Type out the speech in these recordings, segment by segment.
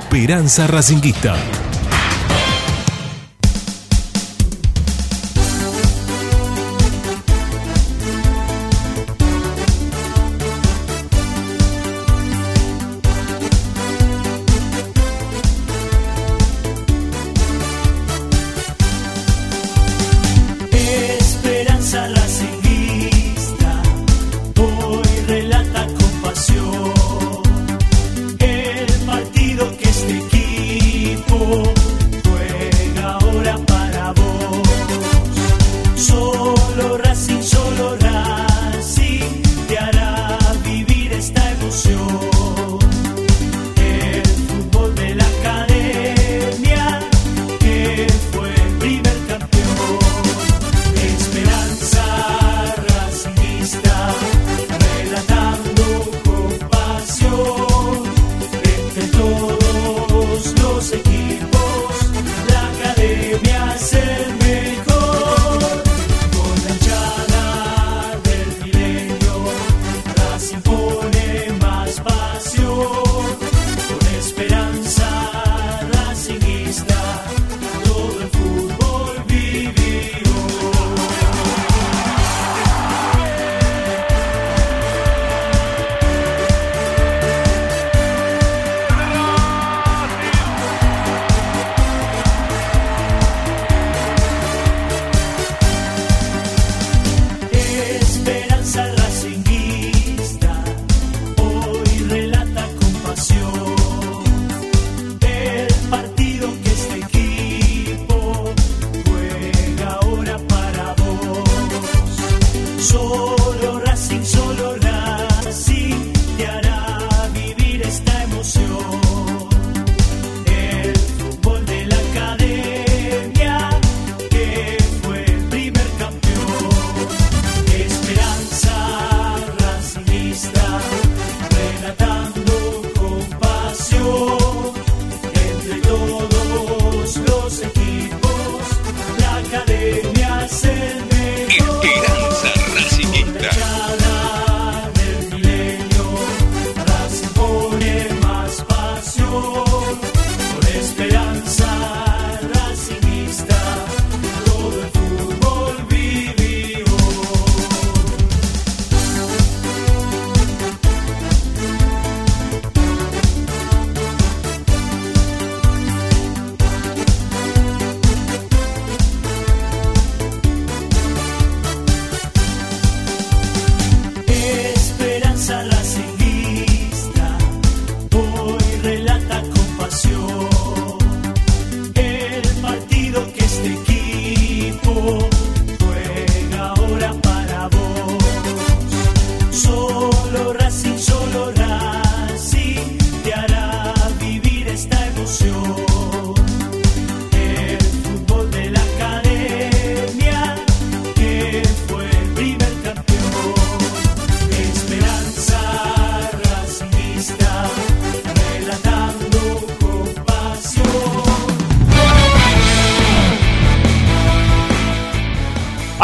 Esperanza Racinguista.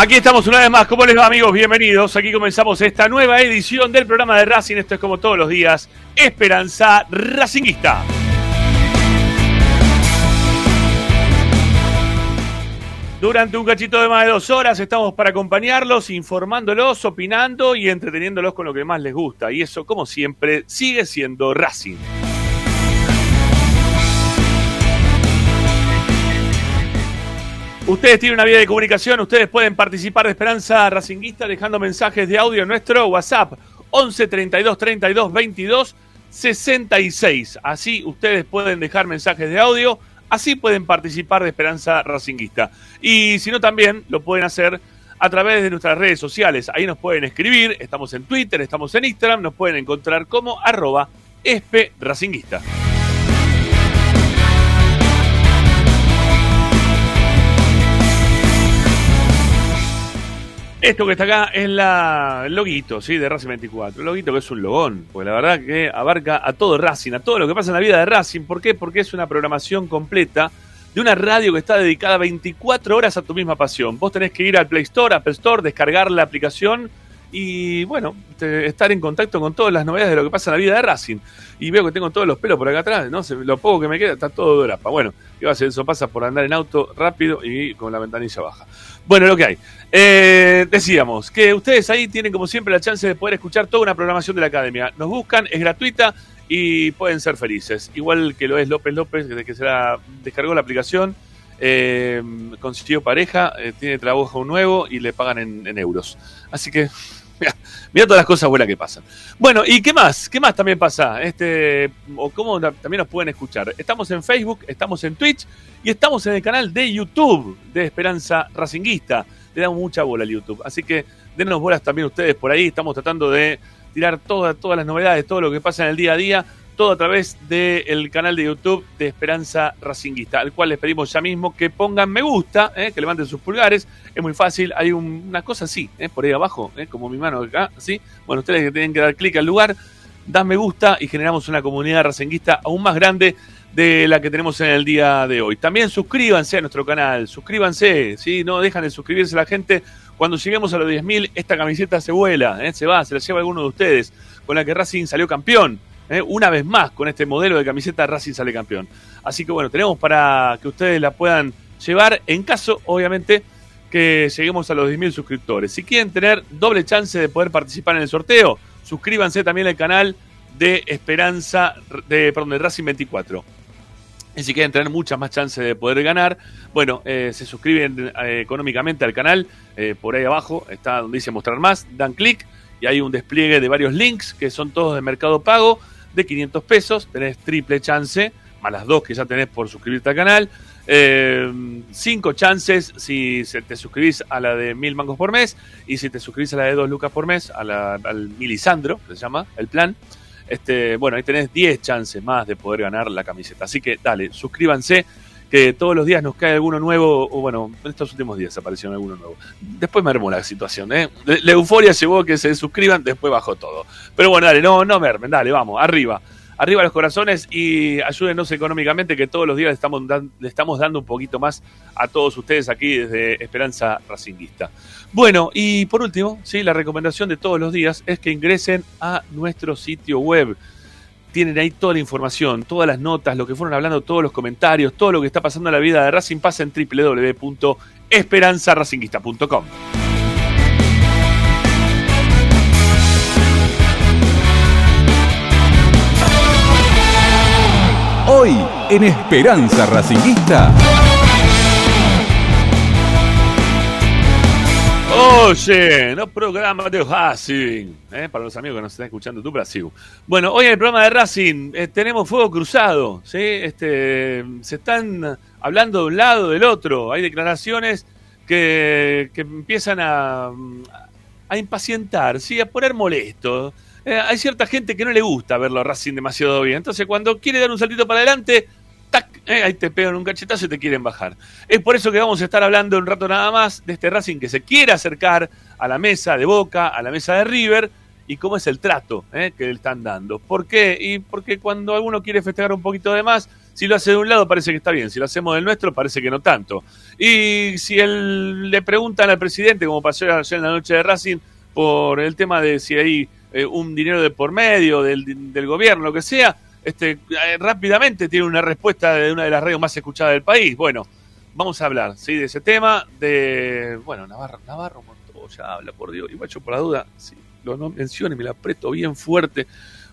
Aquí estamos una vez más. ¿Cómo les va, amigos? Bienvenidos. Aquí comenzamos esta nueva edición del programa de Racing. Esto es como todos los días. Esperanza Racinguista. Durante un cachito de más de dos horas estamos para acompañarlos, informándolos, opinando y entreteniéndolos con lo que más les gusta. Y eso, como siempre, sigue siendo Racing. Ustedes tienen una vía de comunicación, ustedes pueden participar de Esperanza Racinguista dejando mensajes de audio en nuestro WhatsApp 11 32 32 22 66. Así ustedes pueden dejar mensajes de audio, así pueden participar de Esperanza Racinguista. Y si no, también lo pueden hacer a través de nuestras redes sociales. Ahí nos pueden escribir, estamos en Twitter, estamos en Instagram, nos pueden encontrar como arroba. Esto que está acá es la, el loguito, ¿sí? De Racing 24. El loguito que es un logón, porque la verdad que abarca a todo Racing, a todo lo que pasa en la vida de Racing. ¿Por qué? Porque es una programación completa de una radio que está dedicada 24 horas a tu misma pasión. Vos tenés que ir al Play Store, Apple Store, descargar la aplicación y bueno, te- estar en contacto con todas las novedades de lo que pasa en la vida de Racing. Y veo que tengo todos los pelos por acá atrás, no sé, lo poco que me queda está todo de grapa. Bueno, ¿qué va a hacer? Eso pasa por andar en auto rápido y con la ventanilla baja. Bueno, lo que hay. Eh, decíamos que ustedes ahí tienen como siempre la chance de poder escuchar toda una programación de la academia. Nos buscan, es gratuita y pueden ser felices. Igual que lo es López López, desde que se la descargó la aplicación, eh, consiguió pareja, eh, tiene trabajo nuevo y le pagan en, en euros. Así que, mira, todas las cosas buenas que pasan. Bueno, ¿y qué más? ¿Qué más también pasa? Este, o cómo también nos pueden escuchar. Estamos en Facebook, estamos en Twitch y estamos en el canal de YouTube de Esperanza Racinguista. Le damos mucha bola al YouTube. Así que denos bolas también ustedes por ahí. Estamos tratando de tirar toda- todas las novedades, todo lo que pasa en el día a día, todo a través del canal de YouTube de Esperanza Racinguista, al cual les pedimos ya mismo que pongan me gusta, eh, que levanten sus pulgares. Es muy fácil, hay un- una cosa así, eh, por ahí abajo, eh, como mi mano acá, ¿sí? Bueno, ustedes tienen que dar clic al lugar, dan me gusta y generamos una comunidad racinguista aún más grande de la que tenemos en el día de hoy. También suscríbanse a nuestro canal, suscríbanse, ¿sí? No dejan de suscribirse la gente. Cuando lleguemos a los 10.000, esta camiseta se vuela, ¿eh? se va, se la lleva alguno de ustedes, con la que Racing salió campeón. ¿Eh? Una vez más, con este modelo de camiseta, Racing sale campeón. Así que bueno, tenemos para que ustedes la puedan llevar, en caso, obviamente, que lleguemos a los 10.000 suscriptores. Si quieren tener doble chance de poder participar en el sorteo, suscríbanse también al canal de Esperanza, de, perdón, Racing 24. Y si quieren tener muchas más chances de poder ganar, bueno, eh, se suscriben eh, económicamente al canal. por ahí abajo está donde dice mostrar más. Dan clic y hay un despliegue de varios links que son todos de Mercado Pago de 500 pesos. Tenés triple chance, más las dos que ya tenés por suscribirte al canal. Eh, cinco chances si te suscribís a la de mil mangos por mes. Y si te suscribís a la de dos lucas por mes, a la, al Milisandro, que se llama el plan. Este, bueno, ahí tenés 10 chances más de poder ganar la camiseta. Así que dale, suscríbanse, que todos los días nos cae alguno nuevo, o bueno, en estos últimos días apareció alguno nuevo. Después mermó la situación, ¿eh? La euforia llevó a que se suscriban, después bajó todo. Pero bueno, dale, no, no mermen, dale, vamos, arriba. Arriba los corazones y ayúdenos económicamente que todos los días le estamos, le estamos dando un poquito más a todos ustedes aquí desde Esperanza Racinguista. Bueno, y por último, sí, la recomendación de todos los días es que ingresen a nuestro sitio web. Tienen ahí toda la información, todas las notas, lo que fueron hablando, todos los comentarios, todo lo que está pasando en la vida de Racing pasa en www.esperanzaracinguista.com. Hoy en Esperanza Racinguista. Oye, no programa de Racing. ¿eh? Para los amigos que nos están escuchando tu Brasil. Bueno, hoy en el programa de Racing eh, tenemos fuego cruzado. ¿sí? Este, se están hablando de un lado del otro. Hay declaraciones que, empiezan a, a impacientar, ¿sí? a poner molesto. Eh, hay cierta gente que no le gusta verlo a Racing demasiado bien. Entonces, cuando quiere dar un saltito para adelante, eh, ahí te pegan un cachetazo y te quieren bajar. Es por eso que vamos a estar hablando un rato nada más de este Racing que se quiere acercar a la mesa de Boca, a la mesa de River y cómo es el trato eh, que le están dando. ¿Por qué? Y porque cuando alguno quiere festejar un poquito de más, si lo hace de un lado parece que está bien, si lo hacemos del nuestro parece que no tanto. Y si él, le preguntan al presidente, como pasó ayer en la noche de Racing, por el tema de si hay eh, un dinero de por medio del, del gobierno, lo que sea, este, eh, rápidamente tiene una respuesta de una de las radios más escuchadas del país. Bueno, vamos a hablar ¿sí? de ese tema, de, bueno, Navarro, Navarro Montoya ya habla, por Dios, igual yo por la duda, si lo no mencione, me la apreto bien fuerte,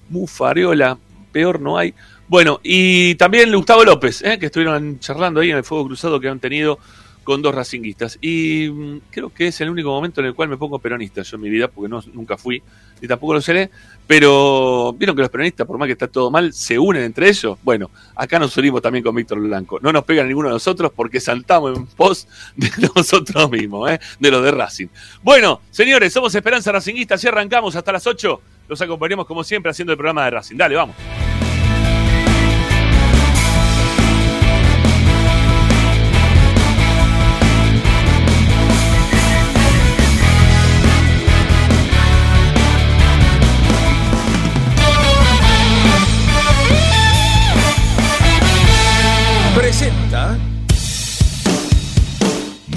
Mufariola, peor no hay. Bueno, y también Gustavo López, ¿eh? que estuvieron charlando ahí en el Fuego Cruzado que han tenido con dos racinguistas. Y mm, creo que es el único momento en el cual me pongo peronista yo en mi vida, porque no, nunca fui, y tampoco lo seré. Pero vieron que los peronistas, por más que está todo mal, se unen entre ellos. Bueno, acá nos unimos también con Víctor Blanco. No nos pega ninguno de nosotros porque saltamos en pos de nosotros mismos, ¿eh? de los de Racing. Bueno, señores, somos Esperanza Racinguista, así arrancamos hasta las 8. Los acompañamos como siempre haciendo el programa de Racing. Dale, vamos.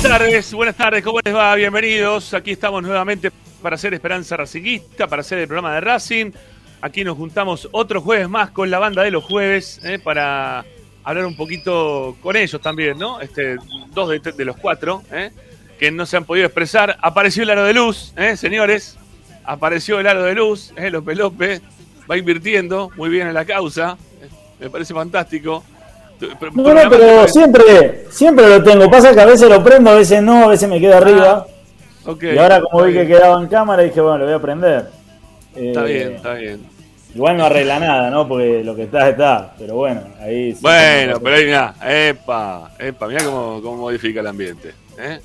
Buenas tardes, buenas tardes, ¿cómo les va? Bienvenidos. Aquí estamos nuevamente para hacer Esperanza Racinguista, para hacer el programa de Racing. Aquí nos juntamos otro jueves más con la banda de los jueves eh, para hablar un poquito con ellos también, ¿no? Este, dos de, de los cuatro eh, que no se han podido expresar. Apareció el aro de luz, eh, señores. Apareció el aro de luz, eh, López López. Va invirtiendo muy bien en la causa. Me parece fantástico. Pero- No, no, pero siempre, siempre lo tengo. Pasa que a veces lo prendo, a veces no, a veces me queda arriba. Ok, y ahora como vi que quedaba en cámara, dije, bueno, lo voy a prender. Está Eh, bien, está bien. Igual no arregla nada, ¿no? Porque lo que está, está. Pero bueno, ahí... sí. Bueno, pero ahí mirá, epa, epa, mirá cómo, cómo modifica el ambiente. ¿eh?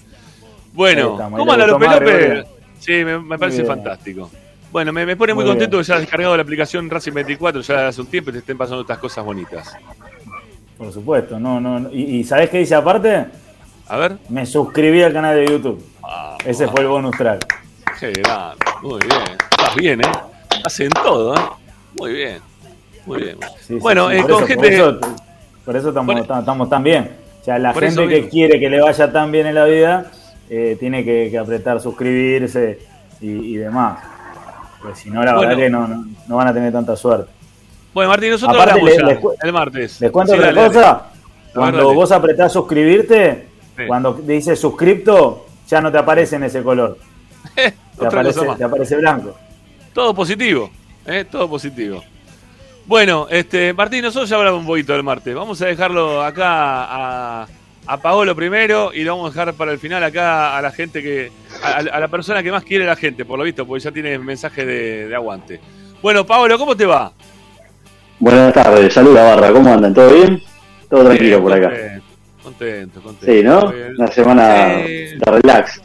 Bueno, ¿cómo gustó López López? Sí, me, me parece bien. fantástico. Bueno, me, me pone muy, Muy contento bien. que ya has descargado la aplicación Racing 24 ya hace un tiempo y te estén pasando estas cosas bonitas. Por supuesto, no, no. no. ¿Y, y sabés qué dice aparte? A ver. Me suscribí al canal de YouTube. Ah, Ese fue el bonus track. Qué grande, muy bien. Estás bien, ¿eh? Estás en todo, ¿eh? Muy bien, muy bien. Sí, bueno, sí, eh, con eso- gente... Por eso, por eso estamos, Por- estamos- estamos tan bien. O sea, la Por gente que quiere que le vaya tan bien en la vida eh, tiene que, que apretar suscribirse y, y demás. Pues si no, la Bueno. verdad que no, no, no van a tener tanta suerte. Bueno, Martín, nosotros Aparte, hablamos le- ya el martes. ¿Les cuento Sí, otra dale, dale. cosa? Cuando dale. vos apretás suscribirte, Sí. cuando dice suscripto, ya no te aparece en ese color. Te aparece, te blanco. Todo positivo, ¿eh? todo positivo. Bueno, este, Martín, nosotros ya hablamos un poquito del martes. Vamos a dejarlo acá a, a Paolo primero y lo vamos a dejar para el final acá a la gente que. a, a la persona que más quiere la gente, por lo visto, porque ya tiene mensaje de, de aguante. Bueno, Paolo, ¿cómo te va? Buenas tardes, saluda Barra, ¿cómo andan? ¿Todo bien? Todo tranquilo por acá. Contento, contento. Sí, ¿no? Una semana Sí. de relax.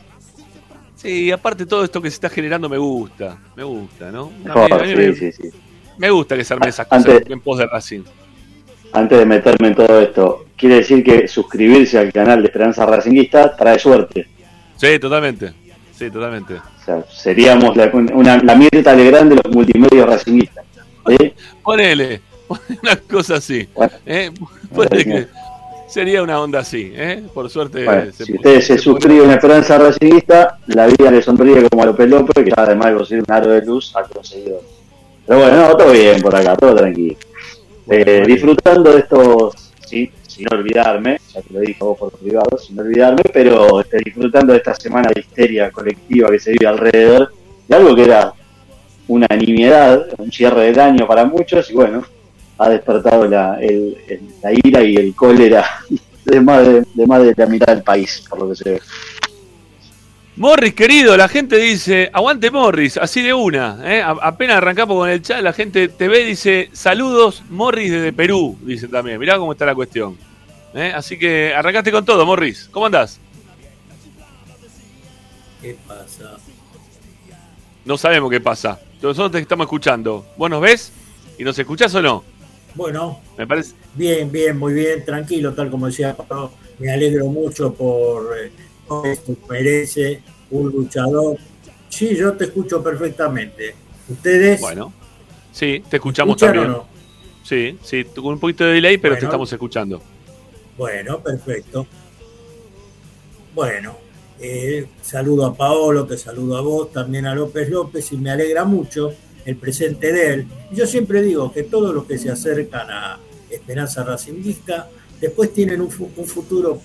Sí, aparte todo esto que se está generando me gusta, me gusta, ¿no? A mí- Mejor, a mí me, sí, sí, sí. me gusta que se armen esas cosas Antes- en pos de Racing. Antes de meterme en todo esto, quiere decir que suscribirse al canal de Esperanza Racinguista trae suerte. Sí, totalmente. Sí, totalmente. O sea, seríamos la, una, la Mirta Legrand de los multimedios racinguistas. ¿Sí? Ponele, una cosa así. Bueno, ¿eh? Que sería una onda así, ¿eh? Por suerte. bueno, se si ustedes se puso- suscriben a Esperanza Racinguista, la vida le sonríe como a López López, que además de conseguir un aro de luz, ha conseguido. Pero bueno, no, todo bien por acá, todo tranquilo. Eh, disfrutando de estos, sí, sin olvidarme, ya te lo dije a vos por privado, sin olvidarme, pero este, disfrutando de esta semana de histeria colectiva que se vive alrededor, de algo que era una nimiedad, un cierre del año para muchos, y bueno, ha despertado la, el- el- la ira y el cólera de más de, de más de la mitad del país, por lo que se ve. Morris, querido, la gente dice, aguante Morris, así de una. ¿eh? A- apenas arrancamos con el chat, la gente te ve, dice, saludos Morris desde Perú, dice también. Mirá cómo está la cuestión. ¿eh? Así que arrancaste con todo, Morris. ¿Cómo andás? ¿Qué pasa? No sabemos qué pasa. Nosotros te estamos escuchando. ¿Vos nos ves? ¿Y nos escuchás o no? Bueno, Me parece. bien, bien, muy bien, tranquilo, tal como decía Pablo. Me alegro mucho por eh, todo esto que merece un luchador. Sí, yo te escucho perfectamente. ¿Ustedes? Bueno. Sí, te escuchamos ¿escuchan también. no? Sí, sí, con un poquito de delay, pero te estamos escuchando. Bueno, perfecto. Bueno, eh, saludo a Paolo, te saludo a vos, también a López López, y me alegra mucho el presente de él. Yo siempre digo que todos los que se acercan a Esperanza Racinguista después tienen un, fu- un futuro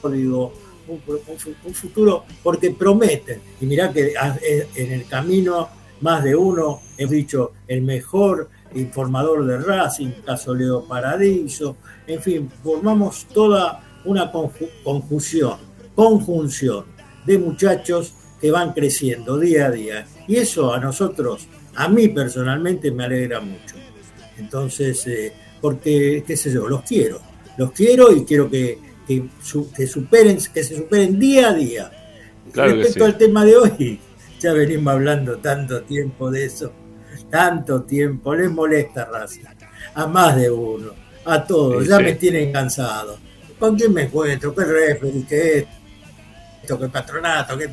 pródigo, un, un fu- un futuro porque prometen. Y mirá que a- en- en el camino más de uno he dicho el mejor informador de Racing, caso Leo Paradiso, en fin, formamos toda una conju- conjunción, conjunción de muchachos que van creciendo día a día. Y eso a nosotros, a mí personalmente me alegra mucho. Entonces, eh, porque, qué sé yo, los quiero, los quiero y quiero que, que, su- que superen, que se superen día a día. Claro Respecto sí. al tema de hoy, ya venimos hablando tanto tiempo de eso, tanto tiempo, les molesta Racing, a más de uno, a todos, Sí, ya sí. me tienen cansado. ¿Con quién me encuentro? ¿Qué referee? ¿Qué esto? ¿Qué patronato? ¿Qué...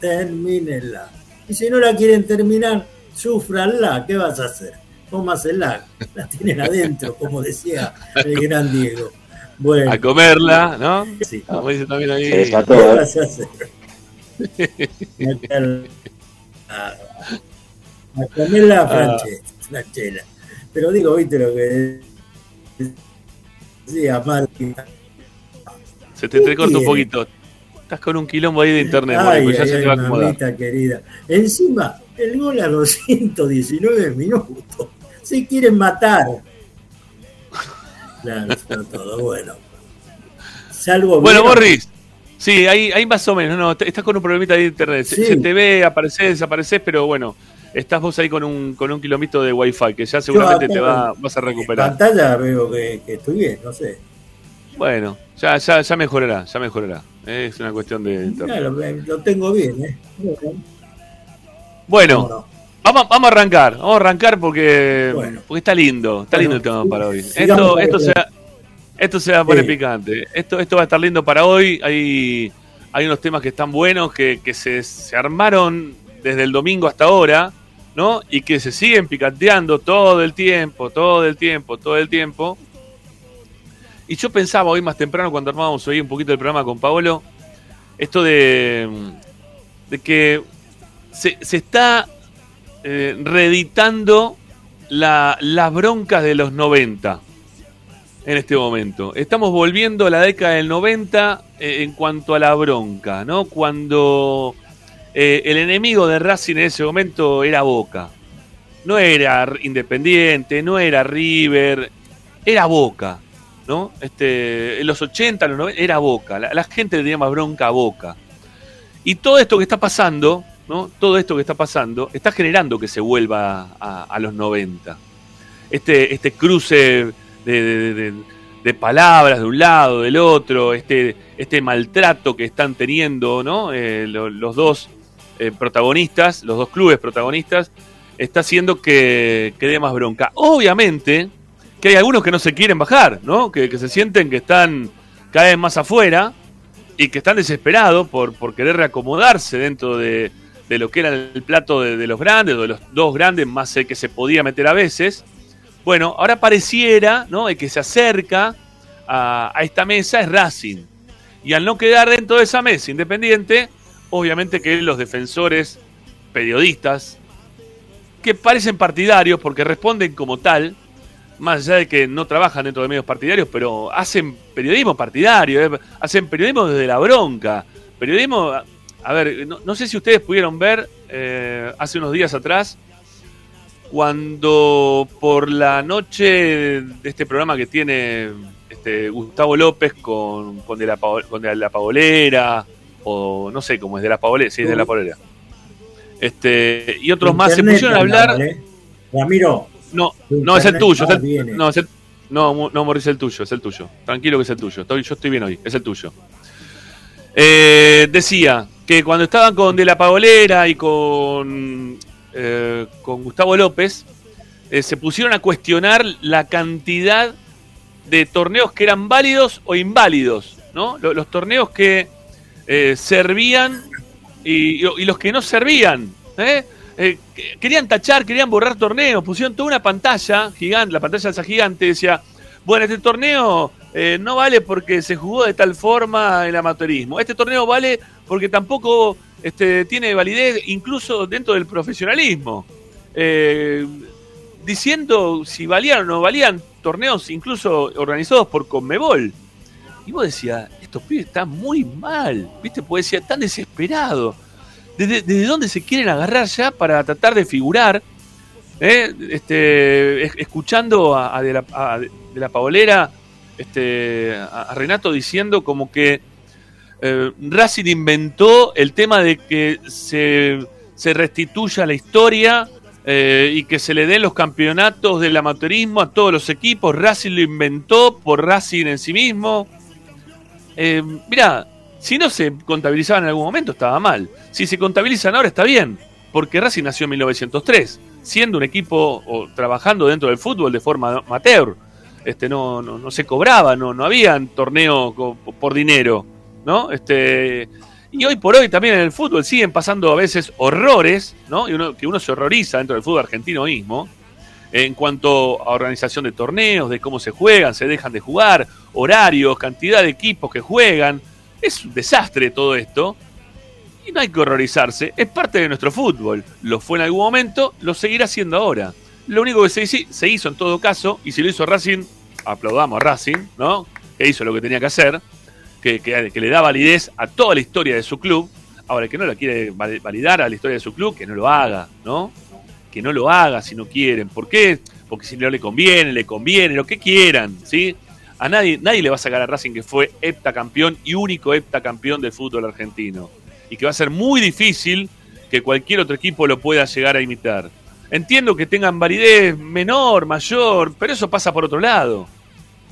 Termínenla. Y si no la quieren terminar, sufranla. ¿Qué vas a hacer? Cómasela. La tienen adentro, como decía el gran Diego. Bueno, A comerla, ¿no? sí. Como dice también ahí. Se ¿Qué desató, ¿eh? vas a hacer? a, a comer la franche- franchela. Pero digo, viste lo que decía Martín. Se te entrecorta un poquito. Estás con un quilombo ahí de internet, Ay, Mónico, ya ay, se ay, te va a acomodar. querida. Encima, el gol a 219 minutos. Se quieren matar. Claro, está todo bueno. Salvo Bueno, vieron- Morris. Sí, ahí, ahí más o menos. No, estás con un problemita de internet. Se, Sí. se te ve, apareces, desapareces, pero bueno, estás vos ahí con un, con un kilómetro de wifi que ya seguramente te va, vas a En recuperar. pantalla veo que, que estoy bien, no sé. Bueno, ya, ya, ya mejorará, ya mejorará. Es una cuestión de internet. Ya, lo, tengo bien, ¿eh? Bueno, vamos, vamos a arrancar, vamos a arrancar porque, Bueno. porque está lindo, está Bueno, lindo el tema para hoy. Esto, esto, se, va- esto se va a poner Sí. picante. Esto, esto va a estar lindo para hoy. Hay, hay unos temas que están buenos, que, que se, se armaron desde el domingo hasta ahora, ¿no? Y que se siguen picanteando todo el tiempo, todo el tiempo, todo el tiempo. Y yo pensaba hoy más temprano, cuando armábamos hoy un poquito el programa con Paolo, esto de, de que se, se está eh, reeditando la- las broncas de los 90 en este momento. Estamos volviendo a la década del 90 eh, en cuanto a la bronca, ¿no? Cuando eh, el enemigo de Racing en ese momento era Boca. No era Independiente, no era River, era Boca, ¿no? Este, en los 80, los 90, era Boca. La, gente le tenía más bronca a Boca. Y todo esto que está pasando, ¿no? Todo esto que está pasando está generando que se vuelva a, los 90. Este, este cruce de, palabras de un lado, del otro, este, este maltrato que están teniendo ¿no? Eh, lo- los dos eh, protagonistas, los dos clubes protagonistas, está haciendo que, que dé más bronca. Obviamente que hay algunos que no se quieren bajar, ¿no? que, se sienten que están cada vez más afuera y que están desesperados por, por querer reacomodarse dentro de, de lo que era el plato de, los grandes, de los dos grandes más el que se podía meter a veces. Bueno, ahora pareciera, ¿no? El que se acerca a, a esta mesa es Racing. Y al no quedar dentro de esa mesa independiente, obviamente que los defensores, periodistas, que parecen partidarios porque responden como tal, más allá de que no trabajan dentro de medios partidarios, pero hacen periodismo partidario, eh, hacen periodismo desde la bronca. Periodismo, a- ver, no, no sé si ustedes pudieron ver eh, hace unos días atrás, cuando por la noche de este programa que tiene este, Gustavo López con, con, de la, con de la Paolera, o no sé cómo es de la Paolera, sí, es de la Paolera. Este, y otros más se pusieron a hablar. Ramiro, No, no, es el tuyo. Es el, no, es el, no, no, Morris, es el tuyo, es el tuyo. Tranquilo que es el tuyo. Estoy, yo estoy bien hoy, es el tuyo. Eh, decía que cuando estaban con De La Paolera y con, eh, con Gustavo López, eh, se pusieron a cuestionar la cantidad de torneos que eran válidos o inválidos, ¿no? Lo- Los, torneos que eh, servían y, y los que no servían, ¿eh? Eh, que- querían tachar, querían borrar torneos, pusieron toda una pantalla gigante, la pantalla esa gigante decía, bueno, este torneo eh, no vale porque se jugó de tal forma el amateurismo. Este torneo vale porque tampoco este, tiene validez incluso dentro del profesionalismo. Eh, diciendo si valían o no valían torneos incluso organizados por Conmebol. Y vos decías, estos pibes están muy mal, ¿viste? Porque decía, están desesperados. ¿Desde, desde dónde se quieren agarrar ya para tratar de figurar? ¿Eh? Este, es- escuchando a, de, la, a de la Paolera, este, a, a Renato diciendo como que eh, Racing inventó el tema de que se, se restituya la historia eh, y que se le den los campeonatos del amateurismo a todos los equipos. Racing lo inventó por Racing en sí mismo. Eh, mirá, si no se contabilizaban en algún momento estaba mal. Si se contabilizan ahora está bien, porque Racing nació en 1903, siendo un equipo o trabajando dentro del fútbol de forma amateur. Este, no, no, no se cobraba, no, no había torneo por dinero, ¿no? Este, y hoy por hoy también en el fútbol siguen pasando a veces horrores, ¿no? Y uno, que uno se horroriza dentro del fútbol argentino mismo, en cuanto a organización de torneos, de cómo se juegan, se dejan de jugar, horarios, cantidad de equipos que juegan. Es un desastre todo esto. Y no hay que horrorizarse, es parte de nuestro fútbol. Lo fue en algún momento, lo seguirá siendo ahora. Lo único que se, hizo en todo caso, y si lo hizo Racing, aplaudamos a Racing, ¿no? Que hizo lo que tenía que hacer, que, le da validez a toda la historia de su club. Ahora, el que no la quiere val- validar a la historia de su club, que no lo haga, ¿no? Que no lo haga si no quieren. ¿Por qué? Porque si no le conviene, le conviene, lo que quieran, ¿sí? A nadie, nadie le va a sacar a Racing que fue heptacampeón y único heptacampeón del fútbol argentino. Y que va a ser muy difícil que cualquier otro equipo lo pueda llegar a imitar. Entiendo que tengan validez menor, mayor, pero eso pasa por otro lado.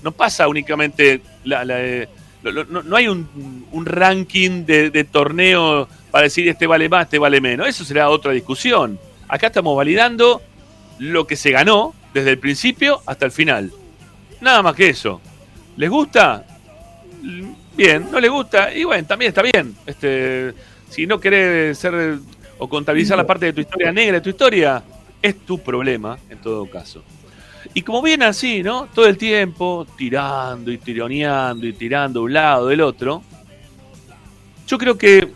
No pasa únicamente la, eh, no, hay un, un ranking de, de torneo para decir este vale más, este vale menos. Eso será otra discusión. Acá estamos validando lo que se ganó desde el principio hasta el final. Nada más que eso. ¿Les gusta? Bien, no les gusta, y bueno, también está bien. Este, si no querés ser o contabilizar la parte de tu historia negra de tu historia, es tu problema, en todo caso. Y como viene así, ¿no? Todo el tiempo, tirando y tironeando y tirando de un lado del otro, yo creo que,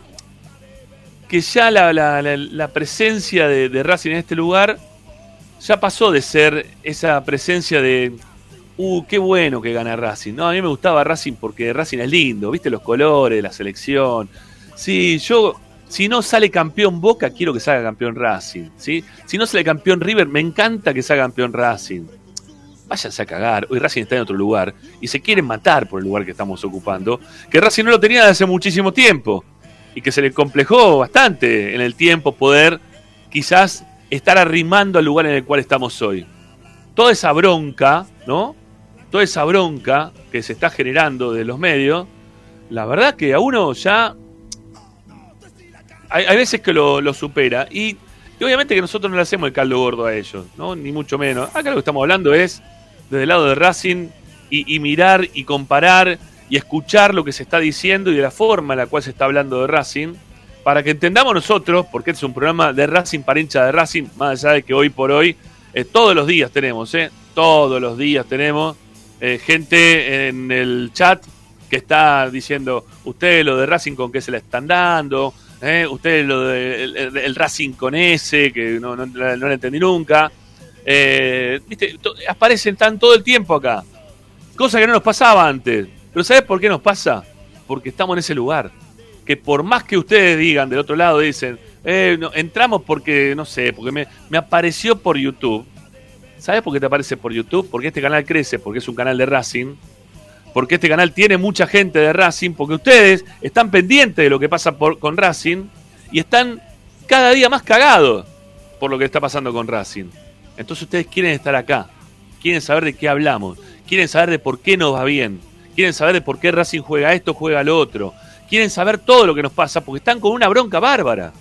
que ya la, la- la- la presencia de, de Racing en este lugar ya pasó de ser esa presencia de, uh, qué bueno que gana Racing. No, a mí me gustaba Racing porque Racing es lindo, viste los colores, la selección. Sí, yo, si no sale campeón Boca, quiero que salga campeón Racing. ¿sí? Si no sale campeón River, me encanta que salga campeón Racing. Váyanse a cagar, hoy Racing está en otro lugar y se quieren matar por el lugar que estamos ocupando, que Racing no lo tenía desde hace muchísimo tiempo y que se le complejó bastante en el tiempo poder quizás estar arrimando al lugar en el cual estamos hoy. Toda esa bronca, ¿no? Toda esa bronca que se está generando de los medios, la verdad que a uno ya hay, hay veces que lo, supera y, y obviamente que nosotros no le hacemos el caldo gordo a ellos, ¿no? Ni mucho menos. Acá lo que estamos hablando es desde el lado de Racing y, y mirar y comparar y escuchar lo que se está diciendo y de la forma en la cual se está hablando de Racing para que entendamos nosotros, porque este es un programa de Racing para hincha de Racing, más allá de que hoy por hoy, eh, todos los días tenemos, eh, todos los días tenemos eh, gente en el chat que está diciendo, ustedes lo de Racing con qué se la están dando, eh, ustedes lo de el, Racing con ese, que no, no, lo entendí nunca. Eh, ¿viste? Aparecen tan todo el tiempo acá. Cosa que no nos pasaba antes. Pero ¿sabes por qué nos pasa? Porque estamos en ese lugar. Que por más que ustedes digan del otro lado, dicen, eh, entramos porque, no sé, porque me apareció por YouTube. ¿Sabes por qué te aparece por YouTube? Porque este canal crece, porque es un canal de Racing. Porque este canal tiene mucha gente de Racing, porque ustedes están pendientes de lo que pasa con Racing y están cada día más cagados por lo que está pasando con Racing. Entonces ustedes quieren estar acá, quieren saber de qué hablamos, quieren saber de por qué nos va bien, quieren saber de por qué Racing juega esto, juega lo otro, quieren saber todo lo que nos pasa porque están con una bronca bárbara.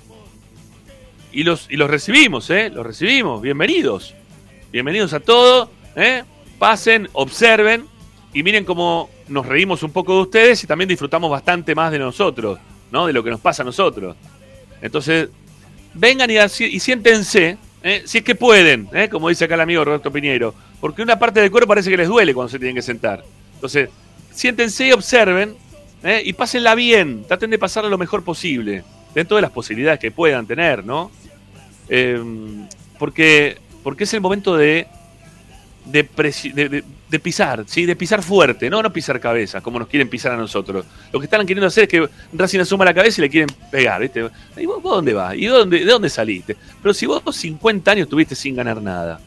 Y los, y los recibimos, ¿eh? Los recibimos, bienvenidos. Bienvenidos a todos, ¿eh? Pasen, observen y miren cómo nos reímos un poco de ustedes y también disfrutamos bastante más de nosotros, ¿no? De lo que nos pasa a nosotros. Entonces, vengan y, y siéntense, ¿eh? si es que pueden, ¿eh? como dice acá el amigo Roberto Piñero, porque una parte del cuerpo parece que les duele cuando se tienen que sentar. Entonces, siéntense y observen y pásenla bien, traten de pasarla lo mejor posible, dentro de las posibilidades que puedan tener, ¿no? Eh, porque, porque es el momento de, de, pisar, ¿sí? De pisar fuerte, no, no pisar cabeza, como nos quieren pisar a nosotros. Lo que están queriendo hacer es que Racing asuma la cabeza y le quieren pegar, ¿viste? ¿Y vos, vos dónde vas? ¿Y de dónde saliste? Pero si vos 50 años tuviste sin ganar nada,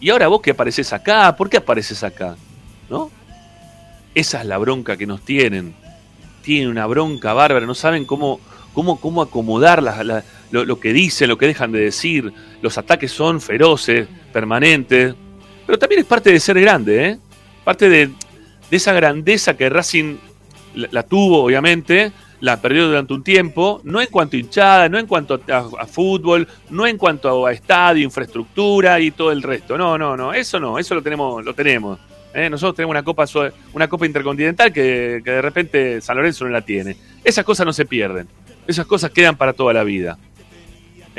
y ahora vos que apareces acá, ¿por qué apareces acá? ¿No? Esa es la bronca que nos tienen. Tienen una bronca bárbara, no saben cómo, cómo, cómo acomodar la- la- lo, que dicen, lo que dejan de decir. Los ataques son feroces, permanentes. Pero también es parte de ser grande, ¿eh? Parte de, esa grandeza que Racing la, tuvo, obviamente, la perdió durante un tiempo, no en cuanto a hinchada, no en cuanto a, fútbol, no en cuanto a estadio, infraestructura y todo el resto. No, no, no, eso no, eso lo tenemos, lo tenemos. ¿eh? Nosotros tenemos una copa, una copa intercontinental que, que de repente San Lorenzo no la tiene. Esas cosas no se pierden, esas cosas quedan para toda la vida.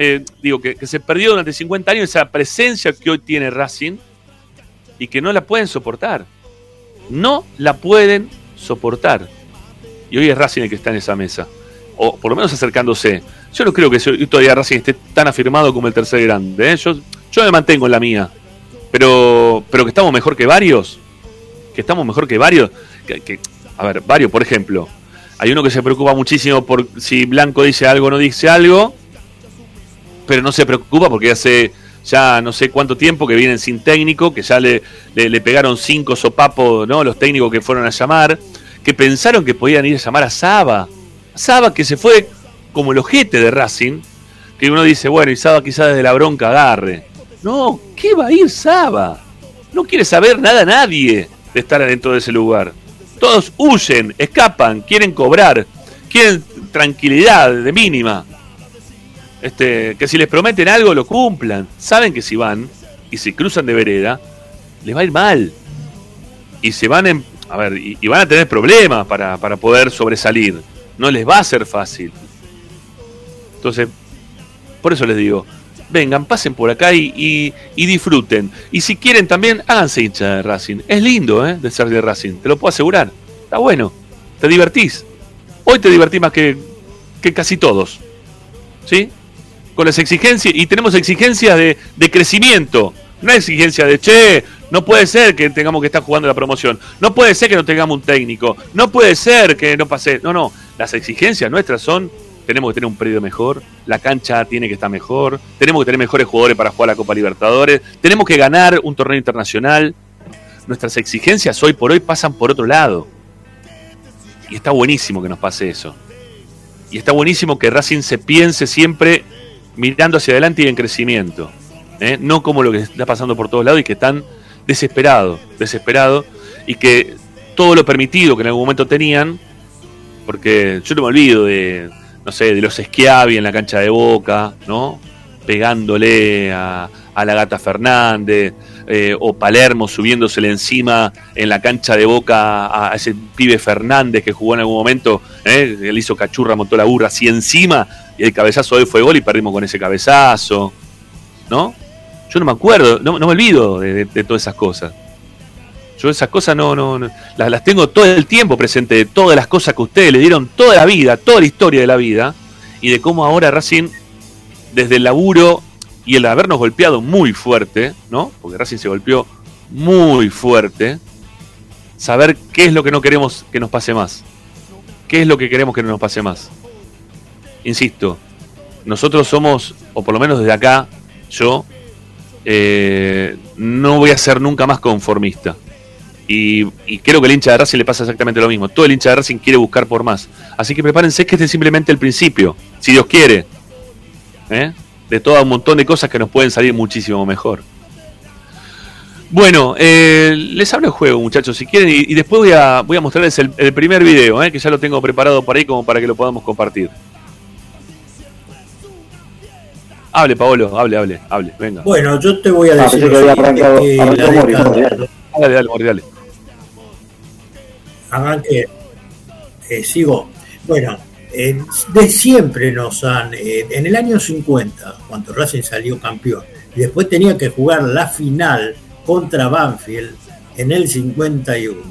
Eh, digo que, se perdió durante 50 años esa presencia que hoy tiene Racing y que no la pueden soportar. No la pueden soportar. Y hoy es Racing el que está en esa mesa. O por lo menos acercándose. Yo no creo que todavía Racing esté tan afirmado como el tercer grande. ¿eh? Yo, yo me mantengo en la mía. Pero, pero que estamos mejor que varios. Que estamos mejor que varios. Que- a ver, varios, por ejemplo. Hay uno que se preocupa muchísimo por si Blanco dice algo o no dice algo. Pero no se preocupa porque hace ya no sé cuánto tiempo que vienen sin técnico, que ya le, le, pegaron cinco sopapos, ¿no? Los técnicos que fueron a llamar, que pensaron que podían ir a llamar a Saba. Saba que se fue como el ojete de Racing, que uno dice, bueno, y Saba quizás desde la bronca agarre. No, ¿qué va a ir Saba? No quiere saber nada nadie de estar adentro de ese lugar. Todos huyen, escapan, quieren cobrar, quieren tranquilidad de mínima. Este, que si les prometen algo lo cumplan. Saben que si van y se cruzan de vereda, les va a ir mal. Y se van a ver, y, van a tener problemas para, para poder sobresalir. No les va a ser fácil. Entonces, por eso les digo, vengan, pasen por acá y, y- y disfruten. Y si quieren también, háganse hincha de Racing. Es lindo, ¿eh? De ser de Racing, te lo puedo asegurar. Está bueno, te divertís. Hoy te divertís más que, que casi todos. ¿Sí? Con las exigencias, y tenemos exigencias de, crecimiento. No exigencia de, che, no puede ser que tengamos que estar jugando la promoción. No puede ser que no tengamos un técnico. No puede ser que no pase. No, no. Las exigencias nuestras son, tenemos que tener un periodo mejor, la cancha tiene que estar mejor, tenemos que tener mejores jugadores para jugar la Copa Libertadores, tenemos que ganar un torneo internacional. Nuestras exigencias hoy por hoy pasan por otro lado. Y está buenísimo que nos pase eso. Y está buenísimo que Racing se piense siempre mirando hacia adelante y en crecimiento. ¿eh? No como lo que está pasando por todos lados y que están desesperados, desesperados. Y que todo lo permitido que en algún momento tenían, porque yo no me olvido de, no sé, de los Schiavi en la cancha de Boca, ¿no? Pegándole a, a la gata Fernández, eh, o Palermo subiéndosele encima en la cancha de Boca a, ese pibe Fernández que jugó en algún momento, ¿eh? él hizo cachurra, montó la burra así encima, el cabezazo de hoy fue gol y perdimos con ese cabezazo, ¿no? Yo no me acuerdo, no, me olvido de todas esas cosas. Yo esas cosas no, no, no- las, las tengo todo el tiempo presente, de todas las cosas que ustedes le dieron toda la vida, toda la historia de la vida, y de cómo ahora Racing, desde el laburo y el habernos golpeado muy fuerte, ¿no? Porque Racing se golpeó muy fuerte, saber qué es lo que no queremos que nos pase más. ¿Qué es lo que queremos que no nos pase más? Insisto, nosotros somos, o por lo menos desde acá, yo, eh, no voy a ser nunca más conformista. Y, y creo que el hincha de Racing le pasa exactamente lo mismo. Todo el hincha de Racing quiere buscar por más. Así que prepárense que este es simplemente el principio. Si Dios quiere. ¿eh? De todo un montón de cosas que nos pueden salir muchísimo mejor. Bueno, eh, les hablo el juego, muchachos, si quieren. Y, después voy a, mostrarles el, el primer video, ¿eh? que ya lo tengo preparado por ahí como para que lo podamos compartir. Hable, Paolo, hable, hable, hable, venga. Bueno, yo te voy a Ah, decir que había arrancado- Mori, década- Dale, dale, Mori, dale. arranque, eh, sigo. Bueno, eh, de siempre nos han, eh, en el año 50, cuando Racing salió campeón, y después tenía que jugar la final contra Banfield en el 51,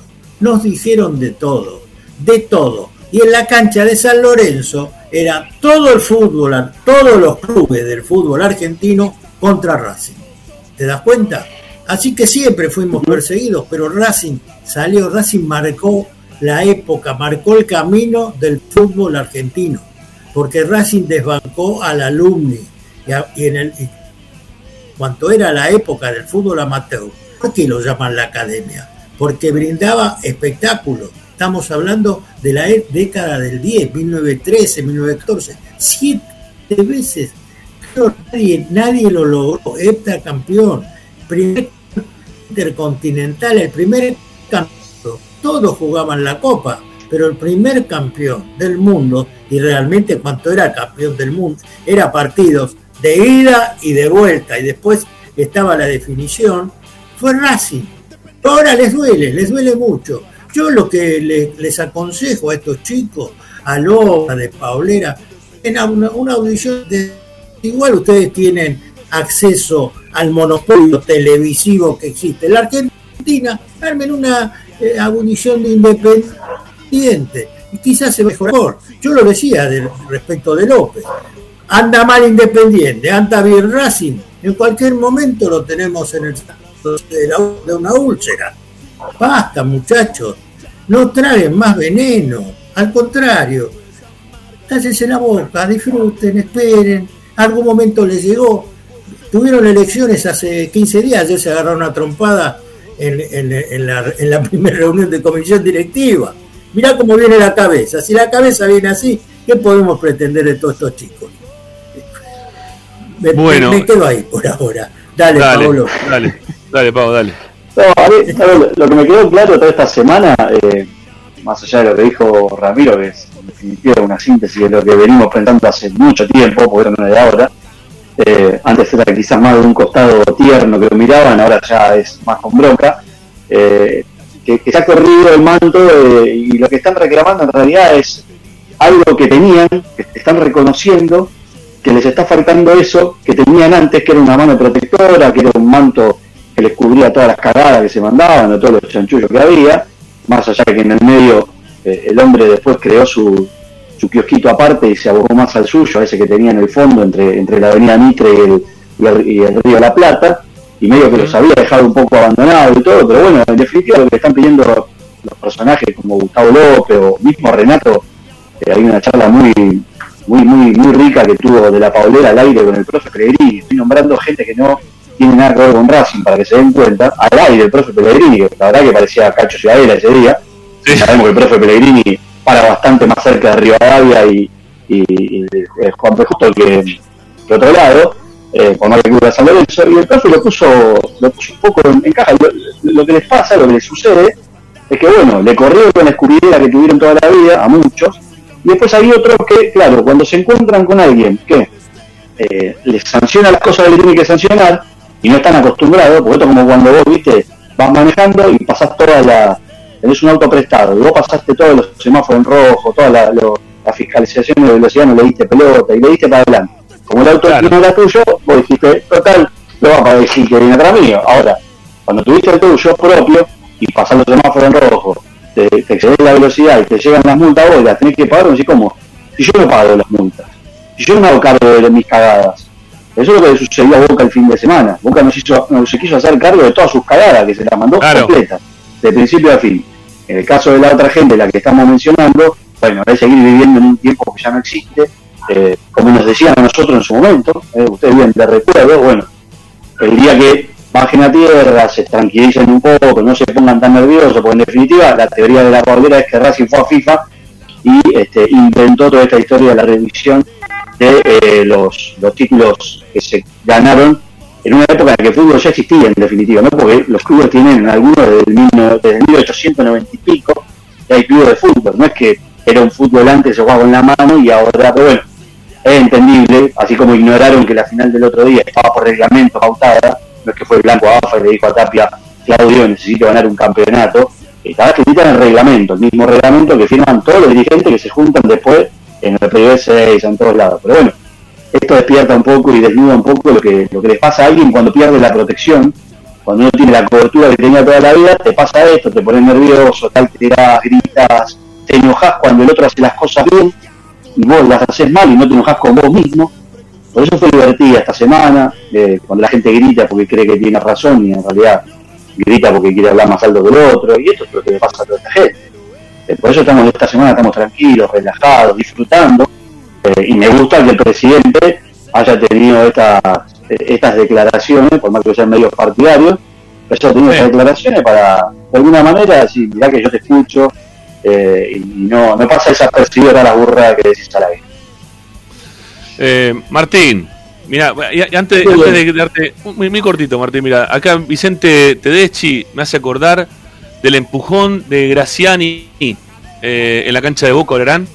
nos dijeron de todo, de todo. Y en la cancha de San Lorenzo era todo el fútbol, todos los clubes del fútbol argentino contra Racing. ¿Te das cuenta? Así que siempre fuimos perseguidos, pero Racing salió, Racing marcó la época, marcó el camino del fútbol argentino, porque Racing desbancó al alumni y, a- y en el y cuanto era la época del fútbol amateur, ¿por qué lo llaman la academia? Porque brindaba espectáculos. Estamos hablando de la e- década del 10, 1913, 1914, siete veces. Pero nadie, nadie lo logró. campeón, primer intercontinental, el primer campeón. Todos jugaban la copa, pero el primer campeón del mundo, y realmente cuanto era campeón del mundo, era partidos de ida y de vuelta, y después estaba la definición, fue Racing. Ahora les duele, les duele mucho. Yo lo que le- les aconsejo a estos chicos, a Lola, de Paulera, en una, audición de igual ustedes tienen acceso al monopolio televisivo que existe. La Argentina, armen una eh, audición de independiente y quizás se mejor. Yo lo decía de- respecto de López. Anda mal Independiente, anda bien Racing. En cualquier momento lo tenemos en el de, la- de una úlcera. Basta, muchachos. No traguen más veneno. Al contrario, cállense la boca, disfruten, esperen. Algún momento les llegó. Tuvieron elecciones hace 15 días, ayer se agarraron una trompada en, en- en la, en la primera reunión de comisión directiva. Mirá cómo viene la cabeza. Si la cabeza viene así, ¿qué podemos pretender de todos estos chicos? Me, Bueno. me- me quedo ahí por ahora. Dale, Dale, Pablo. dale, dale, Pablo, dale. No, a ver, lo- que me quedó claro toda esta semana, eh, más allá de lo que dijo Ramiro, que es en definitiva una síntesis de lo que venimos pensando hace mucho tiempo, porque no de ahora, eh, antes era quizás más de un costado tierno que lo miraban, ahora ya es más con bronca, eh, que, que se ha corrido el manto y lo que están reclamando en realidad es algo que tenían, que están reconociendo, que les está faltando eso que tenían antes, que era una mano protectora, que era un manto les cubría todas las cagadas que se mandaban, o todos los chanchullos que había, más allá de que en el medio eh, el hombre después creó su, su kiosquito aparte y se abocó más al suyo, a ese que tenía en el fondo entre, entre la avenida Mitre y el, y el- y el río La Plata, y medio que los había dejado un poco abandonados y todo, pero bueno, en definitiva lo que están pidiendo los personajes como Gustavo López o mismo Renato, eh, hay una charla muy muy muy muy rica que tuvo de la Paulera al aire con el profe Pellegrini, estoy nombrando gente que no tiene nada que ver con Racing para que se den cuenta, al aire el profe Pellegrini, que la verdad que parecía Cacho Ciudadela ese día, sabemos que el profe Pellegrini para bastante más cerca de Rivadavia y, y, y de Juan P. Justo que, que otro lado, eh, más que cubra San Lorenzo, y el profe lo puso, lo puso un poco en, en caja. Lo, lo que les pasa, lo que les sucede, es que bueno, le corrieron con la escurridera que tuvieron toda la vida a muchos, y después hay otros que, claro, cuando se encuentran con alguien que eh, les sanciona las cosas que le tiene que sancionar y no están acostumbrados, porque esto es como cuando vos, viste, vas manejando y pasás toda la, tenés un auto prestado y vos pasaste todos los semáforos en rojo, toda la, lo- la fiscalización de velocidad no le diste pelota y le diste para adelante. Como el auto Claro. no era tuyo, vos dijiste, total, lo va para decir que viene atrás mío. Ahora, cuando tuviste el tuyo propio y pasás los semáforos en rojo, te, te excedes la velocidad y te llegan las multas, vos las tenés que pagar, así como, si yo no pago las multas, si yo no hago cargo de mis cagadas, eso es lo que le sucedió a Boca el fin de semana. Boca no se, hizo, no se quiso hacer cargo de todas sus cagadas, que se las mandó Claro. completas, de principio a fin. En el caso de la otra gente, la que estamos mencionando, bueno, hay que seguir viviendo en un tiempo que ya no existe, eh, como nos decían a nosotros en su momento, eh, ustedes bien de recuerdo, bueno, el día que bajen a tierra, se tranquilicen un poco, no se pongan tan nerviosos, porque en definitiva la teoría de la cordera es que Racing fue a FIFA y este, inventó toda esta historia de la revisión de eh, los, los títulos que se ganaron en una época en la que el fútbol ya existía en definitiva, ¿no? porque los clubes tienen algunos desde desde el 1890 y pico, y hay clubes de fútbol, no es que era un fútbol antes se jugaba con la mano y ahora, pero bueno, es entendible, así como ignoraron que la final del otro día estaba por reglamento pautada, no es que fue Blanco Afa y le dijo a Tapia, Claudio, necesito ganar un campeonato, estaba escrita en el reglamento, el mismo reglamento que firman todos los dirigentes que se juntan después en el Privé 6, en todos lados. Pero bueno, esto despierta un poco y desnuda un poco lo que, lo que les pasa a alguien cuando pierde la protección, cuando no tiene la cobertura que tenía toda la vida, te pasa esto, te pones nervioso, te alteras, gritas, te enojas cuando el otro hace las cosas bien y vos las haces mal y no te enojas con vos mismo. Por eso fue divertida esta semana, eh, cuando la gente grita porque cree que tiene razón y en realidad grita porque quiere hablar más alto que el otro, y esto es lo que le pasa a toda esta gente. Eh, por eso estamos esta semana estamos tranquilos, relajados, disfrutando, eh, y me gusta que el presidente haya tenido estas, eh, estas declaraciones, por más que sean medios partidarios, haya tenido Sí. estas declaraciones para, de alguna manera, decir, mirá que yo te escucho, eh, y no, no pasa desapercibido toda la burra que decís a la vez. Eh, Martín, mira, antes, antes de darte, muy, muy cortito, Martín, mira, acá Vicente Tedeschi me hace acordar del empujón de Graciani eh, en la cancha de Boca Olerán,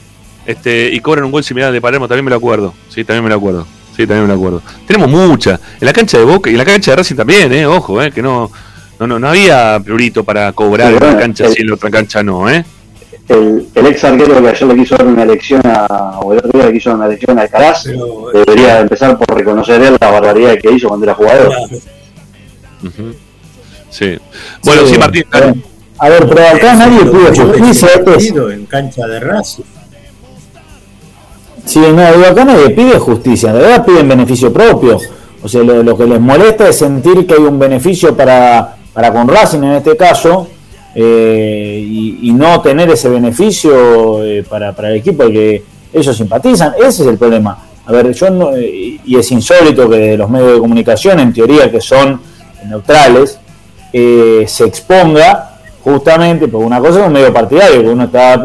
este, y cobran un gol similar de Palermo, también me lo acuerdo, sí, también me lo acuerdo, sí, también me lo acuerdo. Tenemos mucha, en la cancha de Boca y en la cancha de Racing también, eh, ojo, eh, que no, no, no, no había priorito para cobrar Sí, en una cancha sí, en la otra cancha no, eh. El, el ex arquero que ayer le quiso dar una elección a, o el otro día le quiso dar una elección a Alcaraz, Pero, debería empezar por reconocer él la barbaridad que hizo cuando era jugador. claro. Sí. Bueno, sí, Sí, Martín. A ver, pero acá nadie yo justicia. en cancha de Racing. Sí, no, digo, acá nadie pide justicia, en realidad piden beneficio propio. O sea, lo, lo que les molesta es sentir que hay un beneficio para, para con Racing en este caso eh, y, no tener ese beneficio eh, para, para el equipo al que ellos simpatizan. Ese es el problema. A ver, yo no, eh, y es insólito que los medios de comunicación, en teoría que son neutrales, eh, se exponga justamente por una cosa es un medio partidario, que uno está,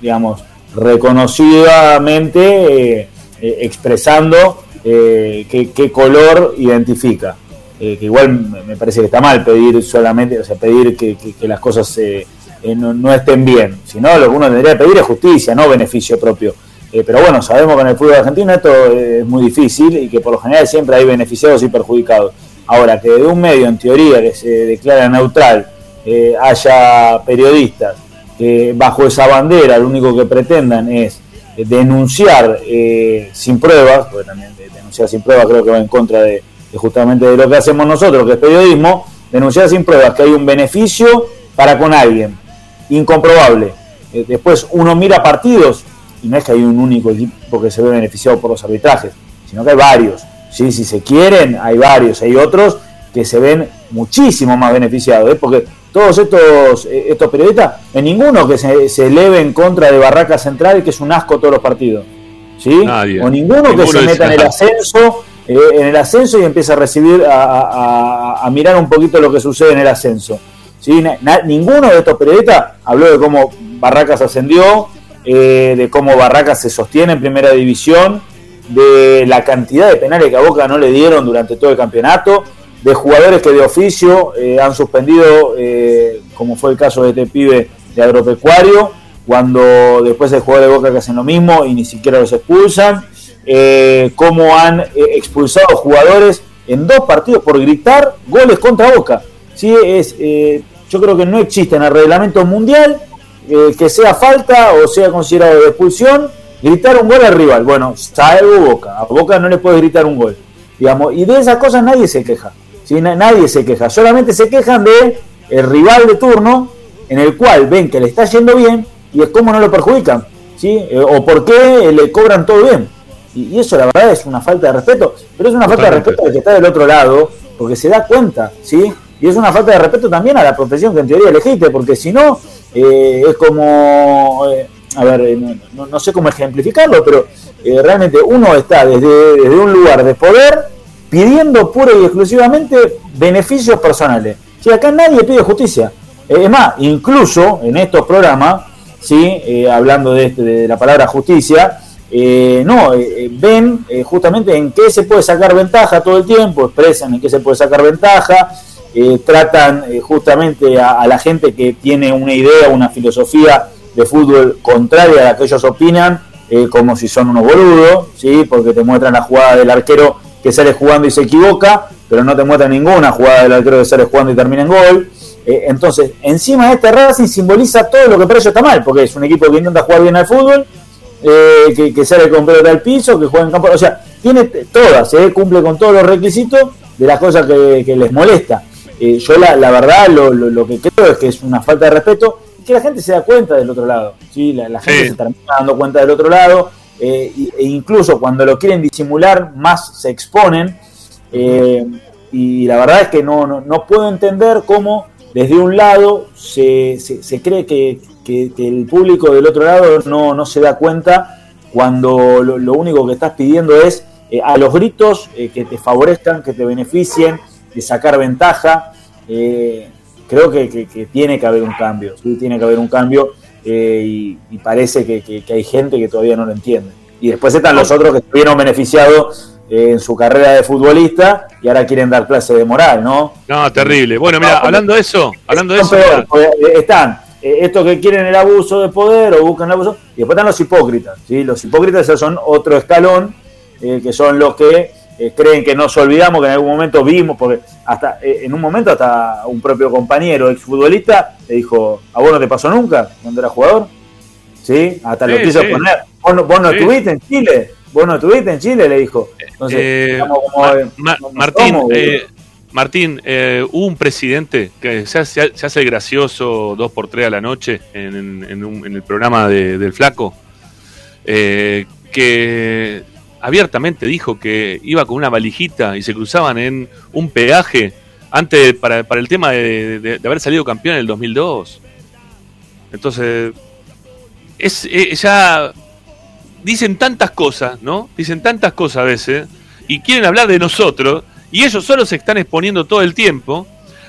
digamos, reconocidamente expresando qué, qué color identifica. Eh, que igual me parece que está mal pedir solamente, o sea, pedir que, las cosas eh, eh, no, estén bien, sino lo que uno que pedir es justicia, no beneficio propio. Pero bueno, sabemos que en el fútbol argentino esto es muy difícil y que por lo general siempre hay beneficiados y perjudicados. Ahora, que de un medio en teoría que se declara neutral haya periodistas que bajo esa bandera lo único que pretendan es denunciar sin pruebas, porque también de- denunciar sin pruebas creo que va en contra de, de justamente de lo que hacemos nosotros, que es periodismo, denunciar sin pruebas que hay un beneficio para con alguien, incomprobable. Eh, después uno mira partidos y no es que hay un único equipo que se ve beneficiado por los arbitrajes, sino que hay varios. ¿sí? Si se quieren, hay varios, hay otros que se ven muchísimo más beneficiados, ¿eh? porque todos estos, eh, estos periodistas, en ninguno que se, se eleve en contra de Barraca Central, que es un asco todos los partidos. ¿sí? Nadie. O ninguno, Ninguno que se es- meta en el ascenso, eh, en el ascenso y empieza a recibir, a, mirar un poquito lo que sucede en el ascenso. ¿sí? Ninguno de estos periodistas habló de cómo Barracas ascendió, eh, de cómo Barracas se sostiene en primera división, de la cantidad de penales que a Boca no le dieron durante todo el campeonato, de jugadores que de oficio eh, han suspendido, como fue el caso de este pibe de agropecuario, cuando después hay jugadores de Boca que hacen lo mismo y ni siquiera los expulsan, eh, cómo han eh, expulsado jugadores en dos partidos por gritar goles contra Boca. ¿Sí? Es, eh, yo creo que no existe en el reglamento mundial eh, que sea falta o sea considerado de expulsión gritar un gol al rival. Bueno, salvo Boca. A Boca no le puedes gritar un gol. Digamos, y de esas cosas nadie se queja. ¿sí? Na- Nadie se queja. Solamente se quejan de el rival de turno en el cual ven que le está yendo bien y es cómo no lo perjudican. ¿sí? Eh, o por qué le cobran todo bien. Y, eso la verdad es una falta de respeto. Pero es una falta de respeto al que está del otro lado porque se da cuenta. ¿sí? Y es una falta de respeto también a la profesión que en teoría elegiste porque si no eh, es como... eh, a ver, eh, no, no- sé cómo ejemplificarlo, pero eh, realmente uno está desde, desde un lugar de poder pidiendo pura y exclusivamente beneficios personales. Si acá nadie pide justicia. Es más, incluso en estos programas, ¿sí? Hablando de, este- de la palabra justicia, eh, no, eh, eh, ven eh, justamente en qué se puede sacar ventaja todo el tiempo, expresan en qué se puede sacar ventaja, eh, tratan justamente a, la gente que tiene una idea, una filosofía de fútbol contraria a la que ellos opinan, como si son unos boludos, ¿sí? porque te muestran la jugada del arquero que sale jugando y se equivoca, pero no te muestran ninguna jugada del arquero que sale jugando y termina en gol. Entonces, encima de este Racing simboliza todo lo que para ellos está mal, porque es un equipo que intenta jugar bien al fútbol, eh, que, que sale con pelota al piso, que juega en campo. O sea, tiene todas, eh, cumple con todos los requisitos de las cosas que, que les molesta. Eh, yo, la, la verdad, lo, lo- lo que creo es que es una falta de respeto y que la gente se da cuenta del otro lado. ¿sí? La, la gente Sí. se termina dando cuenta del otro lado. eh, e incluso cuando lo quieren disimular, más se exponen. Eh, y la verdad es que no, no, no puedo entender cómo desde un lado se, se, se cree que, que- que el público del otro lado no, no se da cuenta cuando lo, lo único que estás pidiendo es eh, a los gritos eh, que te favorezcan, que te beneficien, de sacar ventaja. Eh, creo que, que- que tiene que haber un cambio, ¿sí? tiene que haber un cambio y, y parece que, hay gente que todavía no lo entiende. Y después están los otros que estuvieron beneficiados en su carrera de futbolista y ahora quieren dar clase de moral, ¿no? No, terrible. Bueno, mira, hablando de eso, hablando de eso, están eh, estos que quieren el abuso de poder o buscan el abuso, y después están los hipócritas. ¿sí? Los hipócritas esos son otro escalón, eh, que son los que eh, creen que nos olvidamos, que en algún momento vimos, porque hasta eh, en un momento hasta un propio compañero exfutbolista le dijo, ¿a vos no te pasó nunca cuando eras jugador? ¿Sí? Hasta lo quiso sí. poner. ¿Vos no, vos no estuviste en Chile? ¿Vos no estuviste en Chile? Le dijo. Entonces, como, Ma- Ma- como Martín, somos, Martín, eh, hubo un presidente que se hace, se hace gracioso dos por tres a la noche en, un- en el programa de- del Flaco, eh, que abiertamente dijo que iba con una valijita y se cruzaban en un peaje antes para, el tema de haber salido campeón en el 2002. Entonces, es eh, ya dicen tantas cosas, ¿no? Dicen tantas cosas a veces y quieren hablar de nosotros y ellos solo se están exponiendo todo el tiempo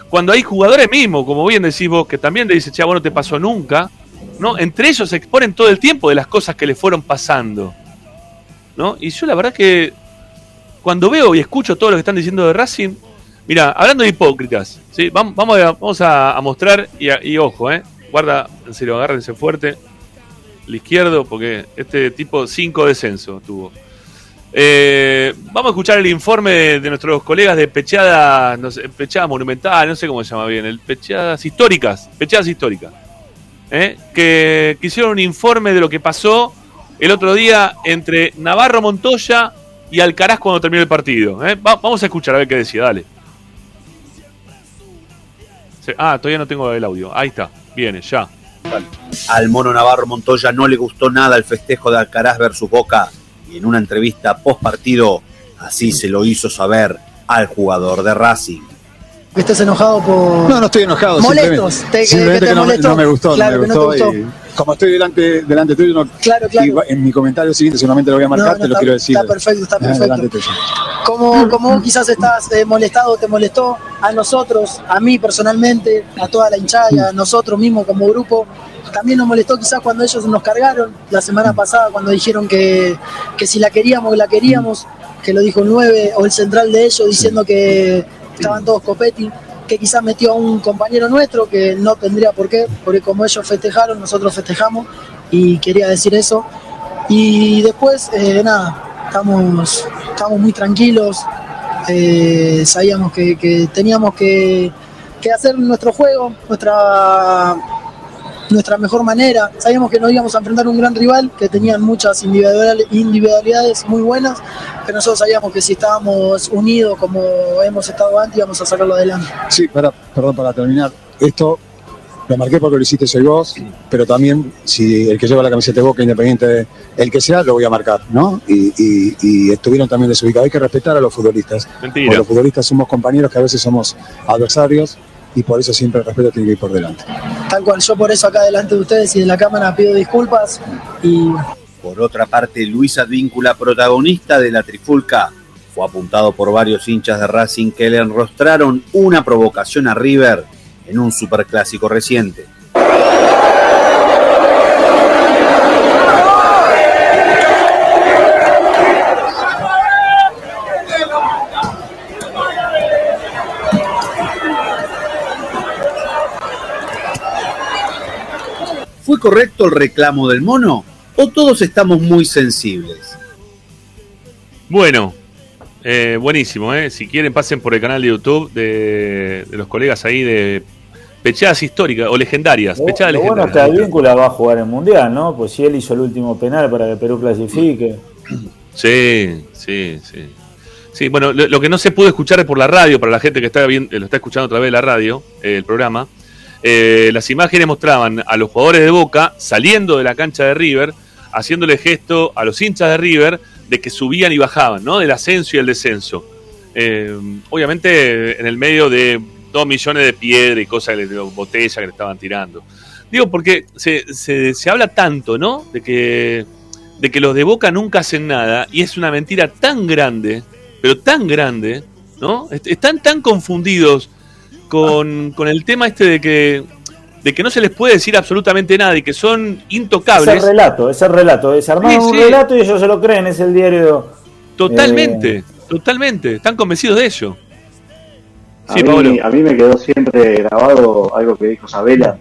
cuando hay jugadores mismos, como bien decís vos, que también le dicen, chavo, no te pasó nunca, ¿no? Entre ellos se exponen todo el tiempo de las cosas que les fueron pasando, ¿no? Y yo la verdad que cuando veo y escucho todo lo que están diciendo de Racing, mira, hablando de hipócritas, ¿sí? Vamos, vamos, a, vamos a, a mostrar y, a- y ojo, ¿eh? Guarda, en serio, agárrense fuerte el izquierdo, porque este tipo cinco descensos tuvo. Eh, vamos a escuchar el informe de, nuestros colegas de Pechadas, no sé, Monumental, no sé cómo se llama bien, el Pechadas Históricas, Pechadas Históricas, ¿eh? que, hicieron un informe de lo que pasó el otro día entre Navarro Montoya y Alcaraz cuando terminó el partido. ¿eh? Va- vamos a escuchar a ver qué decía, dale. Ah, todavía no tengo el audio. Ahí está, viene, ya. Al mono Navarro Montoya no le gustó nada el festejo de Alcaraz versus Boca y en una entrevista post partido así se lo hizo saber al jugador de Racing. que estés enojado por. No, no estoy enojado. Molestos, simplemente, te- que- simplemente que te que no, me- molestó. no me gustó. Claro, no me no te gustó. como estoy delante, delante tuyo, no, Claro, claro. en mi comentario siguiente seguramente lo voy a marcar, No, no, te lo está- quiero decir. está perfecto, está eh, perfecto. delante tuyo. Como, como vos quizás estás eh, molestado, te molestó a nosotros, a mí personalmente, a toda la hinchada a nosotros mismos como grupo. También nos molestó quizás cuando ellos nos cargaron la semana pasada, cuando dijeron que, que si la queríamos, la queríamos, que lo dijo el 9 o el central de ellos diciendo que estaban todos copetti, que quizás metió a un compañero nuestro que no tendría por qué, porque como ellos festejaron, nosotros festejamos y quería decir eso. Y después, eh, nada, estamos, estamos muy tranquilos, eh, sabíamos que, que teníamos que, que hacer nuestro juego, nuestra, nuestra mejor manera. Sabíamos que nos íbamos a enfrentar a un gran rival, que tenían muchas individual- individualidades muy buenas, pero nosotros sabíamos que si estábamos unidos como hemos estado antes, íbamos a sacarlo adelante. Sí, para, perdón, para terminar. Esto lo marqué porque lo hiciste soy vos, pero también si el que lleva la camiseta de Boca, independiente de el que sea, lo voy a marcar, ¿no? Y, y- y estuvieron también desubicados. Hay que respetar a los futbolistas. Mentira. Porque los futbolistas somos compañeros que a veces somos adversarios y por eso siempre el respeto tiene que ir por delante. Tal cual, yo por eso acá delante de ustedes y de la cámara pido disculpas y Por otra parte, Luis Advíncula, protagonista de la trifulca, fue apuntado por varios hinchas de Racing que le enrostraron una provocación a River en un superclásico reciente. Correcto el reclamo del mono? ¿O todos estamos muy sensibles? Bueno, eh, buenísimo, ¿eh? Si quieren, pasen por el canal de YouTube de, de los colegas ahí de pechadas históricas o legendarias. Lo, pechadas lo bueno Advíncula va a jugar el Mundial, ¿no? Pues si él hizo el último penal para que Perú clasifique. Sí, sí, sí. Sí, bueno, lo, lo que no se pudo escuchar es por la radio, para la gente que está bien, lo está escuchando a través de la radio, eh, el programa. Eh, las imágenes mostraban a los jugadores de Boca saliendo de la cancha de River, haciéndole gesto a los hinchas de River de que subían y bajaban, ¿no? Del ascenso y el descenso. Eh, obviamente en el medio de dos millones de piedras y cosas de botellas que le estaban tirando. Digo, porque se, se, se habla tanto, ¿no? De que, de que los de Boca nunca hacen nada y es una mentira tan grande, pero tan grande, ¿no? Est- Están tan confundidos con, con el tema este de que, de que no se les puede decir absolutamente nada y que son Es intocables. el relato, es el relato. Es armar Sí, un sí. relato y ellos se lo creen, es el diario. Totalmente, Eh, totalmente. Están convencidos de ello. A, Sí, mí, Pablo. a mí me quedó siempre grabado algo que dijo Sabela,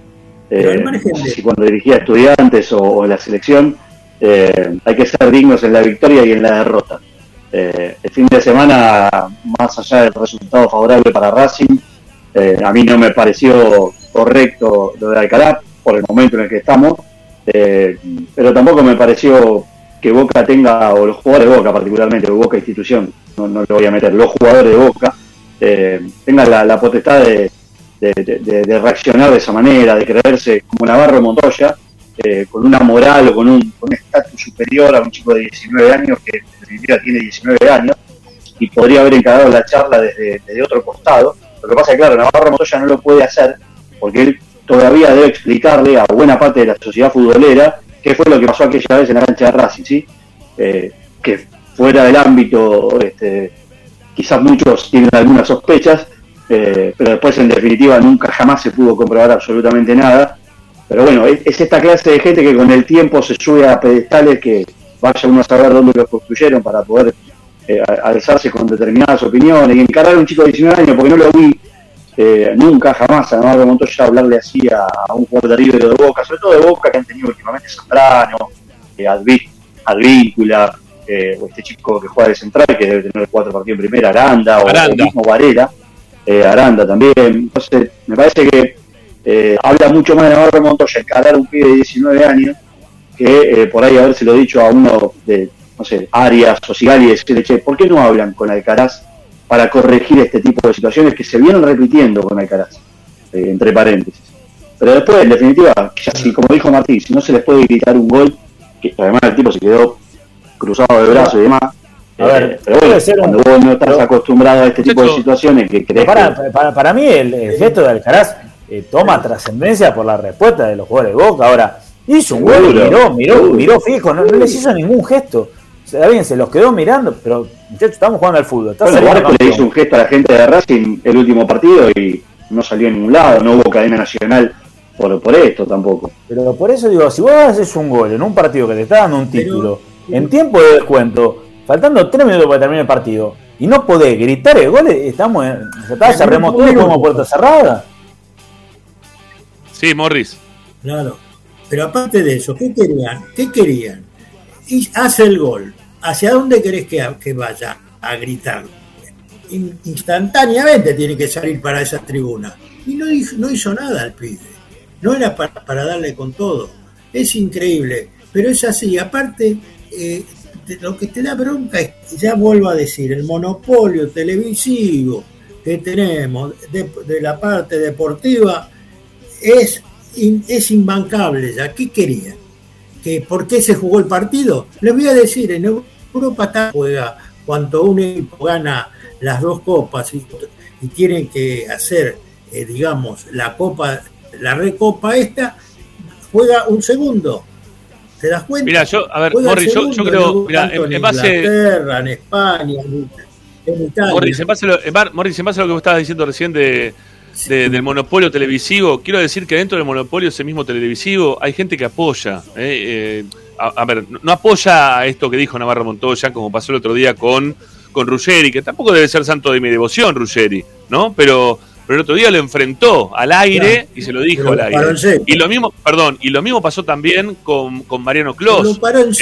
eh, si cuando dirigía a estudiantes o, o en la selección, eh, hay que ser dignos en la victoria y en la derrota. Eh, el fin de semana, más allá del resultado favorable para Racing, eh, a mí no me pareció correcto lo de Alcalá por el momento en el que estamos, eh, pero tampoco me pareció que Boca tenga, o los jugadores de Boca particularmente, o Boca institución, no, no lo voy a meter, los jugadores de Boca, eh, tengan la, potestad de, reaccionar de esa manera, de creerse como Navarro Montoya, eh, con una moral o con un estatus superior a un chico de 19 años que en tiene 19 años y podría haber encarado la charla desde, desde otro costado. Lo que pasa es que, claro, Navarro Montoya no lo puede hacer porque él todavía debe explicarle a buena parte de la sociedad futbolera qué fue lo que pasó aquella vez en la cancha de Racing, ¿sí? Eh, que fuera del ámbito, este, quizás muchos tienen algunas sospechas, eh, pero después en definitiva nunca jamás se pudo comprobar absolutamente nada. Pero bueno, es, es esta clase de gente que con el tiempo se sube a pedestales que vaya uno a saber dónde los construyeron para poder eh, alzarse con determinadas opiniones. Y encarar a un chico de 19 años, porque no lo vi eh, nunca, jamás, a Navarro Montoya hablarle así a, a un jugador de de Boca, sobre todo de Boca que han tenido últimamente Zambrano, eh, Adví- Advíncula, eh, o este chico que juega de central, que debe tener cuatro partidos en primera, Aranda, o el mismo Varela, eh, Aranda también. Entonces, me parece que habla mucho más de Navarro Montoya encarar a un pibe de 19 años que por ahí habérselo dicho a uno de, no sé, Arias o Sigali y decirle, che, ¿por qué no hablan con Alcaraz para corregir este tipo de situaciones que se vienen repitiendo con Alcaraz? Eh, entre paréntesis. Pero después, en definitiva, ya si, como dijo Martín, si no se les puede gritar un gol, que además el tipo se quedó cruzado de brazos y demás. A ver, eh, pero bueno, puede ser un- cuando vos no estás pero- acostumbrado a este tipo de situaciones que crees Para, que para, para mí, el, el gesto de Alcaraz eh, toma trascendencia por la respuesta de los jugadores de Boca. Ahora, hizo un gol y miró, miró, miró fijo, no, no les hizo ningún gesto. Bien, se los quedó mirando, pero muchachos, estamos jugando al fútbol. Bueno, saliendo Barco le hizo un gesto a la gente de Racing el último partido y no salió a ningún lado, no hubo cadena nacional por, por esto tampoco. Pero por eso digo, si vos haces un gol en un partido que te está dando un Pero- título, en tiempo de descuento, faltando tres minutos para terminar el partido, y no podés gritar el gol, estamos en, ya está, En cerremos un todo y minuto. jugamos a puerta cerrada. Sí, Morris. Claro. Pero aparte de eso, ¿qué querían? ¿Qué querían? Y hace el gol. ¿Hacia dónde querés que, vaya a gritar? In- instantáneamente tiene que salir para esa tribuna. Y no, hizo- nada el pibe. No era para, darle con todo. Es increíble. Pero es así. Aparte, eh, lo que te da bronca es, ya vuelvo a decir, el monopolio televisivo que tenemos de, de la parte deportiva es, in- es imbancable ya. ¿Qué querían? ¿Que ¿Por qué se jugó el partido? Les voy a decir, en Europa está juega cuando un equipo gana las dos copas y, y tienen que hacer, eh, digamos, la copa, la recopa esta, juega un segundo. ¿Te das cuenta? Mira, yo, a ver, Morris, yo, creo, mira, en, en base, Inglaterra, en España, en, en Italia. Morris, en base, a lo, Morris, en base a lo que vos estabas diciendo recién de, de- del monopolio televisivo, quiero decir que dentro del monopolio ese mismo televisivo hay gente que apoya. ¿eh? Eh, a, a ver, no, apoya a esto que dijo Navarro Montoya, como pasó el otro día con, con Ruggeri, que tampoco debe ser santo de mi devoción, Ruggeri, ¿no? Pero, pero el otro día lo enfrentó al aire y se lo dijo al aire. Y lo mismo, perdón, y lo mismo pasó también con, con Mariano Lo Clos. paró en.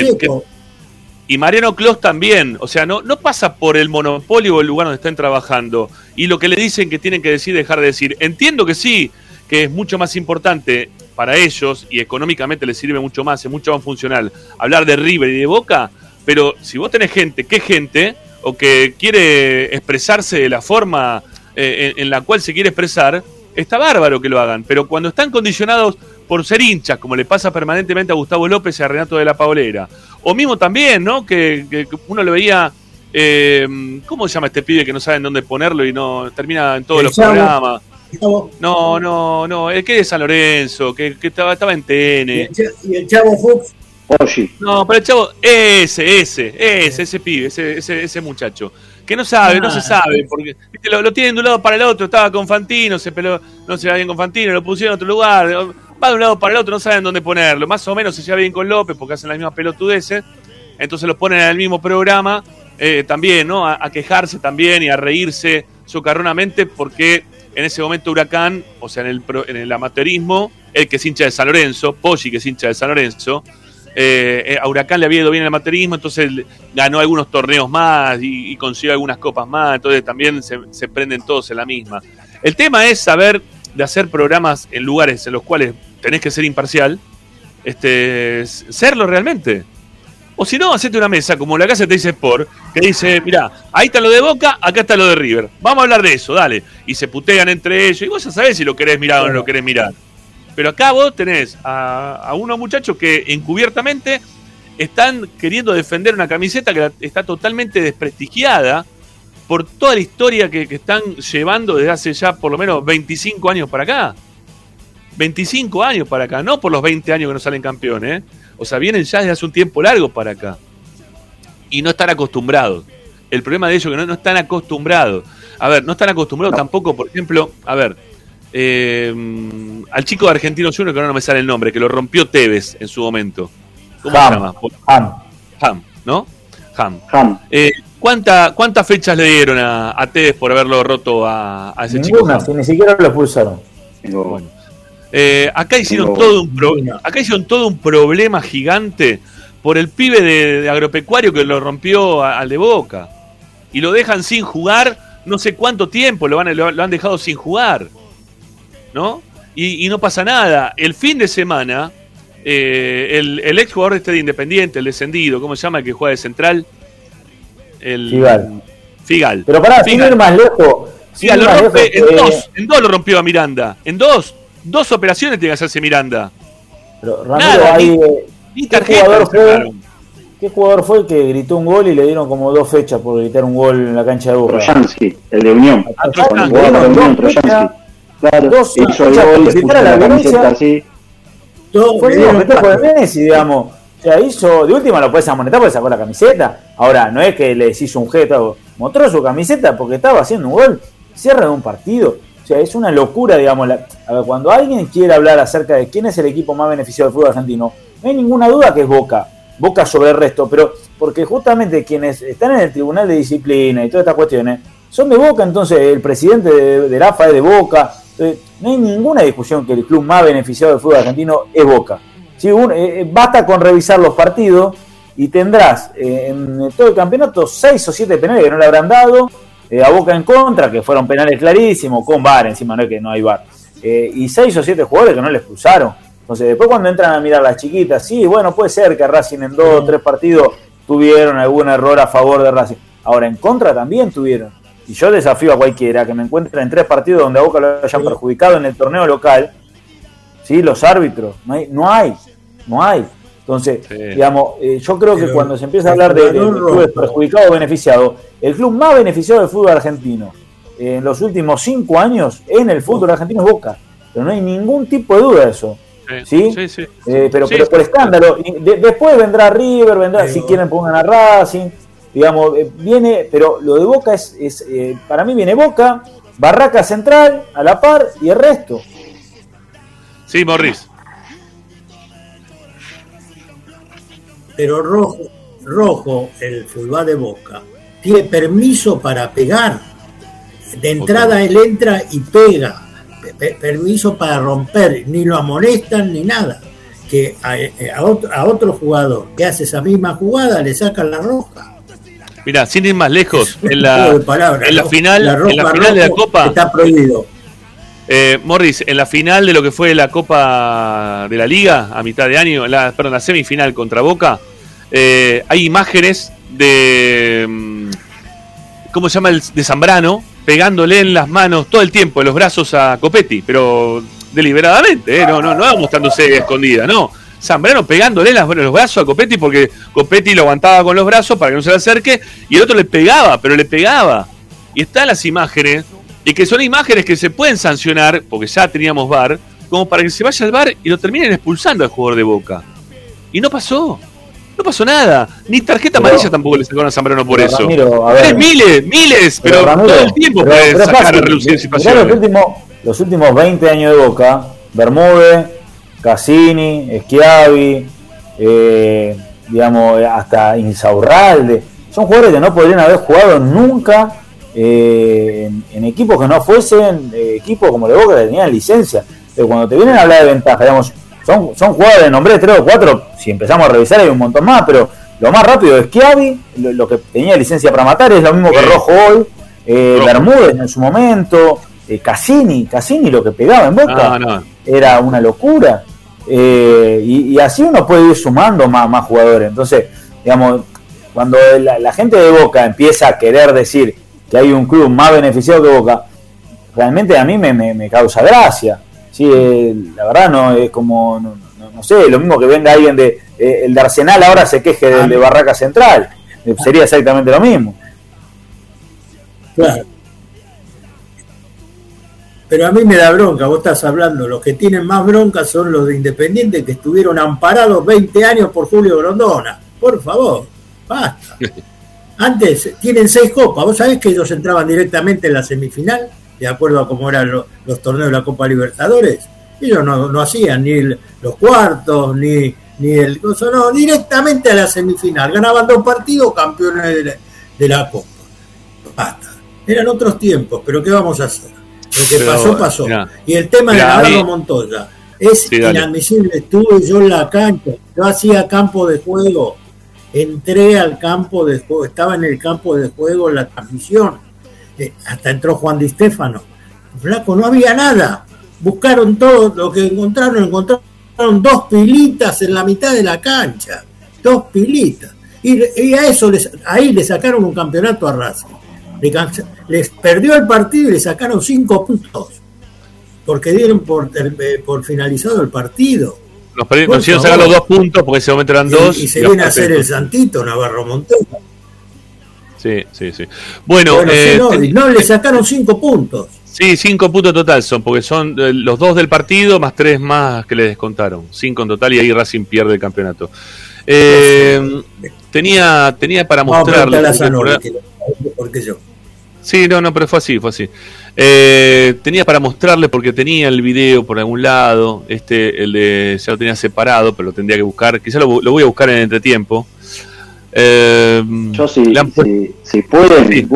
Y Mariano Clos también, o sea, no, no pasa por el monopolio o el lugar donde estén trabajando y lo que le dicen que tienen que decir, dejar de decir. Entiendo que sí, que es mucho más importante para ellos y económicamente les sirve mucho más, es mucho más funcional hablar de River y de Boca, pero si vos tenés gente, ¿qué gente? O que quiere expresarse de la forma eh, en, en la cual se quiere expresar, está bárbaro que lo hagan, pero cuando están condicionados por ser hinchas, como le pasa permanentemente a Gustavo López y a Renato de la Paulera, o mismo también, ¿no? Que, que uno lo veía, eh, ¿cómo se llama este pibe que no saben dónde ponerlo y no termina en todos El los Chavo. programas? No, no, no, el que es de San Lorenzo, que, que estaba, estaba en Y TN. el, Cha- y el Chavo Fuchs, Oshi. No, pero el chavo, ese, ese, ese, ese pibe, ese, ese, ese muchacho. Que no sabe, no se Ah. sabe, porque viste, lo, lo tienen de un lado para el otro, estaba con Fantino, se peló, no se va bien con Fantino, lo pusieron en otro lugar, va de un lado para el otro, no saben dónde ponerlo. Más o menos se lleva bien con López porque hacen las mismas pelotudeces, entonces los ponen en el mismo programa, eh, también, ¿no? A, quejarse también y a reírse socarronamente porque en ese momento Huracán, o sea, en el, en el amateurismo, el que es hincha de San Lorenzo, Poggi que es hincha de San Lorenzo, eh, eh, a Huracán le había ido bien el amateurismo, entonces ganó algunos torneos más y, y consiguió algunas copas más, entonces también se, se prenden todos en la misma. El tema es saber de hacer programas en lugares en los cuales tenés que ser imparcial, este, serlo realmente. O si no, hacete una mesa como la casa te dice Sport, que dice, mirá, ahí está lo de Boca, acá está lo de River. Vamos a hablar de eso, dale. Y se putean entre ellos. Y vos ya sabés si lo querés mirar o no lo querés mirar. Pero acá vos tenés a, a unos muchachos que encubiertamente están queriendo defender una camiseta que está totalmente desprestigiada por toda la historia que, que están llevando desde hace ya por lo menos 25 años para acá. 25 años para acá, no por los 20 años que no salen campeones. ¿eh? O sea, vienen ya desde hace un tiempo largo para acá. Y no están acostumbrados. El problema de ellos es que no, no están acostumbrados. A ver, no están acostumbrados tampoco, por ejemplo, a ver, eh, al chico de Argentino Junior, que ahora no me sale el nombre, que lo rompió Tevez en su momento. ¿Cómo Ham. se llama? Ham. Ham, ¿no? Ham. Ham. Eh, ¿cuánta- ¿Cuántas fechas le dieron a, a Tevez por haberlo roto a, a ese chico? Ninguna, si ni siquiera lo expulsaron. Tengo- Eh, acá hicieron todo un pro- acá hicieron todo un problema gigante por el pibe de, de agropecuario que lo rompió a- al de Boca y lo dejan sin jugar no sé cuánto tiempo lo, van, lo, lo han dejado sin jugar ¿no? Y, y no pasa nada el fin de semana eh, el, el ex jugador este de Independiente el descendido ¿cómo se llama el que juega de central? el Figal. Figal Pero pará, sin Figal. ir más lejos. sin Figal ir lo más rompe lejos, en eh, dos en dos lo rompió a Miranda en dos dos operaciones tiene que hacerse Miranda pero, Ramiro, Nada, ahí, ni- eh, ni ¿qué jugador fue? sacaron. ¿Qué jugador fue el que gritó un gol y le dieron como dos fechas por gritar un gol en la cancha de Boca? Trojansky, el de Unión. Ah, Trojansky. Dos Unión, fechas, Trojansky. Claro, dos hizo el gol, puso la la camiseta así. todo Fue paja. Messi, digamos. O sea, hizo, de última lo puedes amonestar porque sacó la camiseta. Ahora, no es que le hizo un gesto, mostró su camiseta porque estaba haciendo un gol. Cierre de un partido. O sea, es una locura, digamos. cuando alguien quiere hablar acerca de quién es el equipo más beneficiado del fútbol argentino, no hay ninguna duda que es Boca. Boca sobre el resto, pero porque justamente quienes están en el Tribunal de Disciplina y todas estas cuestiones son de Boca, entonces el presidente de, de AFA es de Boca. Entonces, no hay ninguna discusión que el club más beneficiado del fútbol argentino es Boca. Eh, eh, basta con revisar los partidos y tendrás eh, en todo el campeonato seis o siete penales que no le habrán dado, eh, a Boca en contra, que fueron penales clarísimos, con VAR encima, no es que no hay VAR, eh, y seis o siete jugadores que no les expulsaron. Entonces, después cuando entran a mirar las chiquitas, sí, bueno, puede ser que Racing en dos o tres partidos tuvieron algún error a favor de Racing. Ahora, en contra también tuvieron. Y yo desafío a cualquiera que me encuentre en tres partidos donde a Boca lo hayan perjudicado en el torneo local, ¿sí? los árbitros, no hay, no hay, no hay. Entonces, Sí. digamos, eh, yo creo que Pero cuando se empieza a el hablar de, de- de clubes perjudicados o beneficiados, el club más beneficiado del fútbol argentino eh, en los últimos cinco años en el fútbol argentino es Boca. Pero no hay ningún tipo de duda de eso. ¿Sí? Sí, sí. Eh, pero, Sí, pero por escándalo. De- después vendrá River, vendrá, Pero- si quieren pongan a Racing. Digamos, eh, viene, pero lo de Boca es, es, eh, para mí viene Boca, Barraca Central, a la par y el resto. Sí, Morris. Pero Rojo, Rojo, el fulbá de Boca, tiene permiso para pegar. De entrada él entra y pega. Pe- pe- permiso para romper. Ni lo amonestan ni nada. Que a, a otro, a otro jugador que hace esa misma jugada le sacan la roja. Mirá, sin ir más lejos, en la, en la final, La en la final de la Copa, Está prohibido. Eh, Morris, en la final de lo que fue la Copa de la Liga, a mitad de año, la, perdón, la semifinal contra Boca, eh, hay imágenes de. mm, ¿Cómo se llama? De Zambrano, pegándole en las manos todo el tiempo, en los brazos a Copetti, pero deliberadamente, ¿eh? no, no, no mostrándose escondida, no. Zambrano pegándole las- los brazos a Copetti porque Copetti lo aguantaba con los brazos para que no se le acerque y el otro le pegaba, pero le pegaba. Y están las imágenes, y que son imágenes que se pueden sancionar, porque ya teníamos VAR, como para que se vaya al VAR y lo terminen expulsando al jugador de Boca. Y no pasó. No pasó nada. Ni tarjeta Pero- amarilla tampoco le sacaron a Zambrano por eso. Ramiro, a ver. Miles, miles, pero, Ramiro, todo el tiempo pero- sacar a fácil. relucir Mirá situaciones. los últimos, los últimos 20 años de Boca, Bermúdez, Cassini, Schiavi, eh, digamos, hasta Insaurralde, son jugadores que no podrían haber jugado nunca eh, en, en equipos que no fuesen eh, equipos como el de Boca que tenían licencia. Pero cuando te vienen a hablar de ventaja, digamos, son, son jugadores, nombré tres o cuatro, si empezamos a revisar hay un montón más, pero lo más rápido es Schiavi, lo, lo que tenía licencia para matar es lo mismo que. Rojo hoy, eh. Bermúdez en su momento, eh, Cassini, Cassini lo que pegaba en Boca No, no. era una locura. Y, y así uno puede ir sumando más, más jugadores. Entonces, digamos, cuando la, la gente de Boca empieza a querer decir que hay un club más beneficiado que Boca, realmente a mí me, me- me causa gracia. Sí, eh, la verdad no es como, no, no- no sé, lo mismo que venga alguien de, eh, el de Arsenal ahora se queje del de Barraca Central. Eh, sería exactamente lo mismo. Claro. Pero a mí me da bronca, vos estás hablando, los que tienen más bronca son los de Independiente que estuvieron amparados 20 años por Julio Grondona. Por favor, basta. Antes tienen seis copas, vos sabés que ellos entraban directamente en la semifinal, de acuerdo a cómo eran lo- los torneos de la Copa Libertadores. Ellos no, no hacían ni el- los cuartos, ni, ni el coso, no, directamente a la semifinal. Ganaban dos partidos, campeones de la, de la Copa. Basta. Eran otros tiempos, pero ¿qué vamos a hacer? Lo que Pero, pasó, pasó. y el tema de Navarro Montoya es Sí, inadmisible. Estuve yo en la cancha, yo hacía campo de juego, entré al campo de juego, estaba en el campo de juego la transmisión. Eh, hasta entró Juan Di Stefano. Flaco, no había nada. Buscaron todo lo que encontraron, encontraron dos pilitas en la mitad de la cancha. Dos pilitas. Y, y a eso les, ahí le sacaron un campeonato a Racing. Les perdió el partido y le sacaron cinco puntos. Porque dieron por, eh, por finalizado el partido. Nos, favor. sacar los dos puntos porque en ese momento eran Y- dos. y, se viene a hacer el santito Navarro Montoya. Sí, sí, sí. Bueno, Bueno, eh, no, ten- no, le sacaron cinco puntos. sí, cinco puntos total son, porque son eh, los dos del partido más tres más que le descontaron. Cinco en total y ahí Racing pierde el campeonato. Eh, tenía, tenía para mostrarle. que- porque yo. Sí, no, no, pero fue así, fue así. Eh, tenía para mostrarle porque tenía el video por algún lado, este, el de, ya lo tenía separado, pero lo tendría que buscar, quizá lo, lo voy a buscar en entretiempo. Eh, Yo si, han pu- si, si pueden, Sí.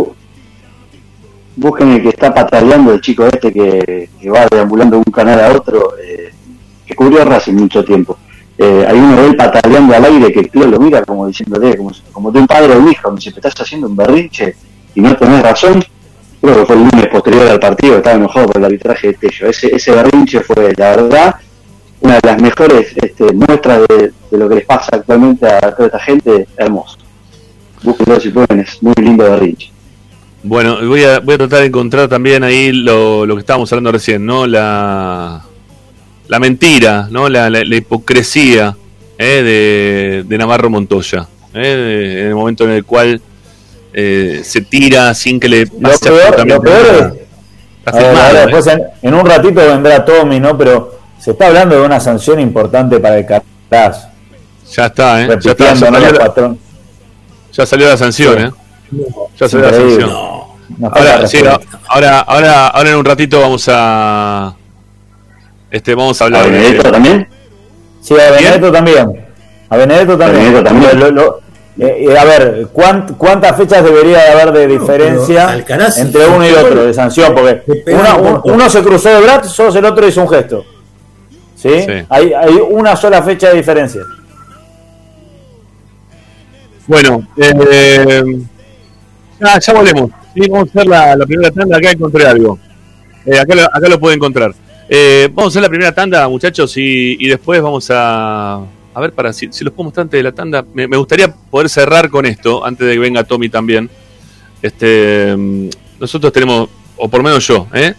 busquen el que está pataleando, el chico este que, que va deambulando de un canal a otro, eh, que cubrió Racing mucho tiempo. Eh, hay uno de él pataleando al aire que el tío lo mira como diciéndole, como, como de un padre a un hijo, me dice, "¿Me estás haciendo un berrinche y no tenés razón. Creo que fue el lunes posterior al partido, estaba enojado por el arbitraje de Tello. Ese, ese berrinche fue, la verdad, una de las mejores este, muestras de, lo que les pasa actualmente a toda esta gente, hermoso. Búsquenlo si pueden, muy lindo berrinche. Bueno, voy a, voy a tratar de encontrar también ahí lo, lo que estábamos hablando recién, ¿no? La, la mentira, ¿no? La, la- hipocresía ¿eh? de, de Navarro Montoya, ¿eh? En el momento en el cual eh, se tira sin que le Lo pase peor, lo peor es, A ver, filmado, ahora ¿eh? después en, en un ratito vendrá Tommy, ¿no? Pero se está hablando de una sanción importante para el Cartaz. Ya está, ¿eh? Ya, está, ya salió la, patrón. ya salió la sanción, Sí. ¿eh? Ya salió la sanción. Ahora, sí, ahora, ahora, ahora en un ratito vamos a este vamos a ¿A hablar de- Benedetto también? Sí, a Benedetto también. A Benedetto también. Benedetto también. Lo- lo- eh, eh, a ver, ¿cuánt- ¿cuántas fechas debería de haber de diferencia Alcaraz entre uno y otro de sanción? Porque uno se cruzó de brazos, el otro hizo un gesto. ¿Sí? Sí. Hay, hay una sola fecha de diferencia. Bueno, eh, ah, ya volvemos. Sí, vamos a hacer la, la primera tanda. Acá encontré algo. Eh, acá, lo, acá lo puede encontrar. Eh, vamos a hacer la primera tanda, muchachos, y, y después vamos a. A ver, para si, los puedo mostrar antes de la tanda. Me, gustaría poder cerrar con esto, antes de que venga Tommy también. Este, mm, nosotros tenemos, o por lo menos yo, ¿eh?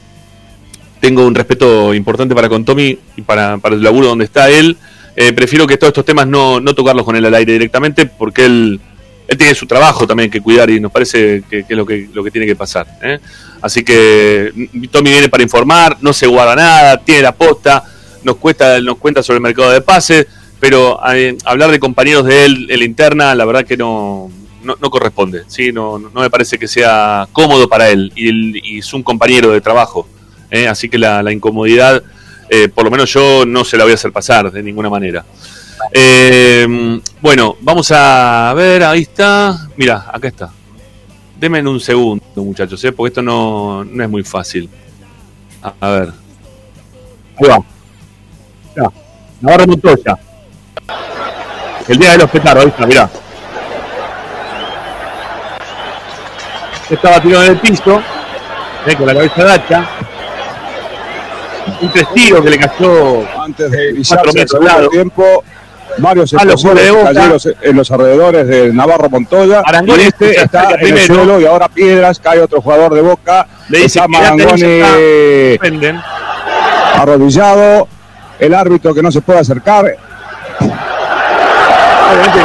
tengo un respeto importante para con Tommy y para, el laburo donde está él. Eh, prefiero que todos estos temas no, no tocarlos con él al aire directamente porque él, tiene su trabajo también que cuidar y nos parece que, que es lo que, lo que tiene que pasar. ¿eh? Así que mm, Tommy viene para informar, no se guarda nada, tiene la posta, nos, cuesta, nos cuenta sobre el mercado de pases, pero eh, hablar de compañeros de él en la interna, la verdad que no, no, corresponde. ¿sí? No, no me parece que sea cómodo para él y, él- es un compañero de trabajo. ¿eh? Así que la, incomodidad, eh, por lo menos yo no se la voy a hacer pasar de ninguna manera. Bueno, vamos a ver, ahí está. Mira, acá está. Denme en un segundo, muchachos, porque esto no, no es muy fácil. A, a ver. Ahí va. Ya. Navarro Montoya. El día de los petardos, ahí está, mirá. Estaba tirado en el piso, eh, con la cabeza dacha. Un testigo que le cayó Antes de cuatro iniciarse el segundo tiempo, varios explosivos cayeron en los alrededores de Navarro Montoya. Arangoni y este está en el primero. suelo y ahora Piedras, cae otro jugador de Boca. Le dice está Marangoni. Suspenden. arrodillado. El árbitro que no se puede acercar. Obviamente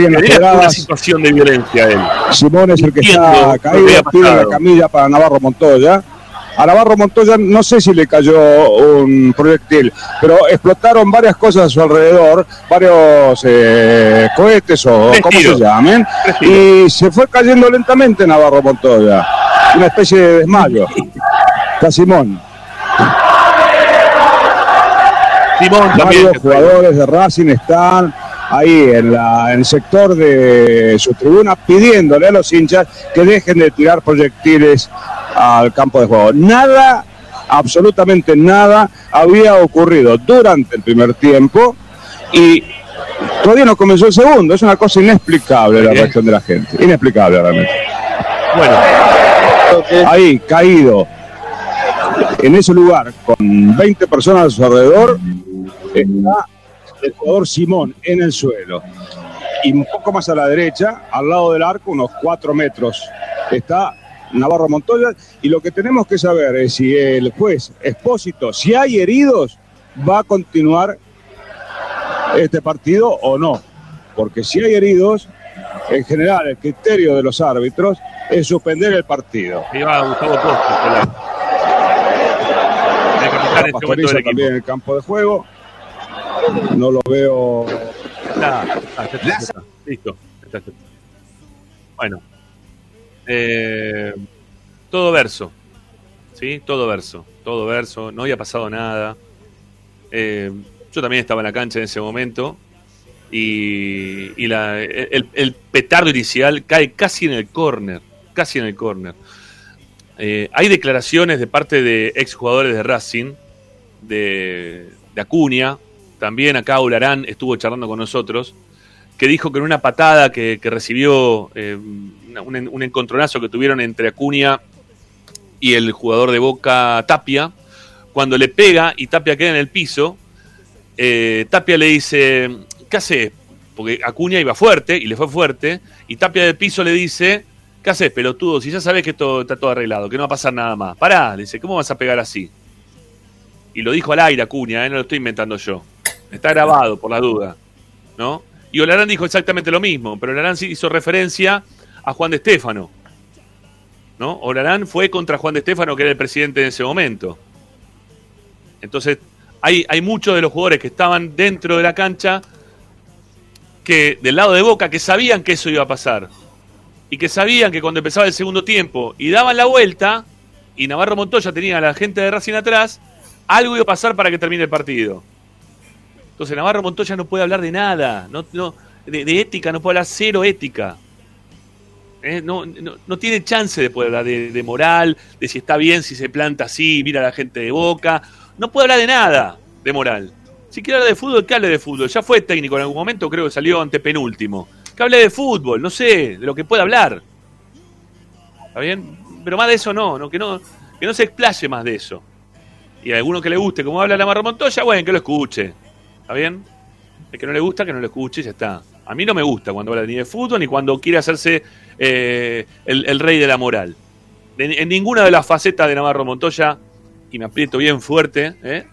cuando tira, una situación de violencia él. Simón es el que Entiendo está caído, pide la camilla para Navarro Montoya. A Navarro Montoya no sé si le cayó un proyectil, pero explotaron varias cosas a su alrededor, varios eh, cohetes o como se llamen, y se fue cayendo lentamente Navarro Montoya. Una especie de desmayo. Está Simón. Simón también. Varios jugadores de Racing están ahí en, la- en el sector de su tribuna pidiéndole a los hinchas que dejen de tirar proyectiles al campo de juego. Nada, absolutamente nada había ocurrido durante el primer tiempo y todavía no comenzó el segundo. Es una cosa inexplicable la reacción de la gente. Inexplicable realmente. Bueno, Ahí, caído en ese lugar con 20 personas a su alrededor, está el jugador Simón en el suelo. Y un poco más a la derecha, al lado del arco, unos 4 metros, está Navarro Montoya. Y lo que tenemos que saber es si el juez Expósito, si hay heridos, va a continuar este partido o no. Porque si hay heridos, en general el criterio de los árbitros es suspender el partido. va Gustavo pelado. El capitán este también en el campo de juego. No lo veo. Está, está, está, está. Listo. Bueno. Eh, todo verso. ¿Sí? Todo verso. Todo verso. No había pasado nada. Eh, yo también estaba en la cancha en ese momento. Y, el, petardo inicial cae casi en el córner. Casi en el córner. Eh, hay declaraciones de parte de exjugadores de Racing, de Acuña, también acá Ularán estuvo charlando con nosotros, que dijo que en una patada que, recibió, eh, un, en- un encontronazo que tuvieron entre Acuña y el jugador de Boca Tapia, cuando le pega y Tapia queda en el piso, eh, Tapia le dice, ¿qué haces? Porque Acuña iba fuerte y le fue fuerte, y Tapia del piso le dice, ¿qué haces, pelotudo? Si ya sabes que todo, está todo arreglado, que no va a pasar nada más. Pará, le dice, ¿cómo vas a pegar así? Y lo dijo al aire Acuña, ¿eh? no lo estoy inventando yo. Está grabado, por la duda. ¿No? Y Olarán dijo exactamente lo mismo, pero Olarán hizo referencia a Juan de Estéfano. ¿No? Olarán fue contra Juan de Estéfano, que era el presidente en ese momento. Entonces, hay, hay muchos de los jugadores que estaban dentro de la cancha que del lado de Boca que sabían que eso iba a pasar. Y que sabían que cuando empezaba el segundo tiempo y daban la vuelta, y Navarro Montoya tenía a la gente de Racing atrás, algo iba a pasar para que termine el partido. Entonces Navarro Montoya no puede hablar de nada, no, de ética, no puede hablar cero ética. Eh, no, no, no tiene chance de poder hablar de, de moral, de si está bien, si se planta así, mira a la gente de boca. No puede hablar de nada de moral. Si quiere hablar de fútbol, que hable de fútbol. Ya fue técnico en algún momento, creo que salió ante penúltimo. Que hable de fútbol, no sé, de lo que pueda hablar. ¿Está bien? Pero más de eso no, no que no, Que no se explaye más de eso. Y a alguno que le guste, como habla la Marra Montoya, bueno, que lo escuche. ¿Está bien? El que no le gusta, que no lo escuche y ya está. A mí no me gusta cuando habla ni de fútbol ni cuando quiere hacerse eh, el, rey de la moral. En, en ninguna de las facetas de Navarro Montoya, y me aprieto bien fuerte, ¿eh?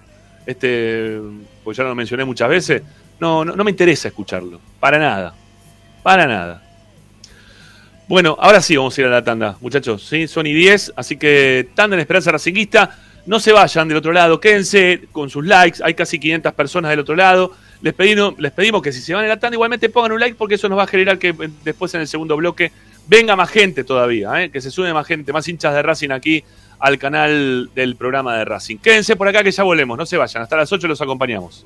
este, pues ya lo mencioné muchas veces, no, no, no me interesa escucharlo. Para nada. Para nada. Bueno, ahora sí vamos a ir a la tanda, muchachos. ¿sí? Son y 10, así que tanda en Esperanza Racinguista. No se vayan del otro lado, quédense con sus likes. Hay casi 500 personas del otro lado. Les pedimos, les pedimos que si se van a la igualmente pongan un like porque eso nos va a generar que eh, después en el segundo bloque venga más gente todavía, ¿eh? que se sume más gente, más hinchas de Racing aquí al canal del programa de Racing. Quédense por acá que ya volvemos, no se vayan. Hasta las 8 los acompañamos.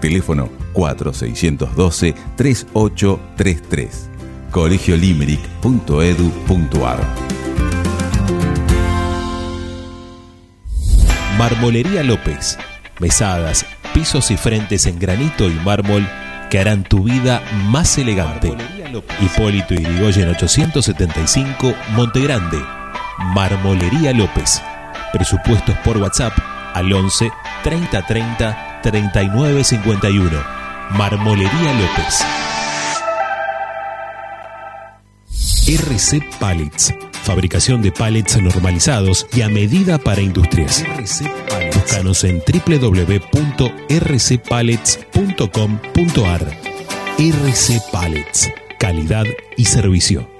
Teléfono 4612-3833. colegiolimerick.edu.ar Marmolería López. Mesadas, pisos y frentes en granito y mármol que harán tu vida más elegante. Hipólito Yrigoyen 875, Montegrande. Marmolería López. Presupuestos por WhatsApp al 11 30 30 39 51. Marmolería López. RC Pallets. Fabricación de pallets normalizados y a medida para industrias. Búscanos en www.rcpallets.com.ar. RC Pallets. Calidad y servicio.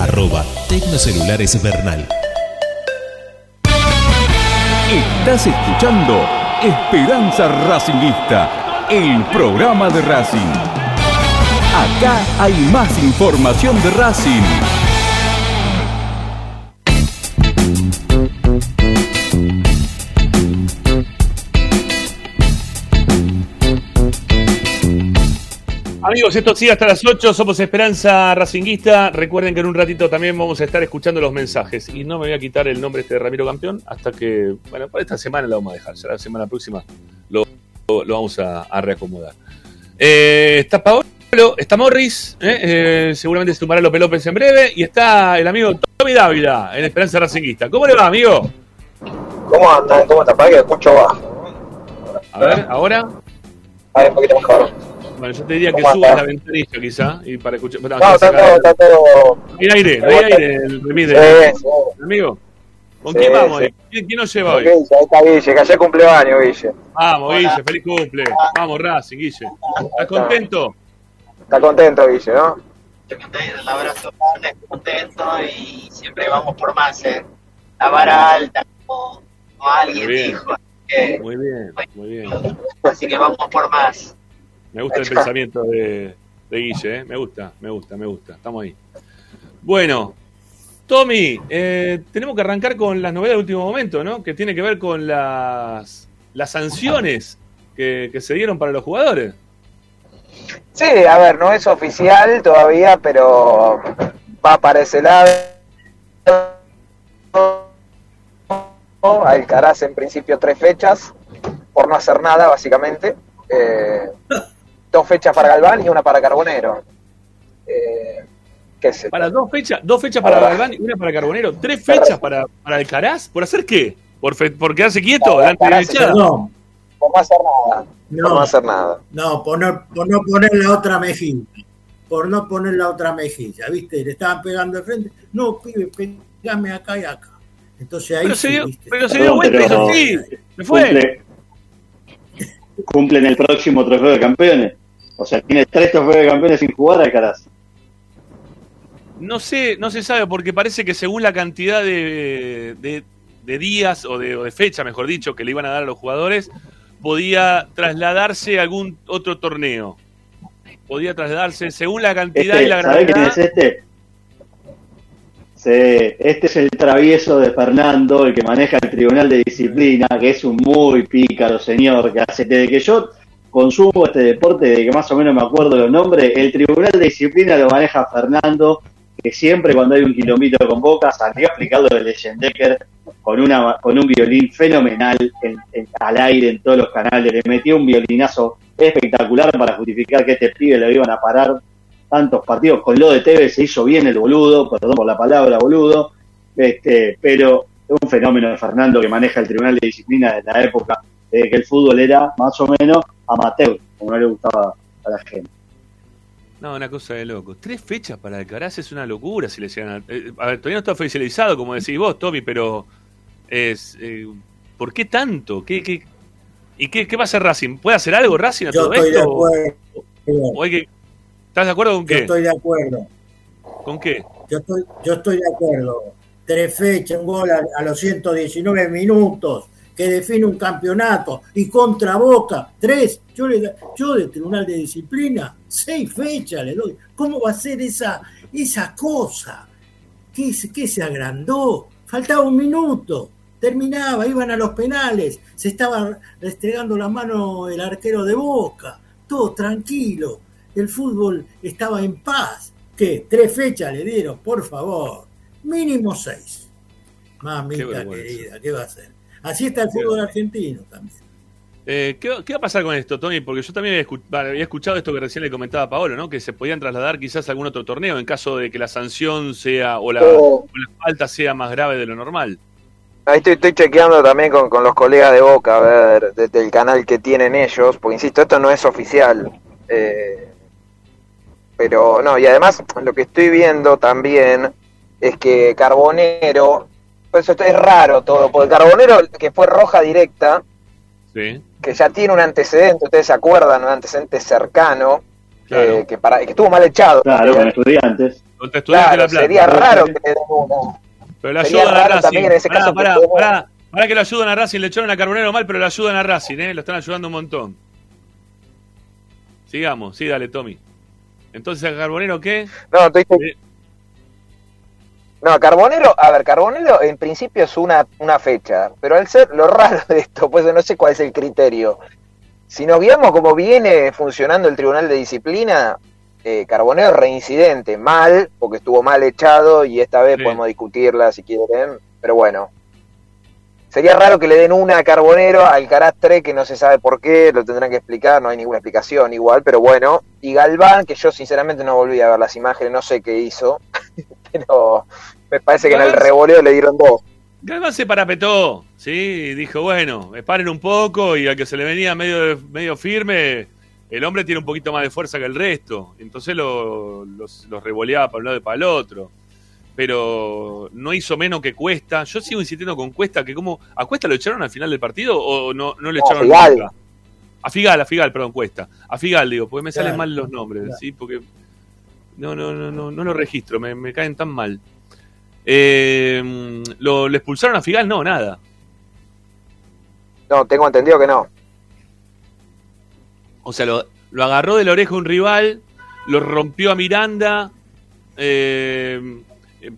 Arroba Tecnocelulares Bernal. Estás escuchando Esperanza Racingista, el programa de Racing. Acá hay más información de Racing. Amigos, esto sigue hasta las 8. Somos Esperanza Racinguista. Recuerden que en un ratito también vamos a estar escuchando los mensajes. Y no me voy a quitar el nombre este de Ramiro Campeón hasta que, bueno, para esta semana lo vamos a dejar. Será la semana próxima lo, lo- lo vamos a, a reacomodar. Eh, está Paolo, está Morris, eh, eh, seguramente se sumará López López en breve. Y está el amigo Tommy Dávila en Esperanza Racinguista. ¿Cómo le va, amigo? ¿Cómo andan? ¿Cómo te Para que escucho bajo. A ver, ahora. A ver, un poquito mejor. Bueno, yo te diría que ¿Cómo subas la ventanilla quizá. Y para escuchar. No, está todo, está todo. Hay aire, hay aire el remis de- Sí, sí. Amigo, ¿con Sí, quién vamos sí. hoy? ¿Quién, quién nos lleva hoy? Guille, ahí está Guille, que ayer cumpleaños, Guille. Vamos, Guille, feliz cumple. Vamos, Racing, Guille. ¿Estás contento? Está contento, Guille, ¿no? Un abrazo grande, contento y siempre vamos por más, ¿eh? La vara alta, como, como alguien dijo. que- Muy bien, muy bien. así que vamos por más. Me gusta el pensamiento de, de Guille, ¿eh? Me gusta, me gusta, me gusta. Estamos ahí. Bueno, Tommy, eh, tenemos que arrancar con las novedades de último momento, ¿no? Que tiene que ver con las, las sanciones que, que se dieron para los jugadores. Sí, a ver, no es oficial todavía, pero va para ese lado. Alcaraz en principio tres fechas, por no hacer nada, básicamente. Eh, dos fechas para Galván y una para Carbonero. Eh, ¿Qué sé? Para dos fechas, dos fechas para Galván y una para Carbonero. Tres fechas para, para Alcaraz. ¿Por hacer qué? ¿Por, fe- por quedarse quieto delante de la Alcaraz, hinchada? No, Por no hacer nada. No. Por no hacer nada. no, por no, por no poner la otra mejilla. Por no poner la otra mejilla, ¿viste? Le estaban pegando de frente. No, pibe, pegame acá y acá. Entonces ahí Pero se sí, dio, ¿viste? pero se dio vuelta y hizo así. Se fue. Cumple, cumple en el próximo trofeo de campeones. O sea, tiene tres trofeos de campeones sin jugar Alcaraz. No sé, no se sabe porque parece que según la cantidad de, de- de días o de, o de fecha, mejor dicho, que le iban a dar a los jugadores, podía trasladarse a algún otro torneo. Podía trasladarse según la cantidad Este, y la ¿Sabés quién gravedad. es este? Sí, este es el travieso de Fernando, el que maneja el Tribunal de Disciplina, que es un muy pícaro señor, que hace desde que yo consumo este deporte, de que más o menos me acuerdo los nombres, el Tribunal de Disciplina lo maneja Fernando, que siempre cuando hay un kilómetro con Boca salió a explicarlo de con, una, con un violín fenomenal en- al aire en todos los canales, le metió un violinazo espectacular para justificar que este pibe lo iban a parar tantos partidos. Con lo de Tevez se hizo bien el boludo, perdón por la palabra boludo, este, pero un fenómeno de Fernando que maneja el Tribunal de Disciplina de la época de que el fútbol era más o menos amateur, como no le gustaba a la gente. No, una cosa de loco. Tres fechas para Alcaraz es una locura si le llegan a... eh, a ver, todavía no está oficializado, como decís vos, Tommy, pero es... eh, ¿Por qué tanto? ¿Qué, qué, ¿Y qué, qué va a hacer Racing? ¿Puede hacer algo Racing a Yo todo estoy de esto? acuerdo. ¿O hay que- ¿Estás de acuerdo con Yo qué? estoy de acuerdo. ¿Con qué? Yo estoy, yo estoy de acuerdo. Tres fechas, un gol a, a los 119 minutos, que define un campeonato, y contra Boca, tres. Yo, le, yo de Tribunal de Disciplina, seis fechas le doy. ¿Cómo va a ser esa, esa cosa? ¿Qué, se- qué se agrandó? Faltaba un minuto. Terminaba, iban a los penales, se estaba restregando la mano el arquero de Boca, todo tranquilo, el fútbol estaba en paz. ¿Qué? Tres fechas le dieron, por favor. Mínimo seis. Mamita querida, ¿qué va a hacer? Así está el fútbol argentino también. Eh, ¿qué, qué va a pasar con esto, Tony? Porque yo también había, escuchado esto que recién le comentaba a Paolo, ¿no? Que se podían trasladar quizás a algún otro torneo en caso de que la sanción sea o la, Oh. o la falta sea más grave de lo normal. Ahí estoy, estoy chequeando también con, con los colegas de Boca, a ver, desde el canal que tienen ellos, porque insisto, esto no es oficial. eh, pero no, y además lo que estoy viendo también es que Carbonero, pues esto es raro todo, porque Carbonero, que fue roja directa, Sí. que ya tiene un antecedente, ustedes se acuerdan, un antecedente cercano, eh, que, para, que estuvo mal echado. Claro, con estudiantes. Contra Estudiantes de Claro, La Plata. sería raro que le den una. Pero le Sería ayudan a raro Racing. también en ese Pará, caso que pará, tenemos- pará, pará que lo ayudan a Racing. Le echaron a Carbonero mal, pero le ayudan a Racing, ¿eh? Lo están ayudando un montón. Sigamos, sí, dale, Tommy. Entonces, ¿a Carbonero qué? No, estoy... No, Carbonero, a ver, Carbonero en principio es una, una fecha, pero al ser lo raro de esto, pues no sé cuál es el criterio. si nos guiamos como viene funcionando el Tribunal de Disciplina, eh, Carbonero reincidente, mal, porque estuvo mal echado y esta vez podemos discutirla si quieren, pero bueno. Sería raro que le den una a Carbonero, al Carastre, que no se sabe por qué, lo tendrán que explicar, no hay ninguna explicación igual, pero bueno. Y Galván, que yo sinceramente no volví a ver las imágenes, no sé qué hizo, pero me parece que en el revoleo le dieron dos. Galván se parapetó, ¿sí? Dijo, bueno, esparen un poco y al que se le venía medio, medio firme, el hombre tiene un poquito más de fuerza que el resto. Entonces lo- los, los revoleaba para un lado y para el otro. Pero no hizo menos que Cuesta. Yo sigo insistiendo con Cuesta, que como... ¿A Cuesta lo echaron al final del partido o no, no le No, echaron Figal. nunca? A Figal, a Figal, perdón, Cuesta. A Figal, digo, porque me salen mal los nombres, ¿sí? Porque no, no, no, no, no lo registro, me, me caen tan mal. Eh, ¿lo, ¿Le expulsaron a Figal? No, nada. No, tengo entendido que no. O sea, lo, lo agarró de la oreja un rival, lo rompió a Miranda, eh,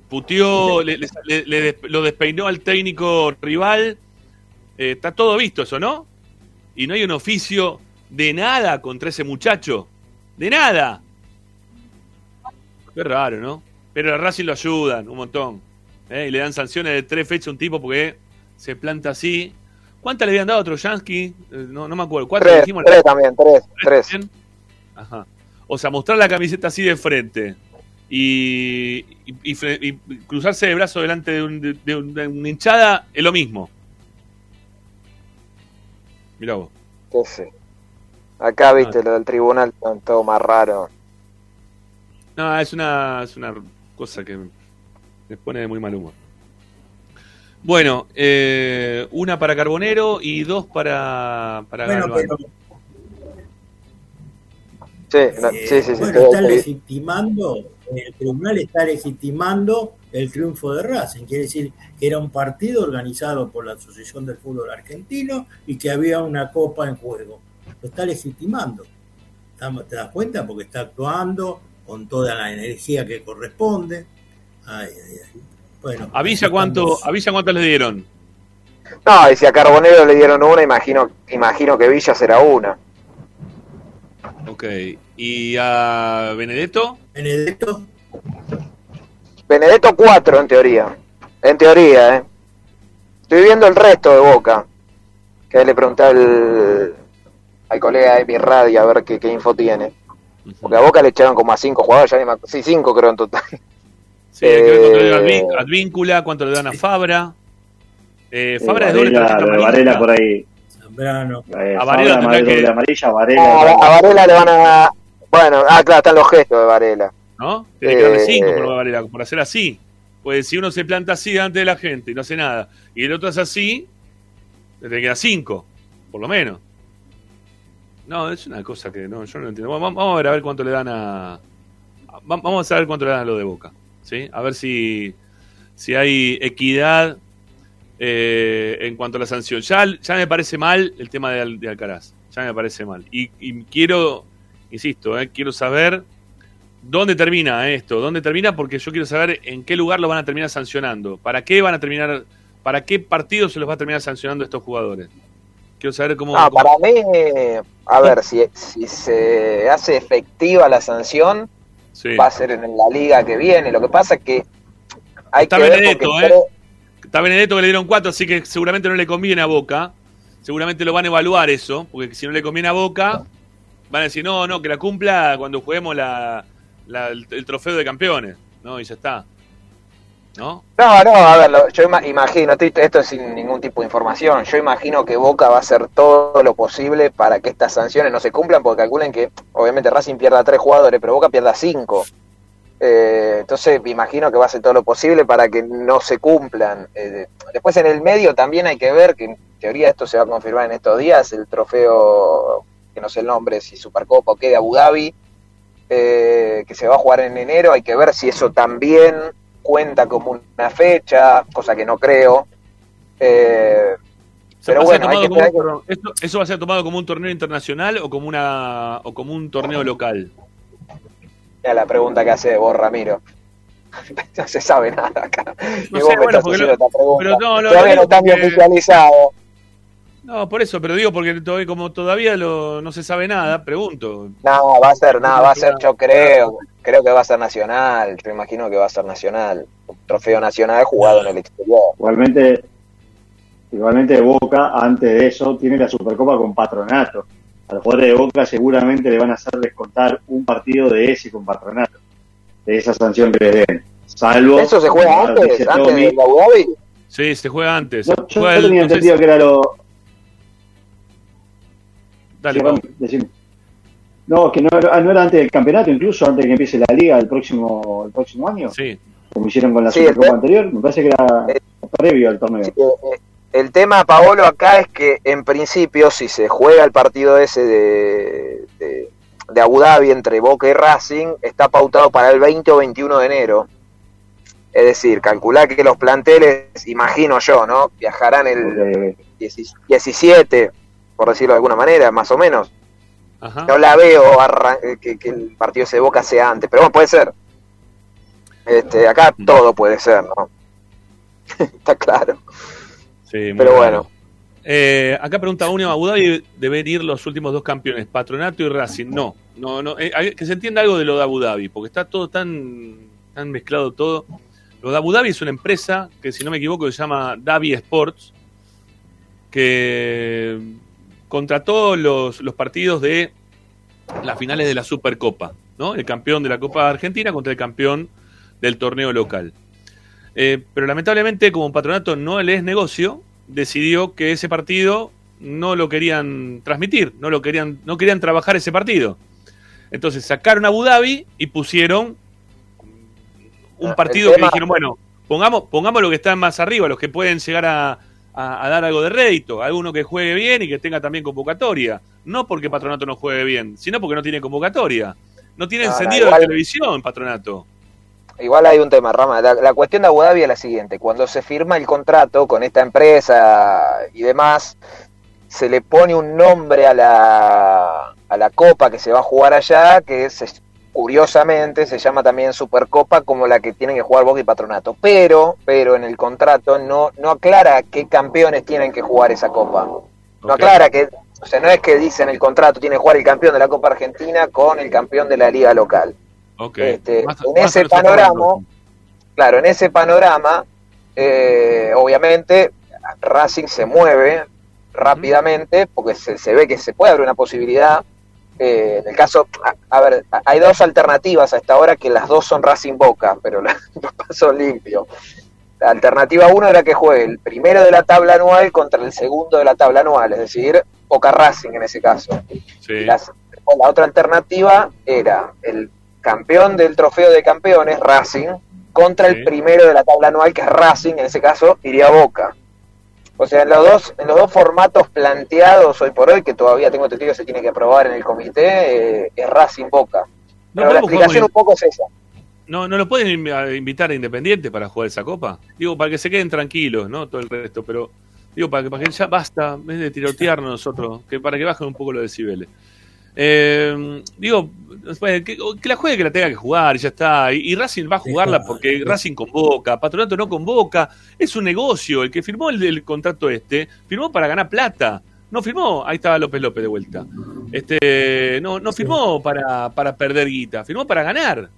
puteó, le- le- lo despeinó al técnico rival. Eh, está todo visto eso, ¿no? Y no hay un oficio de nada contra ese muchacho. De nada. Qué raro, ¿no? Pero a Racing lo ayudan un montón. ¿eh? Y le dan sanciones de tres fechas a un tipo porque se planta así. ¿Cuántas le habían dado a Trojansky? Eh, no, no me acuerdo. ¿Cuántas Tres, dijimos? tres también, tres, tres. también? Ajá. O sea, mostrar la camiseta así de frente y, y- y fre- y cruzarse de brazo delante de, un- de- de un- de una hinchada es lo mismo. Mirá vos. qué sé. Acá, viste, lo del tribunal, todo más raro. No, es una, es una cosa que me pone de muy mal humor. Bueno, eh, una para Carbonero y dos para, para Bueno, Galván. pero Sí, no, sí, sí, sí. bueno, está legitimando, el tribunal está legitimando el triunfo de Racing. Quiere decir que era un partido organizado por la Asociación del Fútbol Argentino y que había una copa en juego. Lo está legitimando. ¿Te das cuenta? Porque está actuando con toda la energía que corresponde. Ay, ay, ay. Bueno, ¿A Villa así cuánto, estamos. a Villa cuánto le dieron? No, y si a Carbonero le dieron una, imagino, imagino que Villa será una. Ok. ¿Y a Benedetto? Benedetto, Benedetto 4 en teoría. En teoría, ¿eh? Estoy viendo el resto de Boca. Que le pregunté al, al colega de mi radio a ver qué, qué info tiene. Porque a Boca le echaron como a 5 jugadores, ya ni me acu- Sí, 5 creo en total. Sí, hay que ver cuánto le dan a Eh, Advín- Advíncula, cuánto le dan a Fabra. Eh, Fabra es doble Varela, tarjeta amarilla. Varela por ahí. Zambrano. Eh, A Varela Fabra, tendrá doble que- amarilla, Varela. Ah, a, a Varela le van a. Bueno, ah, claro, están los gestos de Varela. ¿No? Tiene que darle Eh, 5 por Varela, por hacer así. Pues si uno se planta así delante de la gente y no hace nada, y el otro es así, le tiene que dar 5, por lo menos. No, es una cosa que no, yo no entiendo. Vamos, vamos a ver a ver cuánto le dan a. a- Vamos a ver cuánto le dan a lo de Boca. ¿sí? A ver si, si hay equidad eh, en cuanto a la sanción. Ya, ya me parece mal el tema de, Al- de Alcaraz. Ya me parece mal. Y, quiero, insisto, eh, quiero saber dónde termina esto. ¿Dónde termina? Porque yo quiero saber en qué lugar lo van a terminar sancionando. ¿Para qué van a terminar? ¿Para qué partido se los va a terminar sancionando estos jugadores? Quiero saber cómo. Cómo- para mí, a ver, si, si se hace efectiva la sanción, Sí. va a ser en la liga que viene. Lo que pasa es que hay Está que ver Benedetto, porque ¿eh? Está Benedetto que le dieron 4, así que seguramente no le conviene a Boca. Seguramente lo van a evaluar eso, porque si no le conviene a Boca, van a decir, no, no, que la cumpla cuando juguemos la, la- el, el trofeo de campeones. ¿No? Y ya está. ¿No? No, no, a ver, yo ima- imagino, esto es sin ningún tipo de información, yo imagino que Boca va a hacer todo lo posible para que estas sanciones no se cumplan, porque calculen que obviamente Racing pierda tres jugadores, pero Boca pierda cinco. Eh, entonces me imagino que va a hacer todo lo posible para que no se cumplan. Eh, después en el medio también hay que ver, que en teoría esto se va a confirmar en estos días, el trofeo, que no sé el nombre, si Supercopa o qué, de Abu Dhabi, eh, que se va a jugar en enero, hay que ver si eso también cuenta como una fecha, cosa que no creo. Eh, pero bueno, hay tomado que, como hay un que- torneo- esto- ¿Eso va a ser tomado como un torneo internacional o como una o como un torneo local? Mira la pregunta que hace vos, Ramiro. no se sabe nada acá. No Y sé, vos me bueno, estás porque haciendo lo- esta pregunta. pero no, lo- Todavía no está porque- oficializado. No, por eso, pero digo porque to- como todavía lo, no se sabe nada, pregunto. No, va a ser, nada, va a ser, yo creo, creo que va a ser nacional, yo imagino que va a ser nacional, un trofeo nacional jugado en el exterior. Igualmente, igualmente Boca, antes de eso, tiene la Supercopa con Patronato. A los jugadores de Boca seguramente le van a hacer descontar un partido de ese con Patronato, de esa sanción que le den. Salvo. ¿Eso se juega antes, antes de Abu Dhabi? Sí, se juega antes. No, yo, Juega yo el- tenía no sé entendido si- que era lo. Dale. Rami, decime. No, que no, era- no era antes del campeonato, incluso antes de que empiece la liga el próximo, el próximo año. Sí. Como hicieron con la Sí, Supercopa anterior, me parece que era previo al torneo. Sí, eh, El tema, Paolo, acá es que en principio, si se juega el partido ese de, de, de Abu Dhabi entre Boca y Racing, está pautado para el 20 o 21 de enero. Es decir, calcular que los planteles, imagino yo, ¿no? Viajarán el 17, por decirlo de alguna manera, más o menos. Ajá. No la veo arran- que, que el partido de Boca sea antes, pero bueno, puede ser. Este, acá todo puede ser, ¿no? Está claro. Sí, Pero bueno. Eh, acá pregunta uno, Abu Dhabi deben ir los últimos dos campeones, Patronato y Racing. No, no, no. eh, que se entienda algo de lo de Abu Dhabi, porque está todo tan, tan mezclado todo. Lo de Abu Dhabi es una empresa que, si no me equivoco, se llama Dhabi Sports, que contrató los, los partidos de las finales de la Supercopa, ¿no? El campeón de la Copa Argentina contra el campeón del torneo local. Eh, pero lamentablemente, como patronato no le es negocio, decidió que ese partido no lo querían transmitir, no lo querían, no querían trabajar ese partido. Entonces sacaron a Abu Dhabi y pusieron un Ah, partido que dijeron, bueno, pongamos, pongamos los que están más arriba, los que pueden llegar a, a- a dar algo de rédito, alguno que juegue bien y que tenga también convocatoria. No porque Patronato no juegue bien, sino porque no tiene convocatoria. No tiene No, no, encendido igual- la televisión, Patronato. Igual hay un tema, Rama. La, la cuestión de Abu Dhabi es la siguiente. Cuando se firma el contrato con esta empresa y demás, se le pone un nombre a la, a la copa que se va a jugar allá, que es, curiosamente se llama también Supercopa, como la que tienen que jugar Boca y Patronato. Pero, pero en el contrato no, no aclara qué campeones tienen que jugar esa copa. No aclara que, o sea, no es que dice en el contrato tiene que jugar el campeón de la Copa Argentina con el campeón de la liga local. Ok. Este, Más- en más ese panorama, claro, en ese panorama, eh, obviamente Racing se mueve rápidamente porque se, se ve que se puede abrir una posibilidad. Eh, en el caso, a, a ver, hay dos alternativas a esta hora que las dos son Racing Boca, pero la- los pasos limpios. La alternativa uno era que juegue el primero de la tabla anual contra el segundo de la tabla anual, es decir, Boca Racing en ese caso. Sí. Las- la otra alternativa era el campeón del trofeo de campeones, Racing, contra el primero de la tabla anual, que es Racing, en ese caso iría a Boca. O sea, en los dos, en los dos formatos planteados hoy por hoy, que todavía tengo entendido que se tiene que aprobar en el comité, eh, es Racing Boca. No Pero la explicación un poco es esa. No, no lo pueden invitar a Independiente para jugar esa copa. Digo, para que se queden tranquilos, ¿no? Todo el resto, pero digo, para que, para que ya basta, en vez de tirotearnos nosotros, que para que bajen un poco los decibeles. Eh, digo, que, que la juegue que la tenga que jugar y ya está. Y, y Racing va a jugarla porque Racing convoca, Patronato no convoca, es un negocio. El que firmó el, el contrato este, firmó para ganar plata. No firmó, ahí estaba López López de vuelta. Este, no, no firmó para, para perder guita, firmó para ganar.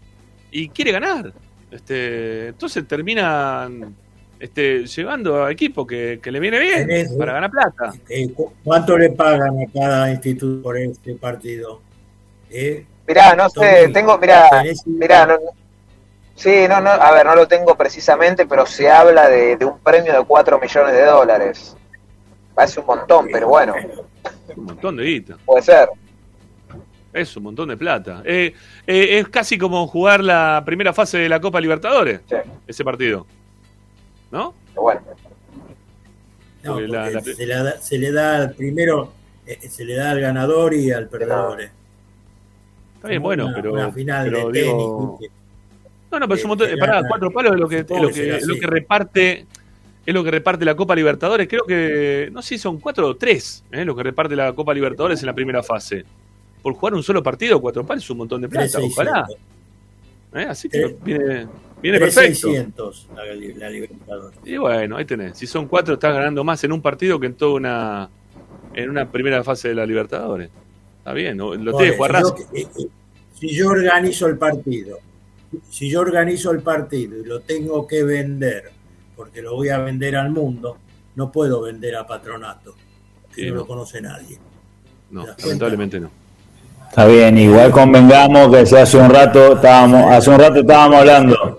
Y quiere ganar. Este, entonces terminan este, llevando a equipo que, que le viene bien para ganar plata. ¿cu- ¿Cuánto le pagan a cada instituto por este partido? Eh, Mirá, no sé, tengo, mirá, mirá, no, no- sí, no, no, a ver, no lo tengo precisamente, pero se habla de, de un premio de 4 millones de dólares. Parece un montón, pero bueno, Un montón de guita. puede ser. Es un montón de plata. Eh, eh, es casi como jugar la primera fase de la Copa Libertadores, ese partido. ¿No? Bueno. No, Porque la- porque la- se, le da, se le da al primero, eh, se le da al ganador y al perdedor. eh. Está bien, bueno, una- pero. una final pero de digo- tenis, ¿viste? No, no, pero es un montón. pará, cuatro palos es lo que, es lo que es lo que reparte. Es lo que reparte la Copa Libertadores. Creo que. No sé si son cuatro o tres. ¿eh? Lo que reparte la Copa Libertadores en la primera fase. Por jugar un solo partido, cuatro palos es un montón de plata. 3.600. Ojalá. ¿Eh? Así que Tres- viene, viene perfecto. 3.600 la, la Libertadores. Y bueno, ahí tenés. Si son cuatro, estás ganando más en un partido que en toda una, en una primera fase de la Libertadores. Está bien, lo Por tiene que eh, eh, si yo organizo el partido, si yo organizo el partido y lo tengo que vender, porque lo voy a vender al mundo, no puedo vender a Patronato, que Sí, no, no. lo conoce nadie. No, lamentablemente no. Está bien, igual convengamos que si hace un rato estábamos, hace un rato estábamos hablando,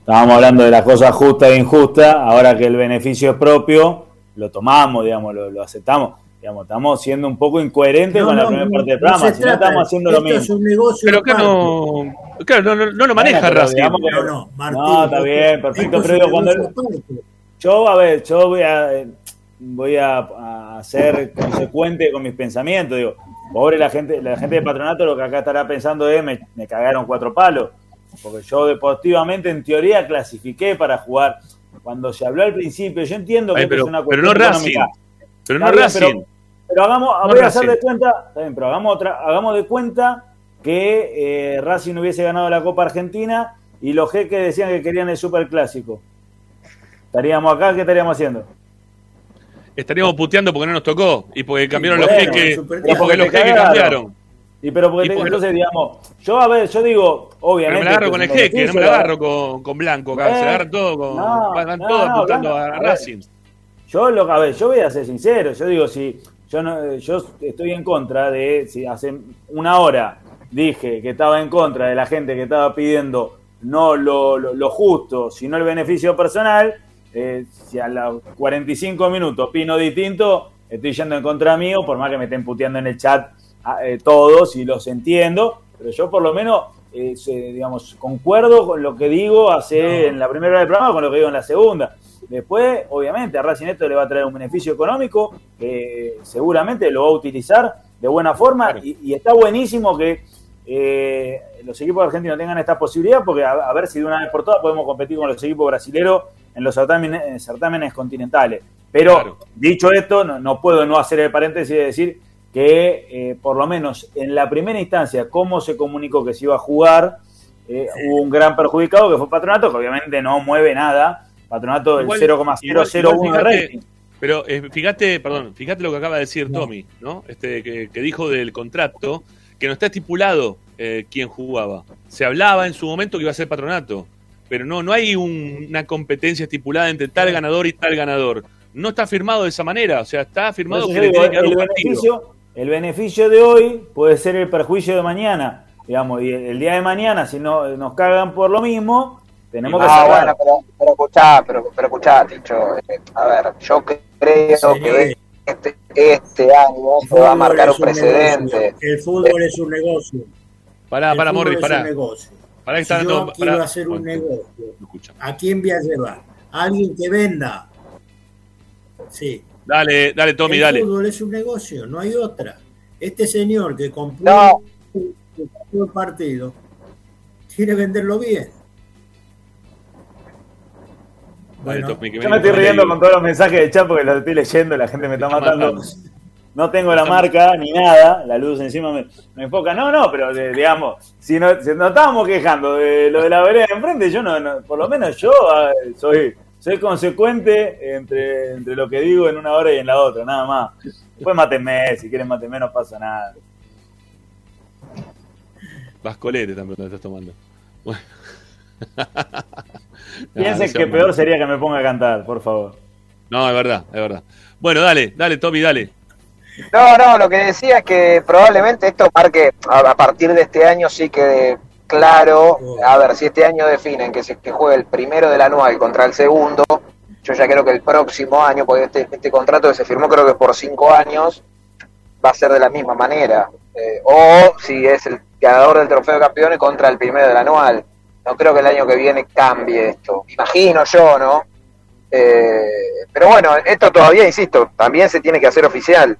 estábamos hablando de las cosas justas e injustas, ahora que el beneficio es propio, lo tomamos, digamos, lo, lo aceptamos. Digamos, estamos siendo un poco incoherentes No, con la primera no, parte del programa, si no estamos haciendo lo mismo. es un negocio Pero aparte. no, claro, no, no, no lo maneja Racing. digamos que- No, no, Martín, No, está bien, perfecto, pero digo, cuando yo, a ver, yo voy a eh, voy a, a ser consecuente con mis pensamientos, digo, pobre la gente, la gente de patronato lo que acá estará pensando es me, me cagaron cuatro palos, porque yo deportivamente en teoría clasifiqué para jugar. Cuando se habló al principio, yo entiendo que Ay, pero, es una pero cuestión no Racing. Pero no bien, Racing. pero- Pero hagamos, No voy a Racing. hacer de cuenta, bien, pero hagamos otra, hagamos de cuenta que eh, Racing hubiese ganado la Copa Argentina y los jeques decían que querían el Superclásico. Estaríamos acá, ¿qué estaríamos haciendo? Estaríamos puteando porque no nos tocó y porque cambiaron bueno, los jeques. Y porque los jeques cambiaron. Y pero porque Y te- entonces, digamos, yo a ver, yo digo, Pero obviamente. me la agarro con el jeque, no me la agarro con, con Blanco acá. Eh, se agarran todo con. no, van no, todos no, apuntando Blanco, a a ver. Racing. Yo lo a ver, yo voy a ser sincero, yo digo si yo no yo estoy en contra de si hace una hora dije que estaba en contra de la gente que estaba pidiendo no lo, lo- lo justo, sino el beneficio personal, eh, si a los 45 minutos opino distinto, estoy yendo en contra mío, por más que me estén puteando en el chat a- eh, todos y los entiendo, pero yo por lo menos eh, digamos concuerdo con lo que digo hace en la primera hora del programa con lo que digo en la segunda. Después, obviamente, a Racing esto le va a traer un beneficio económico que seguramente lo va a utilizar de buena forma y, y está buenísimo que eh, los equipos argentinos tengan esta posibilidad porque a, a ver si de una vez por todas podemos competir con los equipos brasileños en los certámenes, en certámenes continentales. Pero dicho esto, no, no puedo no hacer el paréntesis de decir que eh, por lo menos en la primera instancia, cómo se comunicó que se iba a jugar, eh, hubo un gran perjudicado que fue Patronato, que obviamente no mueve nada. Patronato del Igual- 0,001 igual- de igual fíjate- rating. Pero eh, fíjate, perdón, fíjate lo que acaba de decir Tommy, ¿no? Este que, que dijo del contrato, que no está estipulado eh, quién jugaba. Se hablaba en su momento que iba a ser patronato, pero no, no hay un- una competencia estipulada entre tal ganador y tal ganador. No está firmado de esa manera, o sea, está firmado que eso le que el, un partido. beneficio, el beneficio de hoy puede ser el perjuicio de mañana. Digamos, y el día de mañana, si no nos cagan por lo mismo, tenemos que Ah, cerrar. bueno, pero, pero escuchá, pero, pero escuchá, Ticho. eh, a ver, yo creo que este, este año se va a marcar un precedente. negocio. El fútbol es un negocio. Pará, El pará, Morris, pará. Pará que Si está yo dando- quiero pará. hacer un negocio, ¿a quién voy a llevar? ¿A alguien que venda? Sí. Dale, dale, Tommy, el dale. fútbol es un negocio, no hay otra. Este señor que compró, que compró el partido quiere venderlo bien. Bueno, Yo me estoy riendo con todos los mensajes de chat porque los estoy leyendo, la gente me está está matando. matando. No tengo la marca ni nada, la luz encima me, me enfoca. No, no, pero de- digamos, si, no, si nos estábamos quejando de lo de la vereda de enfrente, yo no, no- por lo menos yo ah, soy, soy consecuente entre, entre lo que digo en una hora y en la otra, nada más. Después mátenme, si quieren mátenme, no pasa nada. Vascolete también te estás tomando. Bueno. Piensen que peor sería que me ponga a cantar, por favor. No, es verdad, es verdad. Bueno, dale, dale, Tommy, dale. No, no, lo que decía es que probablemente esto marque a, a partir de este año sí que claro, a ver, si este año definen que se que juegue el primero del anual contra el segundo, yo ya creo que el próximo año, porque este, este contrato que se firmó creo que por cinco años, va a ser de la misma manera. Eh, o si es el ganador del trofeo de campeones contra el primero del anual. No creo que el año que viene cambie esto. Imagino yo, ¿no? Eh, pero bueno, esto todavía, insisto, también se tiene que hacer oficial.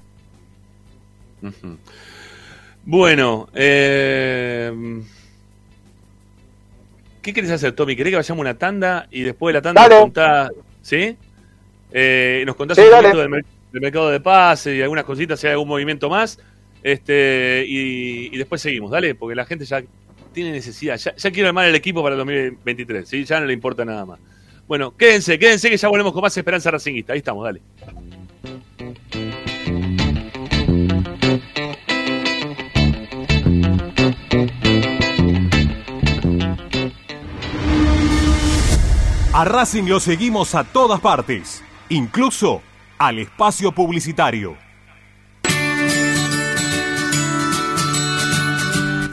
Bueno, eh, ¿qué querés hacer, Tommy? ¿Querés que vayamos a una tanda y después de la tanda nos contás, ¿sí? Eh, nos contás Sí, un poquito del, mer- del mercado de pase y algunas cositas, si hay algún movimiento más, este y, y después seguimos, dale, porque la gente ya tiene necesidad. Ya, ya quiere armar el equipo para el 2023, ¿sí? ya no le importa nada más. Bueno, quédense, quédense que ya volvemos con más esperanza racinguista. Ahí estamos, dale. A Racing lo seguimos a todas partes, incluso al espacio publicitario.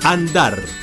Andar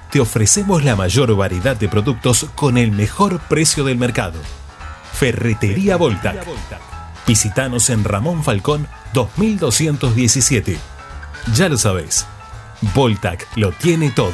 te ofrecemos la mayor variedad de productos con el mejor precio del mercado. Ferretería Voltac. Visítanos en Ramón Falcón 2217. Ya lo sabéis, Voltac lo tiene todo.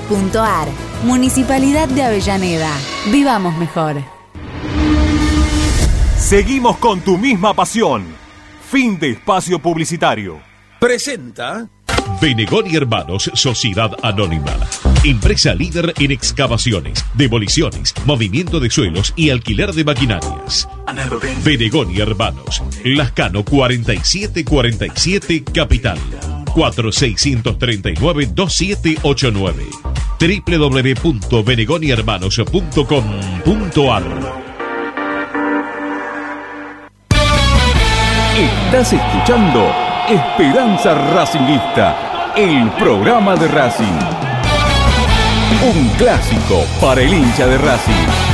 Municipalidad de Avellaneda. Vivamos mejor. Seguimos con tu misma pasión. Fin de espacio publicitario. Presenta Benegón y Hermanos Sociedad Anónima. Empresa líder en excavaciones, demoliciones, movimiento de suelos y alquiler de maquinarias. Benegón y Hermanos. Lascano 4747 Capital. 4639-2789 www.benegonihermanos.com.ar Estás escuchando Esperanza Racingista, el programa de Racing. Un clásico para el hincha de Racing.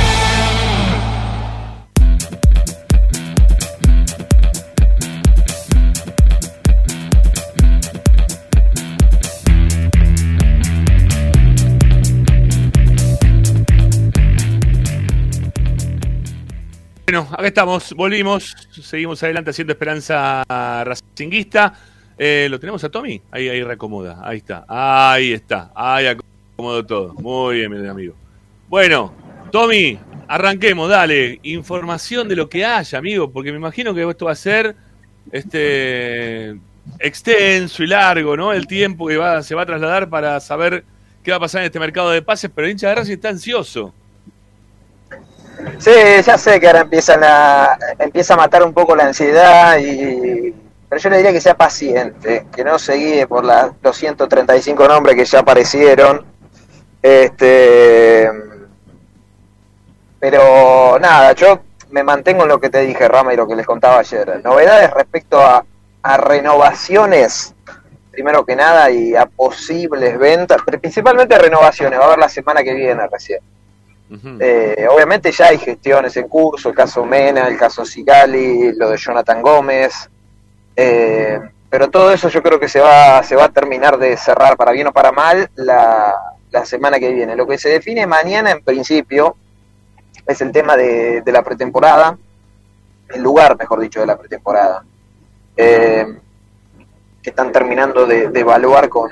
Bueno, acá estamos, volvimos, seguimos adelante haciendo Esperanza Racing. Racinguista. Eh, ¿Lo tenemos a Tommy? Ahí, ahí reacomoda. Ahí está. Ahí está. Ahí acomodó todo. Muy bien, mi amigo. Bueno, Tommy, arranquemos, dale. Información de lo que haya, amigo, porque me imagino que esto va a ser este extenso y largo, ¿no? El tiempo que va, se va a trasladar para saber qué va a pasar en este mercado de pases, pero el hincha de Racing está ansioso. Sí, ya sé que ahora empiezan a, empieza a matar un poco la ansiedad y pero yo le diría que sea paciente, que no se por la- los 135 nombres que ya aparecieron. Este pero nada, yo me mantengo en lo que te dije, Rama, y lo que les contaba ayer. Novedades respecto a, a renovaciones, primero que nada, y a posibles ventas, principalmente renovaciones, va a haber la semana que viene recién. Eh, obviamente ya hay gestiones en curso, el caso Mena, el caso Sigali, lo de Jonathan Gómez, eh, pero todo eso yo creo que se va, se va a terminar de cerrar para bien o para mal la, la semana que viene. Lo que se define mañana en principio es el tema de, de la pretemporada, el lugar, mejor dicho, de la pretemporada, eh, que están terminando de, de evaluar con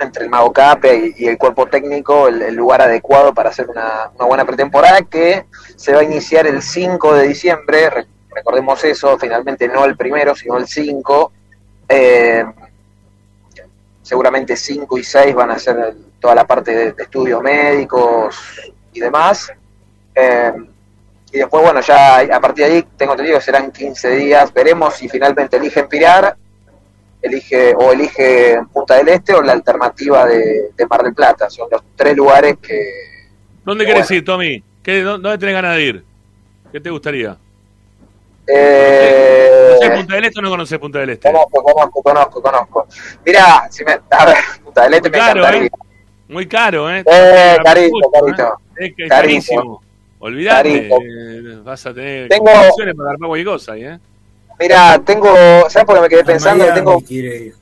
entre el Mago Cape y, el cuerpo técnico el, lugar adecuado para hacer una, buena pretemporada que se va a iniciar el 5 de diciembre, re- recordemos eso, finalmente no el primero, sino el 5. Eh, seguramente 5 y 6 van a ser toda la parte de, de estudios médicos y demás. Eh, y después, bueno, ya a partir de ahí tengo entendido que serán 15 días. Veremos si finalmente eligen Pirar, elige o elige Punta del Este o la alternativa de, de Mar del Plata. Son los tres lugares que ¿Dónde querés ir, Tommy? ¿Qué, dó- ¿Dónde tenés ganas de ir? ¿Qué te gustaría? Eh, ¿Conocés Punta del Este o no conocés Punta del Este? Conozco, conozco, conozco, conozco. Mirá, si me, a ver, Punta del Este Muy me caro, encantaría. ¿eh? Muy caro, ¿eh? Eh, carito, Mucho, carito. ¿eh? Es que carísimo. Olvidate, eh, vas a tener Tengo- para armar ahí, ¿eh? Mirá, tengo, ¿sabes por qué me quedé pensando? que Miami tengo,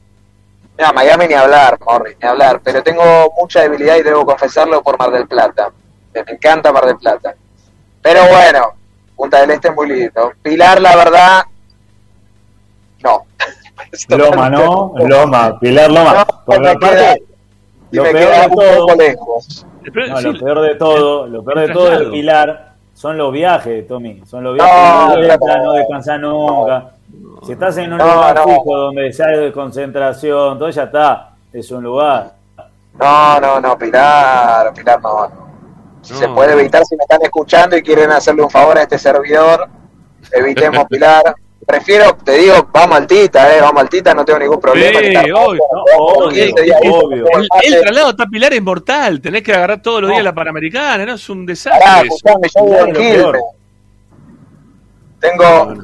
no, Miami ni hablar, Morris, ni hablar, pero tengo mucha debilidad y debo confesarlo por Mar del Plata. Me encanta Mar del Plata. Pero bueno, Punta del Este es muy lindo. Pilar, la verdad, no. Loma, ¿no? Loma, Pilar Loma. No, me aparte, queda- lo me peor de un todo, poco lejos. no, lo peor de todo, lo peor de todo traslado. Pilar son los viajes, Tommy. Son los viajes, no, no, no descansás nunca. Si estás en un No, lugar no. fijo donde ya hay concentración, todo ya está. Es un lugar. No, no, no, Pilar, Pilar no. no. Si se puede evitar, si me están escuchando y quieren hacerle un favor a este servidor, evitemos Pilar. Prefiero, te digo, vamos al Tita, eh, vamos al Tita, no tengo ningún problema. Sí, obvio, juntos, obvio, 15 días juntos, obvio. como El, el el traslado hasta Pilar es mortal. Tenés que agarrar todos los días la Panamericana, ¿no? Es un desastre. Pará, escuchame, yo vivo en Quilmes. Tengo,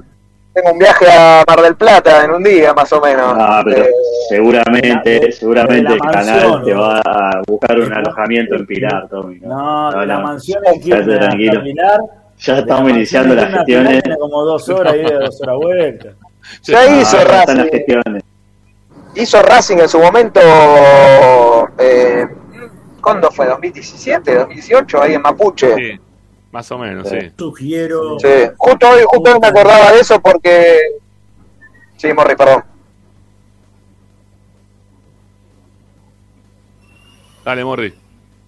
tengo un viaje a Mar del Plata en un día, más o menos. Ah, pero Eh, seguramente, seguramente la el canal mansión, te va a buscar un alojamiento en Pilar, Tommy. No, No, de la no. mansión en Quilmes. Pilar. Ya estamos iniciando las gestiones. Como dos horas y de dos horas vuelta. Ya hizo Ah, las Racing. gestiones. hizo Racing en su momento, eh, ¿cuándo fue? ¿2017? ¿2018? Ahí en Mapuche. Sí, más o menos, sí. Sugiero. Sí, justo hoy, justo hoy me acordaba de eso porque... Sí, Morri, perdón. Dale, Morri.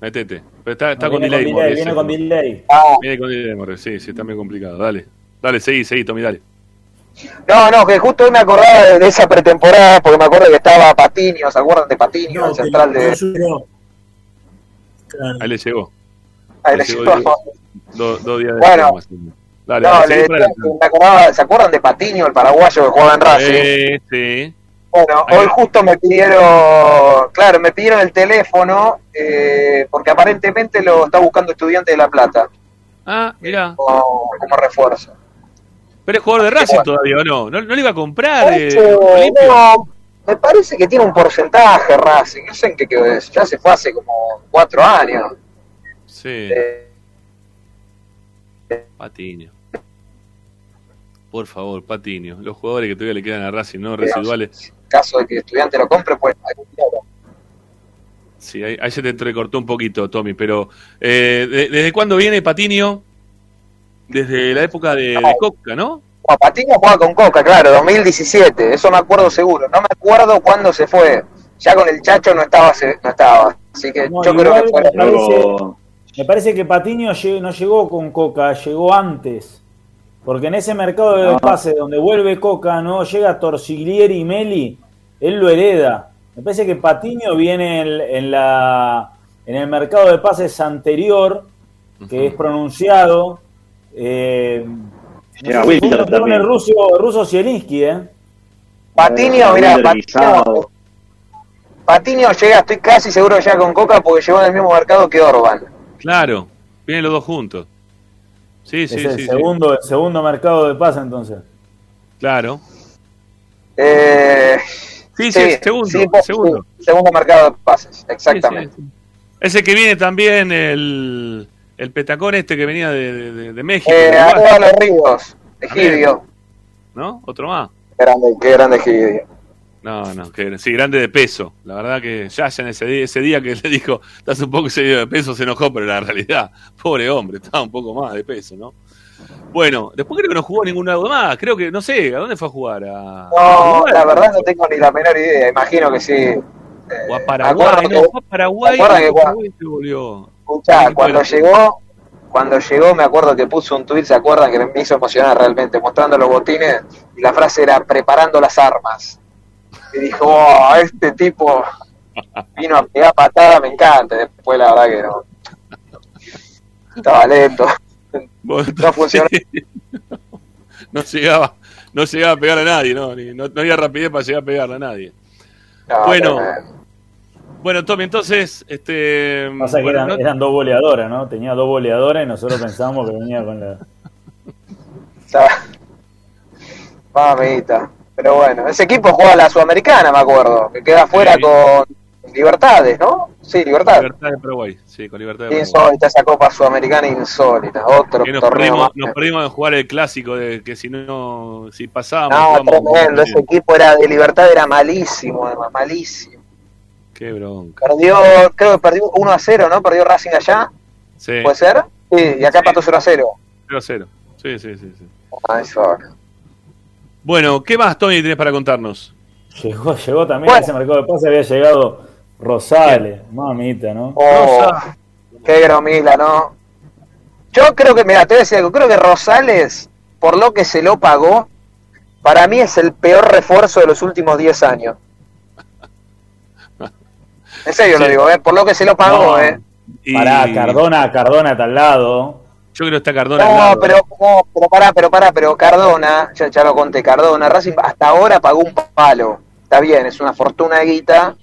Metete. Pero está, está No, con viene delay, con Morri. delay, viene ese. con delay. Ah, Viene con delay, Morri. Sí, sí, está medio complicado. Dale. Dale, seguí, seguí, Tommy, dale. No, no, que justo hoy me acordaba de, esa pretemporada porque me acuerdo que estaba Patiño, ¿se acuerdan de Patiño? el central de... Ahí le llegó. Ahí Le le llegó Dos dos días de Bueno. más o menos. Dale, No, dale, le me acordaba, ¿se acuerdan de Patiño, el paraguayo que jugaba en Racing? Sí, sí. Bueno, hoy justo me pidieron, claro, me pidieron el teléfono eh, porque aparentemente lo está buscando estudiante de La Plata Ah, mirá. como, como refuerzo. Pero es jugador de Racing todavía, ¿o no? ¿No, no le iba a comprar? eh, no, me parece que tiene un porcentaje Racing, no sé en qué quedó eso, ya se fue hace como cuatro años. Sí. Eh, Patiño. Por favor, Patiño. Los jugadores que todavía le quedan a Racing, ¿no? Residuales. caso de que el estudiante lo compre, pues. Sí, ahí, ahí se te entrecortó un poquito, Tommy, pero eh, de- ¿desde cuándo viene Patiño? Desde la época de, de Coca, ¿no? No, Patiño jugaba con Coca, claro, 2017, eso me acuerdo seguro. No me acuerdo cuándo se fue. Ya con el Chacho no estaba, se- no estaba. Así que No, yo creo que fue me parece, me parece que Patiño no llegó con Coca, llegó antes. Porque en ese mercado de No. pase donde vuelve Coca, no llega Torsiglieri y Meli, él lo hereda. Me parece que Patiño viene en, en la, en el mercado de pases anterior, que es pronunciado. Eh, Llega no sé, Wilder con también. el ruso, ruso Zielinski, ¿eh? Patiño, mirá, Patiño, Patiño llega, estoy casi seguro llega con Coca porque llegó en el mismo mercado que Orban. Claro, vienen los dos juntos. Sí, sí, es el sí, sí. segundo, el segundo mercado de pase entonces. Claro. Eh, Sí, sí, segundo, pues, segundo. sí, segundo mercado de pases, exactamente. Ese que viene también el, el petacón este que venía de, de- México. Eh, de los Ríos, Egidio. ¿No? Otro más. Grande, qué grande Egidio. No, no, que sí, grande de peso. La verdad que ya en ese día, ese día que le dijo, estás un poco excedido de peso, se enojó, pero la realidad, pobre hombre, estaba un poco más de peso, ¿no? Bueno, después creo que no jugó ningún lado más. Creo que, no sé, ¿a dónde fue a jugar? ¿A, a No, Uruguay? la verdad no tengo ni la menor idea, imagino que sí. O a Paraguay, no, fue a Paraguay. ¿te acuerdas que Paraguay se volvió. Escuchá, cuando llegó, cuando llegó me acuerdo que puso un tuit, ¿se acuerdan? Que me hizo emocionar realmente, mostrando los botines, y la frase era preparando las armas. Y dijo, oh, este tipo vino a pegar patada, me encanta. Después la verdad que no. Estaba lento. No funcionó. no llegaba, no llegaba a pegar a nadie, no, ni- no, no había rapidez para llegar a pegarle a nadie. No, bueno, tremendo. bueno, Tommy, entonces, este, Pasa que bueno, eran, no- eran dos goleadoras, ¿no? Tenía dos goleadoras y nosotros pensábamos que venía con la. Mamita. Pero bueno, ese equipo juega la Sudamericana, me acuerdo, que queda fuera Sí. con Libertades, ¿no? Sí, Libertades. Libertad de Paraguay, sí, con Libertad de Paraguay. Insólita esa Copa Sudamericana insólita, otro Que nos torneo perdimos, más. nos perdimos de jugar el clásico de que si no, si pasábamos. No, tremendo, ese equipo era de Libertad, era malísimo, además, malísimo. Qué bronca. Perdió, creo que perdió 1 a 0, ¿no? Perdió Racing allá, Sí, ¿puede ser? Sí, y acá empató 0 a 0. 0 a 0. Sí, sí, sí, sí. Eso. Bueno, ¿qué más, Tony, tienes para contarnos? Llegó, llegó también a ese mercado de pase, había llegado Rosales, mamita, ¿no? Oh, qué gromila, ¿no? Yo creo que, mira, te voy a decir algo, creo que Rosales, por lo que se lo pagó, para mí es el peor refuerzo de los últimos 10 años. En serio lo digo, ¿eh? por lo que se lo pagó, No. ¿eh? Pará, Cardona, Cardona está al lado. Yo creo que está Cardona al No, lado. pero, no, pero pará, pero pará, pero Cardona, ya, ya lo conté, Cardona, Racing hasta ahora pagó un palo. Está bien, es una fortuna de guita,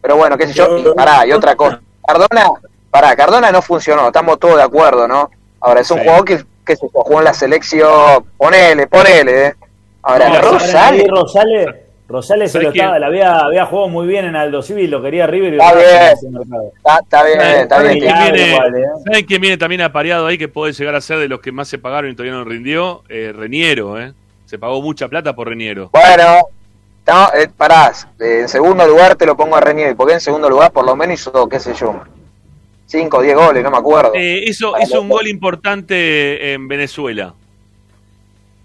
pero bueno, qué sé yo, y pará, y otra cosa. Cardona, pará, Cardona no funcionó, estamos todos de acuerdo, ¿no? Ahora, es un Sí. jugador que, que se jugó en la selección, ponele, ponele, ¿eh. Ahora, No, Rosales, Rosales, Rosales se ¿Sabes lo estaba, le había, había jugado muy bien en Aldo Civil, lo quería River y Está bien. en ese mercado. está, está bien, está ¿Saben bien. viene, igual, ¿eh? ¿saben quién viene también apareado ahí que puede llegar a ser de los que más se pagaron y todavía no rindió? Eh, Reniero, ¿eh? Se pagó mucha plata por Reniero. Bueno, no, eh, pará, eh, en segundo lugar te lo pongo a Renier, porque en segundo lugar por lo menos hizo, qué sé yo, 5 o 10 goles, no me acuerdo. Eh, hizo, hizo un gol importante en Venezuela.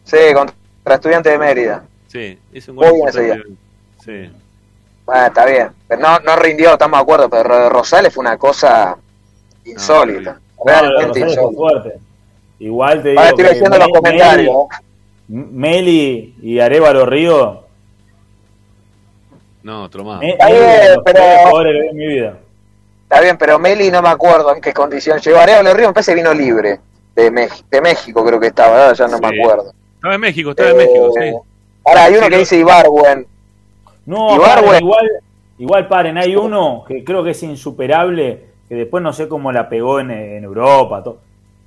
Sí, contra Estudiantes de Mérida. Sí, hizo un gol importante. Sí. Bueno, está bien. Pero no, no rindió, estamos de acuerdo, pero Rosales fue una cosa insólita. realmente insólita. fuerte. Igual te digo. Ahora estoy que leyendo los Meli- comentarios. Meli- Meli y Arevalo Río. No, otro más. Está Meli bien, pero- mi vida. Está bien, pero Meli no me acuerdo en qué condición llegó. Arevalo Río me parece vino libre. De, Mex- de México creo que estaba, ¿verdad? ya no me acuerdo. Estaba en México, estaba en México, sí. Ahora hay uno Sí, que dice Ibarwen. No, Igual, paren, bueno. igual, igual paren, hay uno que creo que es insuperable, que después no sé cómo la pegó en, en Europa. to-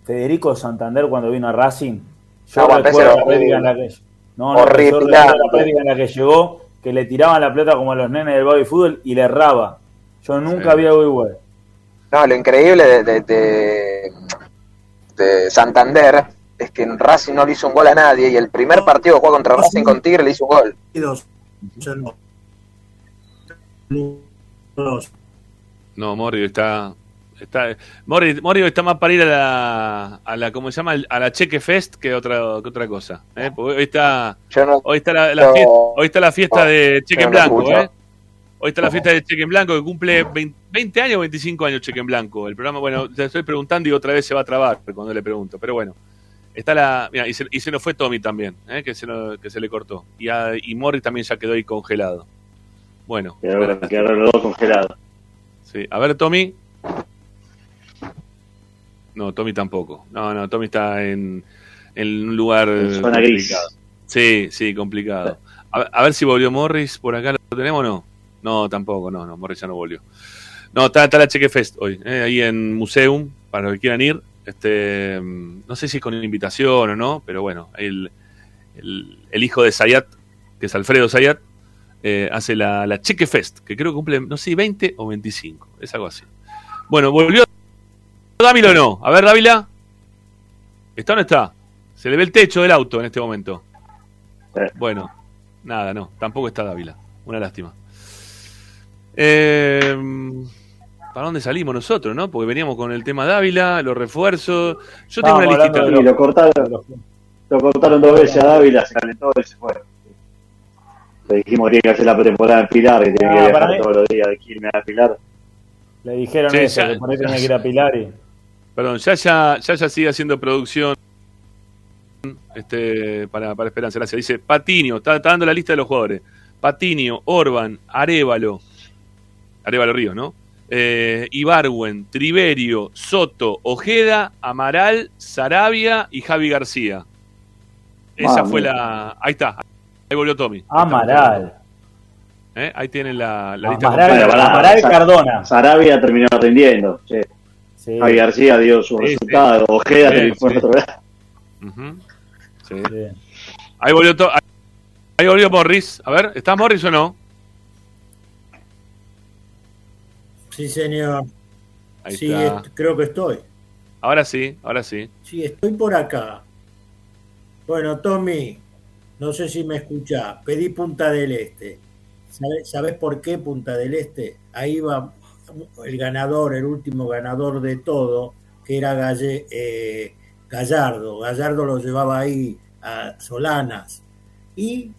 Federico Santander cuando vino a Racing. Yo No, recuerdo la práctica en la que no, no, la en la que llegó, que le tiraban la pelota como a los nenes del baby fútbol y le erraba. Yo nunca Sí. había algo igual. No, lo increíble de, de, de- de Santander es que en Racing no le hizo un gol a nadie y el primer partido que jugó contra Racing con Tigre le hizo un gol. No. Dos. No, Morri está Está, Mori, Mori está más para ir a la, a la ¿cómo se llama? A la Cheque Fest que otra, que otra cosa. ¿eh? Hoy está, hoy está la, fiesta, hoy está la fiesta de Cheque en Blanco. ¿eh? Hoy está la fiesta de Cheque en Blanco que cumple 20, 20 años o 25 años Cheque en Blanco. El programa, bueno, te estoy preguntando y otra vez se va a trabar cuando le pregunto. Pero bueno, está la. Mira, y se, y se nos fue Tommy también, ¿eh? que, se que se le cortó. Y, a, y Mori también ya quedó ahí congelado. Bueno, Quedaron, quedaron los dos congelados. Sí. A ver, Tommy. No, Tommy tampoco. No, no, Tommy está en, en un lugar En zona gris. Sí, sí, complicado. A, ver- a ver si volvió Morris por acá. ¿Lo tenemos o no? No, tampoco, no, no, Morris ya no volvió. No, está, está la Cheque Fest hoy, eh, ahí en Museum, para los que quieran ir. Este, no sé si es con invitación o no, pero bueno, el, el, el hijo de Sayat, que es Alfredo Sayat, eh, hace la, la Cheque Fest, que creo que cumple, no sé, 20 o 25, es algo así. Bueno, volvió Dávila o no. A ver, Dávila. ¿Está o no está? Se le ve el techo del auto en este momento. Bueno, nada, no, tampoco está Dávila. Una lástima. Eh, ¿Para dónde salimos nosotros, no? Porque veníamos con el tema Dávila, los refuerzos. Yo tengo una listita. Y lo cortaron, lo cortaron dos veces a Dávila, se calentó y se fue. Le dijimos que tiene que hacer la pretemporada en Pilar, que tiene Ah, que viajar todos los días de Quilmes a Pilar. Le dijeron Sí, eso, ya- que por ahí tenía que ir a Pilar y... Perdón, ya ya, ya, ya sigue haciendo producción este, para, para Esperanza. Gracias. Dice Patinio, está, está dando la lista de los jugadores. Patinio, Orban, Arevalo, Arevalo Ríos, ¿no? Eh, Ibarwen, Triverio, Soto, Ojeda, Amaral, Sarabia y Javi García. Esa Mami. fue la. Ahí está. Ahí volvió Tommy. Amaral. ¿Eh? Ahí tienen la, la lista Amaral, completa. Cardona. Sarabia terminó rindiendo. che. Sí. Javi García dio su Sí, resultado. Ojeda Sí, sí. otro lado. Sí. Ahí volvió, ahí volvió Morris. A ver, ¿está Morris o no? Sí, señor. Ahí sí, está. creo que estoy. Ahora sí, ahora sí. Sí, estoy por acá. Bueno, Tommy, no sé si me escuchás. Pedí Punta del Este. ¿Sabes, sabés por qué Punta del Este? Ahí va el ganador, el último ganador de todo, que era Galle- eh, Gallardo. Gallardo lo llevaba ahí a Solanas. Y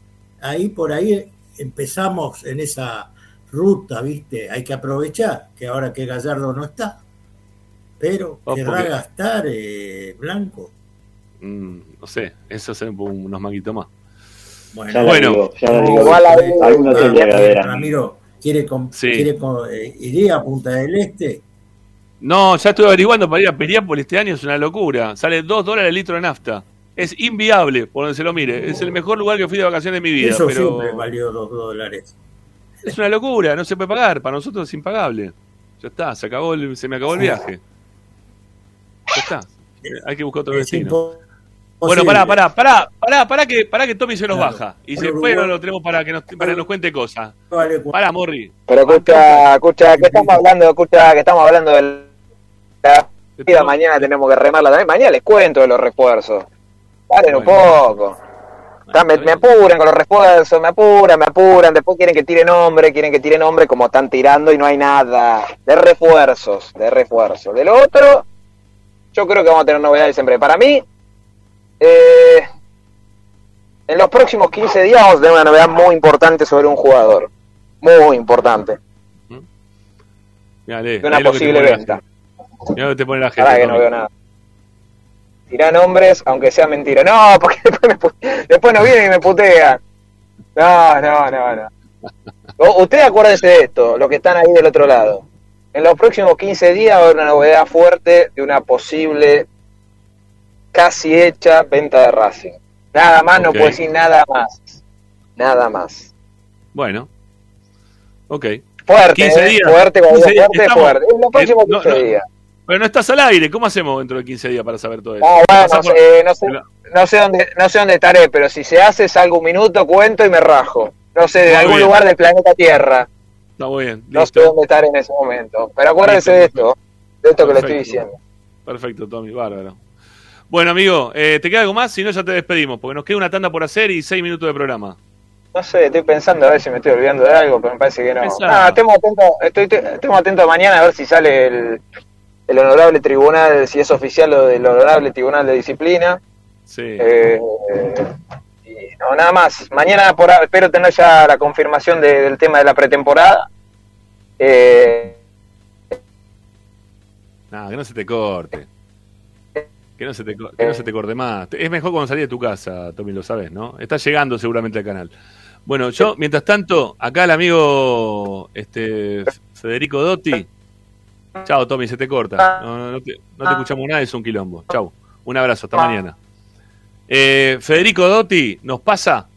ahí por ahí empezamos en esa ruta, ¿viste? Hay que aprovechar que ahora que Gallardo no está. Pero Oh, querrá porque- gastar eh, Blanco. Mm, no sé, eso es unos manguitos más. Bueno, Ya digo, ya digo. Igual Ah, amigo. Ramiro, ¿quiere, com- Sí. quiere com- eh, iría a Punta del Este? No, ya estoy averiguando para ir a Periápolis este año, es una locura. Sale 2 dólares el litro de nafta. Es inviable, por donde se lo mire. Es el mejor lugar que fui de vacaciones de mi vida. Eso pero siempre valió dos dólares. Es una locura, no se puede pagar. Para nosotros es impagable. Ya está, se acabó el- se me acabó el viaje. Ya está. Hay que buscar otro Es destino. Bueno, pará, pará, pará, pará, pará que, pará que Tommy se nos Claro. baja. Y después Uruguay- no lo tenemos para que nos, para que nos cuente cosas. Pará, Morri. Pero escucha, escucha, que estamos hablando, escucha, que estamos hablando de la vida, mañana tenemos que remarla también, mañana les cuento de los refuerzos. Paren un poco. Me, me apuran con los refuerzos, me apuran, me apuran, después quieren que tire nombre, quieren que tire nombre como están tirando y no hay nada. De refuerzos, de refuerzos. De lo otro, yo creo que vamos a tener novedades siempre. Para mí, eh, en los próximos 15 días vamos a tener una novedad muy importante sobre un jugador. Muy importante. Mirá, lee, De una posible venta. gente. Mirá lo que te pone la gente. Pará que no veo nada. Tirá nombres, aunque sea mentira. No, porque después, me después no vienen y me putean. No, no, no, no. O- Ustedes acuérdense de esto, los que están ahí del otro lado. En los próximos 15 días va a haber una novedad fuerte de una posible, casi hecha venta de Racing. Nada más, no puedo decir nada más. Nada más. Bueno. Ok. Fuerte, 15 eh, días. fuerte, cuando 15 digo días, fuerte, estamos- fuerte. En los próximos eh, no, 15 no, días. Pero no estás al aire. ¿Cómo hacemos dentro de 15 días para saber todo eso? No, bueno, Pasá por- eh, no sé, no sé dónde, no sé dónde estaré, pero si se hace salgo un minuto, cuento y me rajo. No sé, de Muy algún bien. lugar del planeta Tierra. Está muy bien. No listo. sé dónde estaré en ese momento. Pero acuérdense de esto, de esto que le estoy diciendo. Perfecto, Tommy. Bárbaro. Bueno, amigo, eh, ¿te queda algo más? Si no, ya te despedimos, porque nos queda una tanda por hacer y 6 minutos de programa. No sé, estoy pensando a ver si me estoy olvidando de algo, pero me parece que no. Ah, estemos atentos, estoy, estemos atentos mañana a ver si sale el, el honorable tribunal, si es oficial o del honorable tribunal de disciplina. Sí. Eh, y no, nada más. Mañana por, espero tener ya la confirmación de- del tema de la pretemporada. Eh, No, que no se te corte. Que no se te, que no se te corte más. Es mejor cuando salís de tu casa, Tommy, lo sabes, ¿no? Está llegando seguramente al canal. Bueno, yo, mientras tanto, acá el amigo este, Federico Dotti. Chao, Tommy, se te corta. No, no, no te, no te escuchamos nada, es un quilombo. Chao. Un abrazo, hasta mañana. Eh, Federico Dotti nos pasa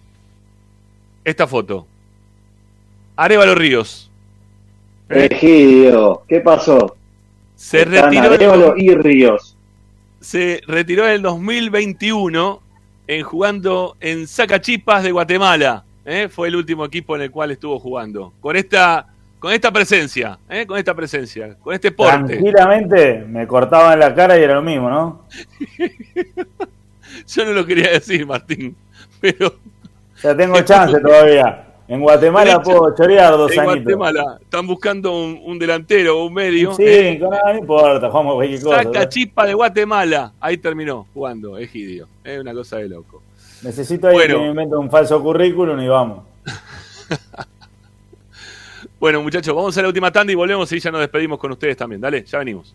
esta foto. Arevalo Ríos. Egidio, ¿qué pasó? Se Están retiró Arevalo y Ríos. se retiró en el 2021 en jugando en Zacachipas de Guatemala. ¿eh? Fue el último equipo en el cual estuvo jugando. Con esta, con esta presencia, ¿eh? con esta presencia, con este porte. Tranquilamente me cortaban la cara y era lo mismo, ¿no? Yo no lo quería decir, Martín, pero sea, tengo chance todavía. En Guatemala puedo chorear dos en añitos. Guatemala están buscando un, un delantero o un medio. Sí, ¿eh? nada, no importa, jugamos cualquier cosa. Zacachipas de Guatemala. Ahí terminó jugando, Egidio. Es una cosa de loco. Necesito ahí que me invente un falso currículum y vamos. Bueno, muchachos, vamos a la última tanda y volvemos y ya nos despedimos con ustedes también. Dale, ya venimos.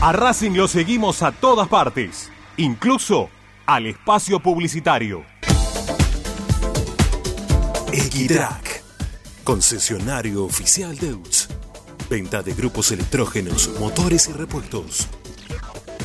A Racing lo seguimos a todas partes, incluso al espacio publicitario. Equitrack, concesionario oficial de UTS. Venta de grupos electrógenos, motores y repuestos.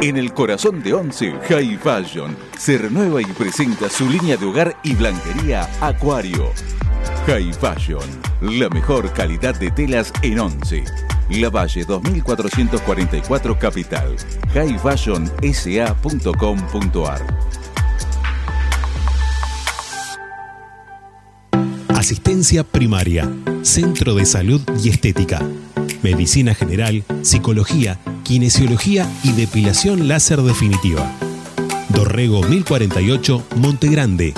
En el corazón de Once, High Fashion se renueva y presenta su línea de hogar y blanquería Acuario. High Fashion, la mejor calidad de telas en Once. La Valle 2444 Capital. highfashionsa.com.ar Asistencia primaria, Centro de Salud y Estética. Medicina general, psicología, kinesiología y depilación láser definitiva. Dorrego 1048, Monte Grande.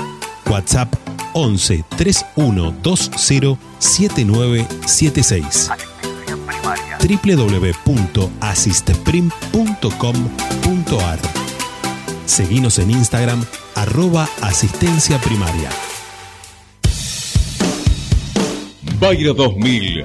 WhatsApp 11 3120 7976 www.asisteprim.com.ar Seguinos en Instagram arroba asistencia primaria. Bayro 2000,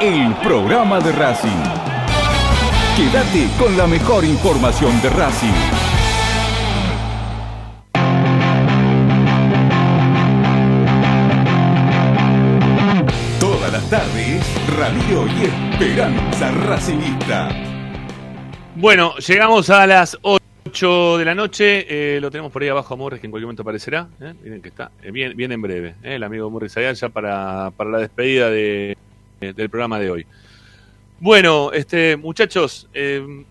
el programa de Racing. Quédate con la mejor información de Racing. Todas las tardes, Radio y Esperanza Racingista. Bueno, llegamos a las 8 de la noche. eh, lo tenemos por ahí abajo a Morris, que en cualquier momento aparecerá. ¿eh? Miren que está eh, bien, en breve. ¿eh? El amigo Morris allá ya para, para la despedida de- del programa de hoy. Bueno, este, muchachos, eh,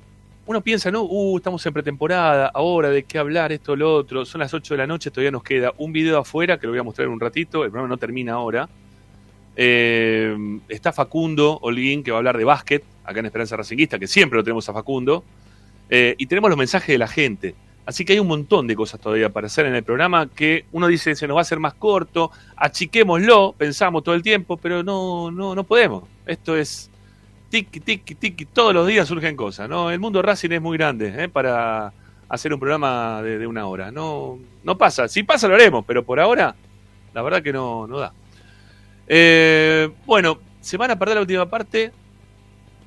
uno piensa, ¿no? Uh, estamos en pretemporada, ahora de qué hablar, esto, lo otro. Son las 8 de la noche, todavía nos queda un video afuera que lo voy a mostrar en un ratito. El programa no termina ahora. Eh, está Facundo Holguín, que va a hablar de básquet, acá en Esperanza Racinguista, que siempre lo tenemos a Facundo. Eh, y tenemos los mensajes de la gente. Así que hay un montón de cosas todavía para hacer en el programa que uno dice se nos va a hacer más corto, achiquémoslo, pensamos todo el tiempo, pero no, no, no podemos. Esto es tiki, tiki, tiki, todos los días surgen cosas, ¿no? El mundo Racing es muy grande ¿eh? para hacer un programa de, una hora. No, no pasa, si pasa lo haremos, pero por ahora la verdad que no, no da. Eh, bueno, se van a perder la última parte,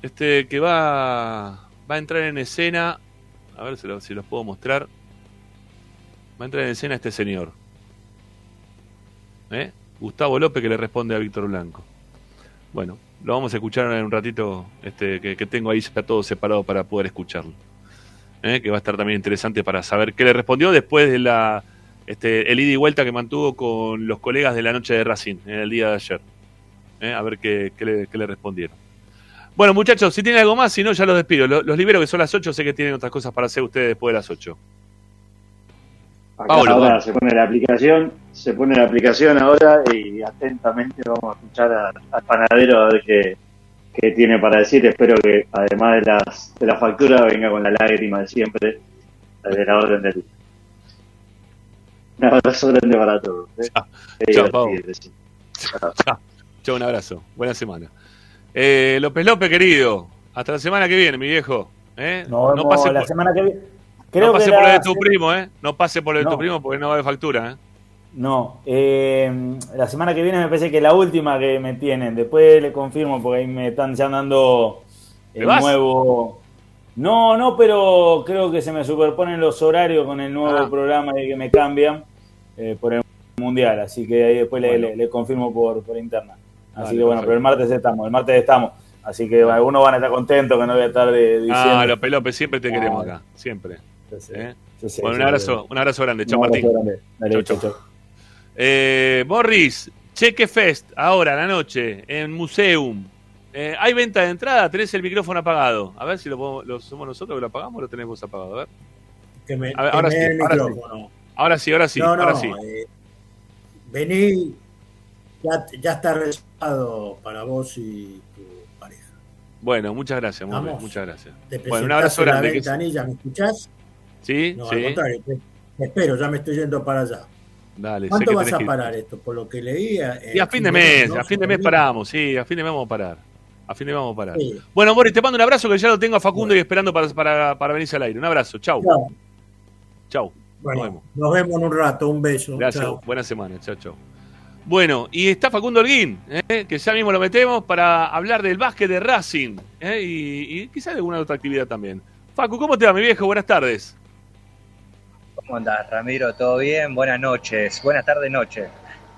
este que va, va a entrar en escena, a ver si, lo- si los puedo mostrar, va a entrar en escena este señor. ¿Eh? Gustavo López que le responde a Víctor Blanco. Bueno, lo vamos a escuchar en un ratito este, que, tengo ahí ya todo separado para poder escucharlo. ¿Eh? Que va a estar también interesante para saber qué le respondió después de la este, el ida y vuelta que mantuvo con los colegas de la noche de Racing en el día de ayer. ¿Eh? A ver qué, qué le respondieron. Bueno, muchachos, si tienen algo más, si no, ya los despido. Los, los libero que son las 8, sé que tienen otras cosas para hacer ustedes después de las 8. Acá ahora se pone la aplicación, se pone la aplicación ahora y atentamente vamos a escuchar al panadero a ver qué, qué tiene para decir. Espero que además de las de la factura venga con la lágrima de siempre de la orden de luz. Un abrazo grande para todos. ¿eh? Chao. Chao, Chao, un abrazo. Buena semana. Eh, López López, querido. Hasta la semana que viene, mi viejo. ¿Eh? Nos vemos pase la por, semana que viene. no pase que por lo la de tu primo, ¿eh? No pase por lo de tu No. primo porque no va haber factura, ¿eh? No, eh, la semana que viene me parece que es la última que me tienen. Después le confirmo porque ahí me están ya dando ¿Te el nuevo. No, no, pero creo que se me superponen los horarios con el nuevo Ah. programa y que me cambian eh, por el mundial. Así que ahí después Bueno. le, le confirmo por, por interna. Así que bueno, perfecto. pero el martes estamos, el martes estamos. Así que algunos van a estar contentos que no voy a estar de, diciendo. Ah, López López, siempre te Ah, queremos acá. Siempre. ¿Eh? bueno, un abrazo, un abrazo grande. Chao, Un abrazo Martín. grande. Dale, Chau, chau, chau. chau. Eh, Morris, Cheque Fest, ahora, a la noche, en Museum. Eh, ¿Hay venta de entrada? Tenés el micrófono apagado. A ver si lo, podemos- lo somos nosotros que lo apagamos o lo tenés vos apagado. A ver. Que me, A ver, que ahora sí, el ahora sí. Ahora sí, ahora sí, no, no, ahora sí. eh, vení, ya, ya está reservado para vos y tu pareja. Bueno, muchas gracias, muchas gracias. Te Bueno, un abrazo la grande. que- ventanilla, ¿me escuchás? Sí, No, sí. al contrario, te, te espero, ya me estoy yendo para allá. Dale, ¿Cuánto vas a parar esto? Por lo que leía. eh, Y a fin de mes, a fin de mes paramos, sí, a fin de mes vamos a parar. A fin de mes vamos a parar. Sí. Bueno, Boris, te mando un abrazo que ya lo tengo a Facundo y esperando para, para, para venirse al aire. Un abrazo, chau. Chao. Chau. Bueno, Nos vemos. nos vemos en un rato, un beso. Gracias, Chao. buena semana, chao, chao. Bueno, y está Facundo Holguín, ¿eh? que ya mismo lo metemos para hablar del básquet de Racing ¿eh? y, y quizás de alguna otra actividad también. Facu, ¿cómo te va, mi viejo? Buenas tardes. ¿Cómo andás, Ramiro? ¿Todo bien? Buenas noches. Buenas tardes, noche.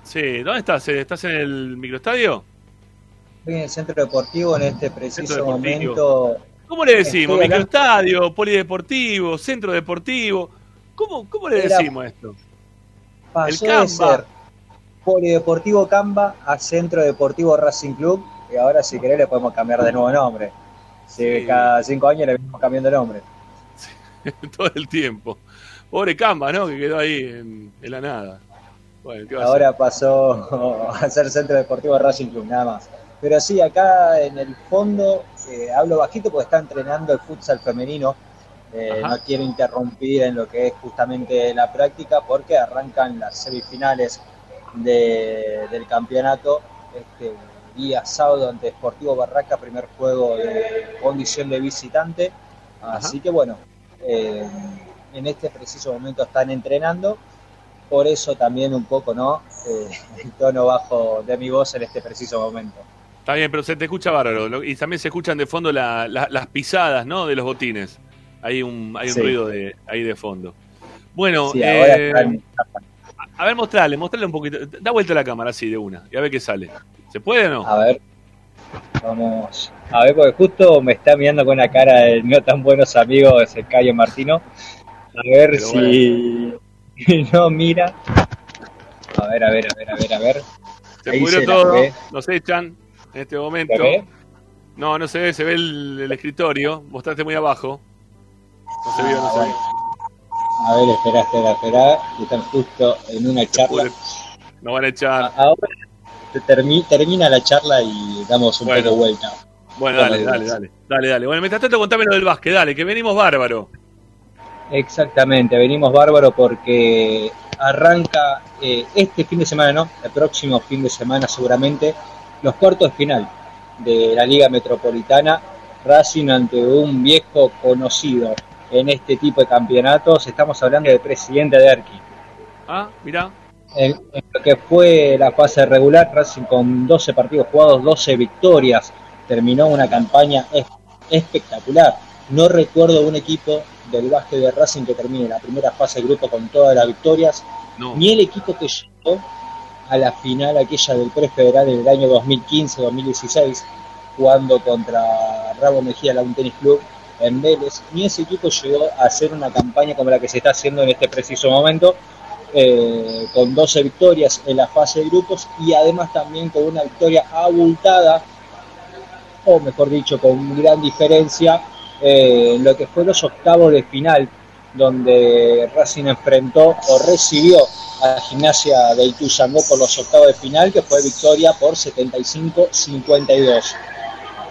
Sí, ¿dónde estás? Eh, ¿Estás en el microestadio? Estoy en el centro deportivo en este preciso momento. ¿Cómo le decimos? Estoy hablando- Microestadio, polideportivo, centro deportivo. ¿Cómo, cómo le Era- decimos esto? Pasó El de ser Polideportivo Camba a Centro Deportivo Racing Club y ahora si querés le podemos cambiar de nuevo nombre. Si Sí. cada cinco años le venimos cambiando nombre. Todo el tiempo. Pobre Camba, ¿no? Que quedó ahí en, en la nada. Bueno, ¿qué va a Ahora pasó a ser Centro Deportivo Racing Club, nada más. Pero sí, acá en el fondo eh, hablo bajito porque está entrenando el futsal femenino. Eh, no quiero interrumpir en lo que es justamente la práctica porque arrancan las semifinales de- del campeonato. Este, día sábado ante Sportivo Barraca, primer juego de condición de visitante. Así que bueno, eh, en este preciso momento están entrenando, por eso también un poco, ¿no? Eh, el tono bajo de mi voz en este preciso momento. Está bien, pero se te escucha bárbaro. Y también se escuchan de fondo la- la- las pisadas, ¿no? De los botines. Hay un, hay un Sí. ruido de, ahí de fondo. Bueno, Sí, ahora eh, están- a ver, mostrale, mostrale un poquito. Da vuelta la cámara así de una y a ver qué sale. ¿Se puede o no? A ver, vamos. A ver, porque justo me está mirando con una cara de no tan buenos amigos el Cayo Martino. A ver Pero si no mira. A ver, a ver, a ver, a ver, a ver. Se Ahí pudrió se la todo, ve. nos echan en este momento. ¿Se ve? No, no se ve, se ve el, el escritorio. Mostraste muy abajo. No se vio, no se Ah, vio. A ver, espera, espera, espera. que Están justo en una charla. Nos van a echar. Ahora te termi- termina la charla y damos un Bueno. poco vuelta. Bueno, dale, dale, dale. Dale, dale. Bueno, mientras tanto, contame lo del básquet, dale, que venimos bárbaro. Exactamente, venimos bárbaro porque arranca eh, este fin de semana, ¿no? El próximo fin de semana seguramente, los cuartos de final de la Liga Metropolitana, Racing ante un viejo conocido en este tipo de campeonatos, estamos hablando del presidente de Erqui. Ah, mirá. En, en lo que fue la fase regular, Racing con 12 partidos jugados, 12 victorias, terminó una campaña es- espectacular. No recuerdo un equipo del básquet de Racing que termine la primera fase de grupo con todas las victorias, No. ni el equipo que llegó a la final aquella del prefederal en el año 2015-2016, jugando contra Rabo Mejía Lawn Tennis Club en Vélez, ni ese equipo llegó a hacer una campaña como la que se está haciendo en este preciso momento, eh, con 12 victorias en la fase de grupos y además también con una victoria abultada, o mejor dicho, con gran diferencia, eh, en lo que fue los octavos de final, donde Racing enfrentó o recibió a Gimnasia de Ituzangó por los octavos de final, que fue victoria por 75-52.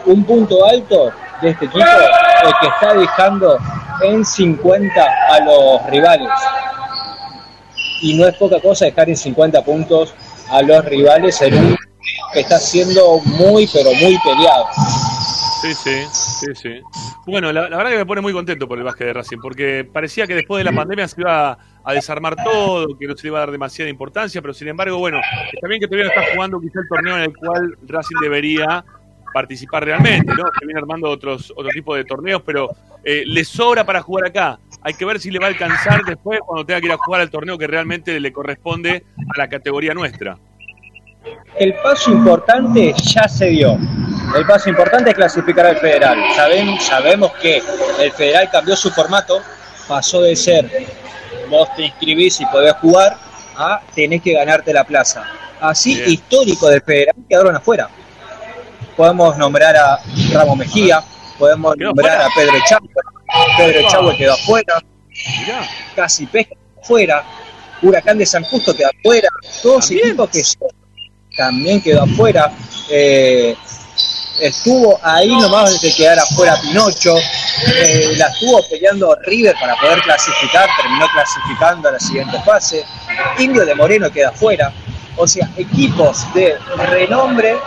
Un punto alto de este equipo, el que está dejando en 50 a los rivales y no es poca cosa dejar en 50 puntos a los rivales en un que está siendo muy pero muy peleado. Sí, sí, sí, sí. Bueno, la, la verdad que me pone muy contento por el básquet de Racing, porque parecía que después de la pandemia se iba a desarmar todo, que no se le iba a dar demasiada importancia, pero sin embargo, bueno, está bien que todavía no está jugando quizá el torneo en el cual Racing debería participar realmente, ¿no? Se viene armando otros otro tipo de torneos, pero eh, le sobra para jugar acá. Hay que ver si le va a alcanzar después cuando tenga que ir a jugar al torneo que realmente le corresponde a la categoría nuestra. El paso importante ya se dio. El paso importante es clasificar al federal. Sabemos, sabemos que el federal cambió su formato, pasó de ser vos te inscribís y podés jugar a tenés que ganarte la plaza. Así, Bien. histórico del federal quedaron afuera. Podemos nombrar a Ramos Mejía, podemos ¿Quedó nombrar a Pedro Echagüe. Pedro. Echagüe quedó afuera. Casi Pesca afuera. Huracán de San Justo quedó afuera. Todos equipos que son- también quedó afuera. Eh, estuvo ahí nomás de quedar afuera Pinocho. Eh, la estuvo peleando River para poder clasificar. Terminó clasificando a la siguiente fase. Indio de Moreno queda afuera. O sea, equipos de renombre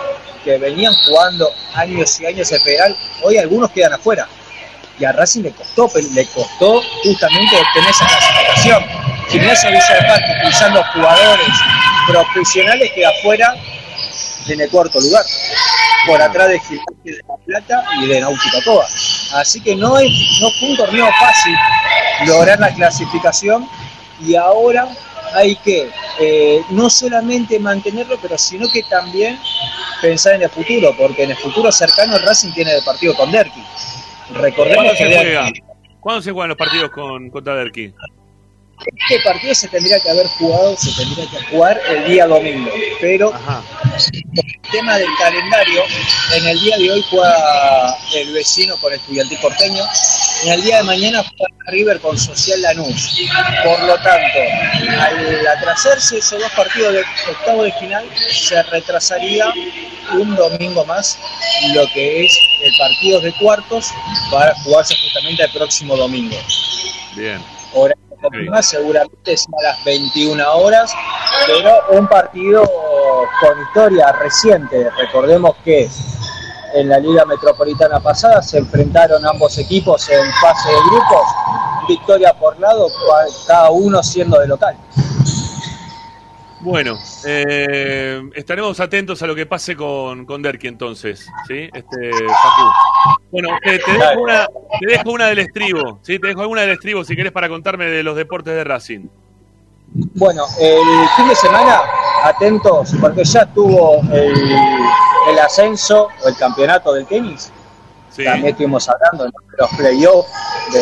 que venían jugando años y años en federal, hoy algunos quedan afuera. Y a Racing le costó, le costó justamente obtener esa clasificación. Gimnasia Villa del Parque, utilizando jugadores profesionales, queda afuera en el cuarto lugar, por atrás de Gimnasia de La Plata y de Náutica Coba. Así que no, es, no fue un torneo fácil lograr la clasificación y ahora hay que eh, no solamente mantenerlo, pero sino que también pensar en el futuro, porque en el futuro cercano el Racing tiene el partido con Derqui. Recordemos ¿Cuándo que se Derqui- juega? ¿Cuándo se juegan los partidos con, contra Derqui? Este partido se tendría que haber jugado, se tendría que jugar el día domingo, pero por el tema del calendario, en el día de hoy juega el vecino con estudiantil porteño, en el día de mañana juega River con Social Lanús. Por lo tanto, al atrasarse esos dos partidos de octavo de final, se retrasaría un domingo más lo que es el partido de cuartos para jugarse justamente el próximo domingo. Bien. Seguramente es a las 21 horas, pero un partido con historia reciente. Recordemos que en la Liga Metropolitana pasada se enfrentaron ambos equipos en fase de grupos, victoria por lado, cada uno siendo de local. Bueno, eh, estaremos atentos a lo que pase con, con Derqui entonces, ¿sí? Este, Facu. Bueno, eh, te, dejo una, te dejo una del estribo, ¿sí? Te dejo alguna del estribo si querés para contarme de los deportes de Racing. Bueno, el fin de semana, atentos, porque ya tuvo el, el ascenso o el campeonato del tenis. También estuvimos hablando de los playoffs de,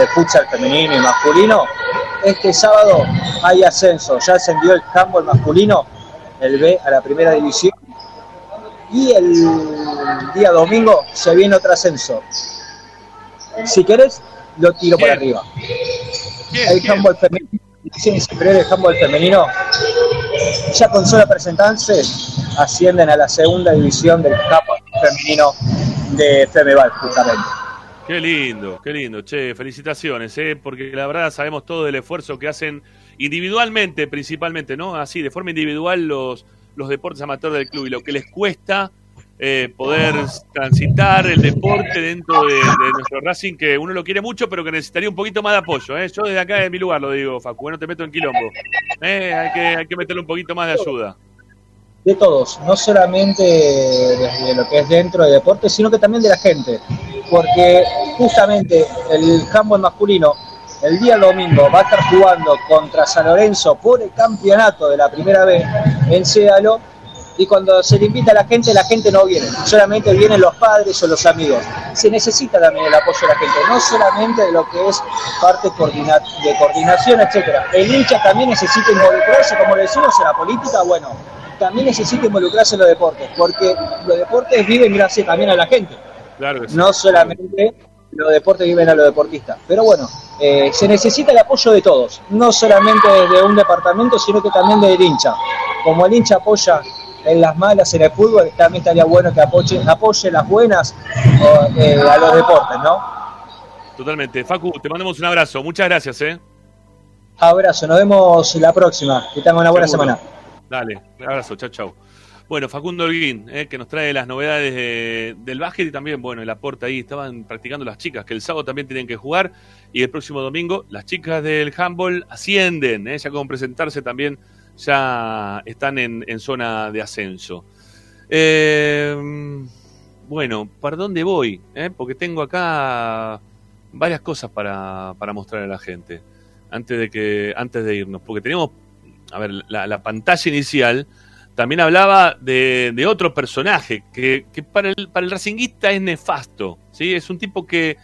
de futsal femenino y masculino. Este sábado hay ascenso, ya ascendió el handball masculino, el B a la primera división. Y el día domingo se viene otro ascenso. Si querés, lo tiro para arriba. El handball femenino, del handball femenino, ya con solo presentarse, ascienden a la segunda división del handball femenino de Femeval, justamente. Qué lindo, qué lindo. Che, felicitaciones, ¿eh? porque la verdad sabemos todo el esfuerzo que hacen individualmente, principalmente, ¿no? Así, de forma individual, los, los deportes amateur del club y lo que les cuesta eh, poder transitar el deporte dentro de, de nuestro Racing, que uno lo quiere mucho, pero que necesitaría un poquito más de apoyo. ¿eh? Yo desde acá, de mi lugar, lo digo, Facu, no te meto en quilombo. ¿eh? Hay, que, hay que meterle un poquito más de ayuda. De todos, no solamente desde lo que es dentro de deporte, sino que también de la gente, porque justamente el handball masculino el día domingo va a estar jugando contra San Lorenzo por el campeonato de la primera vez en Cédalo y cuando se le invita a la gente, la gente no viene, solamente vienen los padres o los amigos. Se necesita también el apoyo de la gente, no solamente de lo que es parte de coordinación, etcétera. El hincha también necesita involucrarse, como le decimos en la política, bueno, también necesita involucrarse en los deportes, porque los deportes viven gracias también a la gente, Claro que sí. no solamente los deportes viven a los deportistas. Pero bueno, eh, se necesita el apoyo de todos, no solamente de un departamento, sino que también del hincha. Como el hincha apoya en las malas en el fútbol, también estaría bueno que apoye, apoye las buenas eh, a los deportes, ¿no? Totalmente. Facu, te mandamos un abrazo. Muchas gracias, ¿eh? Abrazo, nos vemos la próxima. Que tengan una buena Seguro. semana. Dale, un abrazo, chau, chau. Bueno, Facundo Holguín, eh, que nos trae las novedades de- del básquet y también, bueno, el aporte ahí. Estaban practicando las chicas, que el sábado también tienen que jugar. Y el próximo domingo, las chicas del handball ascienden. eh, ya con presentarse también, ya están en, zona de ascenso. Eh, bueno, ¿para dónde voy? Porque tengo acá varias cosas para, para mostrar a la gente antes de que antes de irnos, porque tenemos, a ver, la, la pantalla inicial también hablaba de, otro personaje que, para el para el racinguista es nefasto, sí, es un tipo que,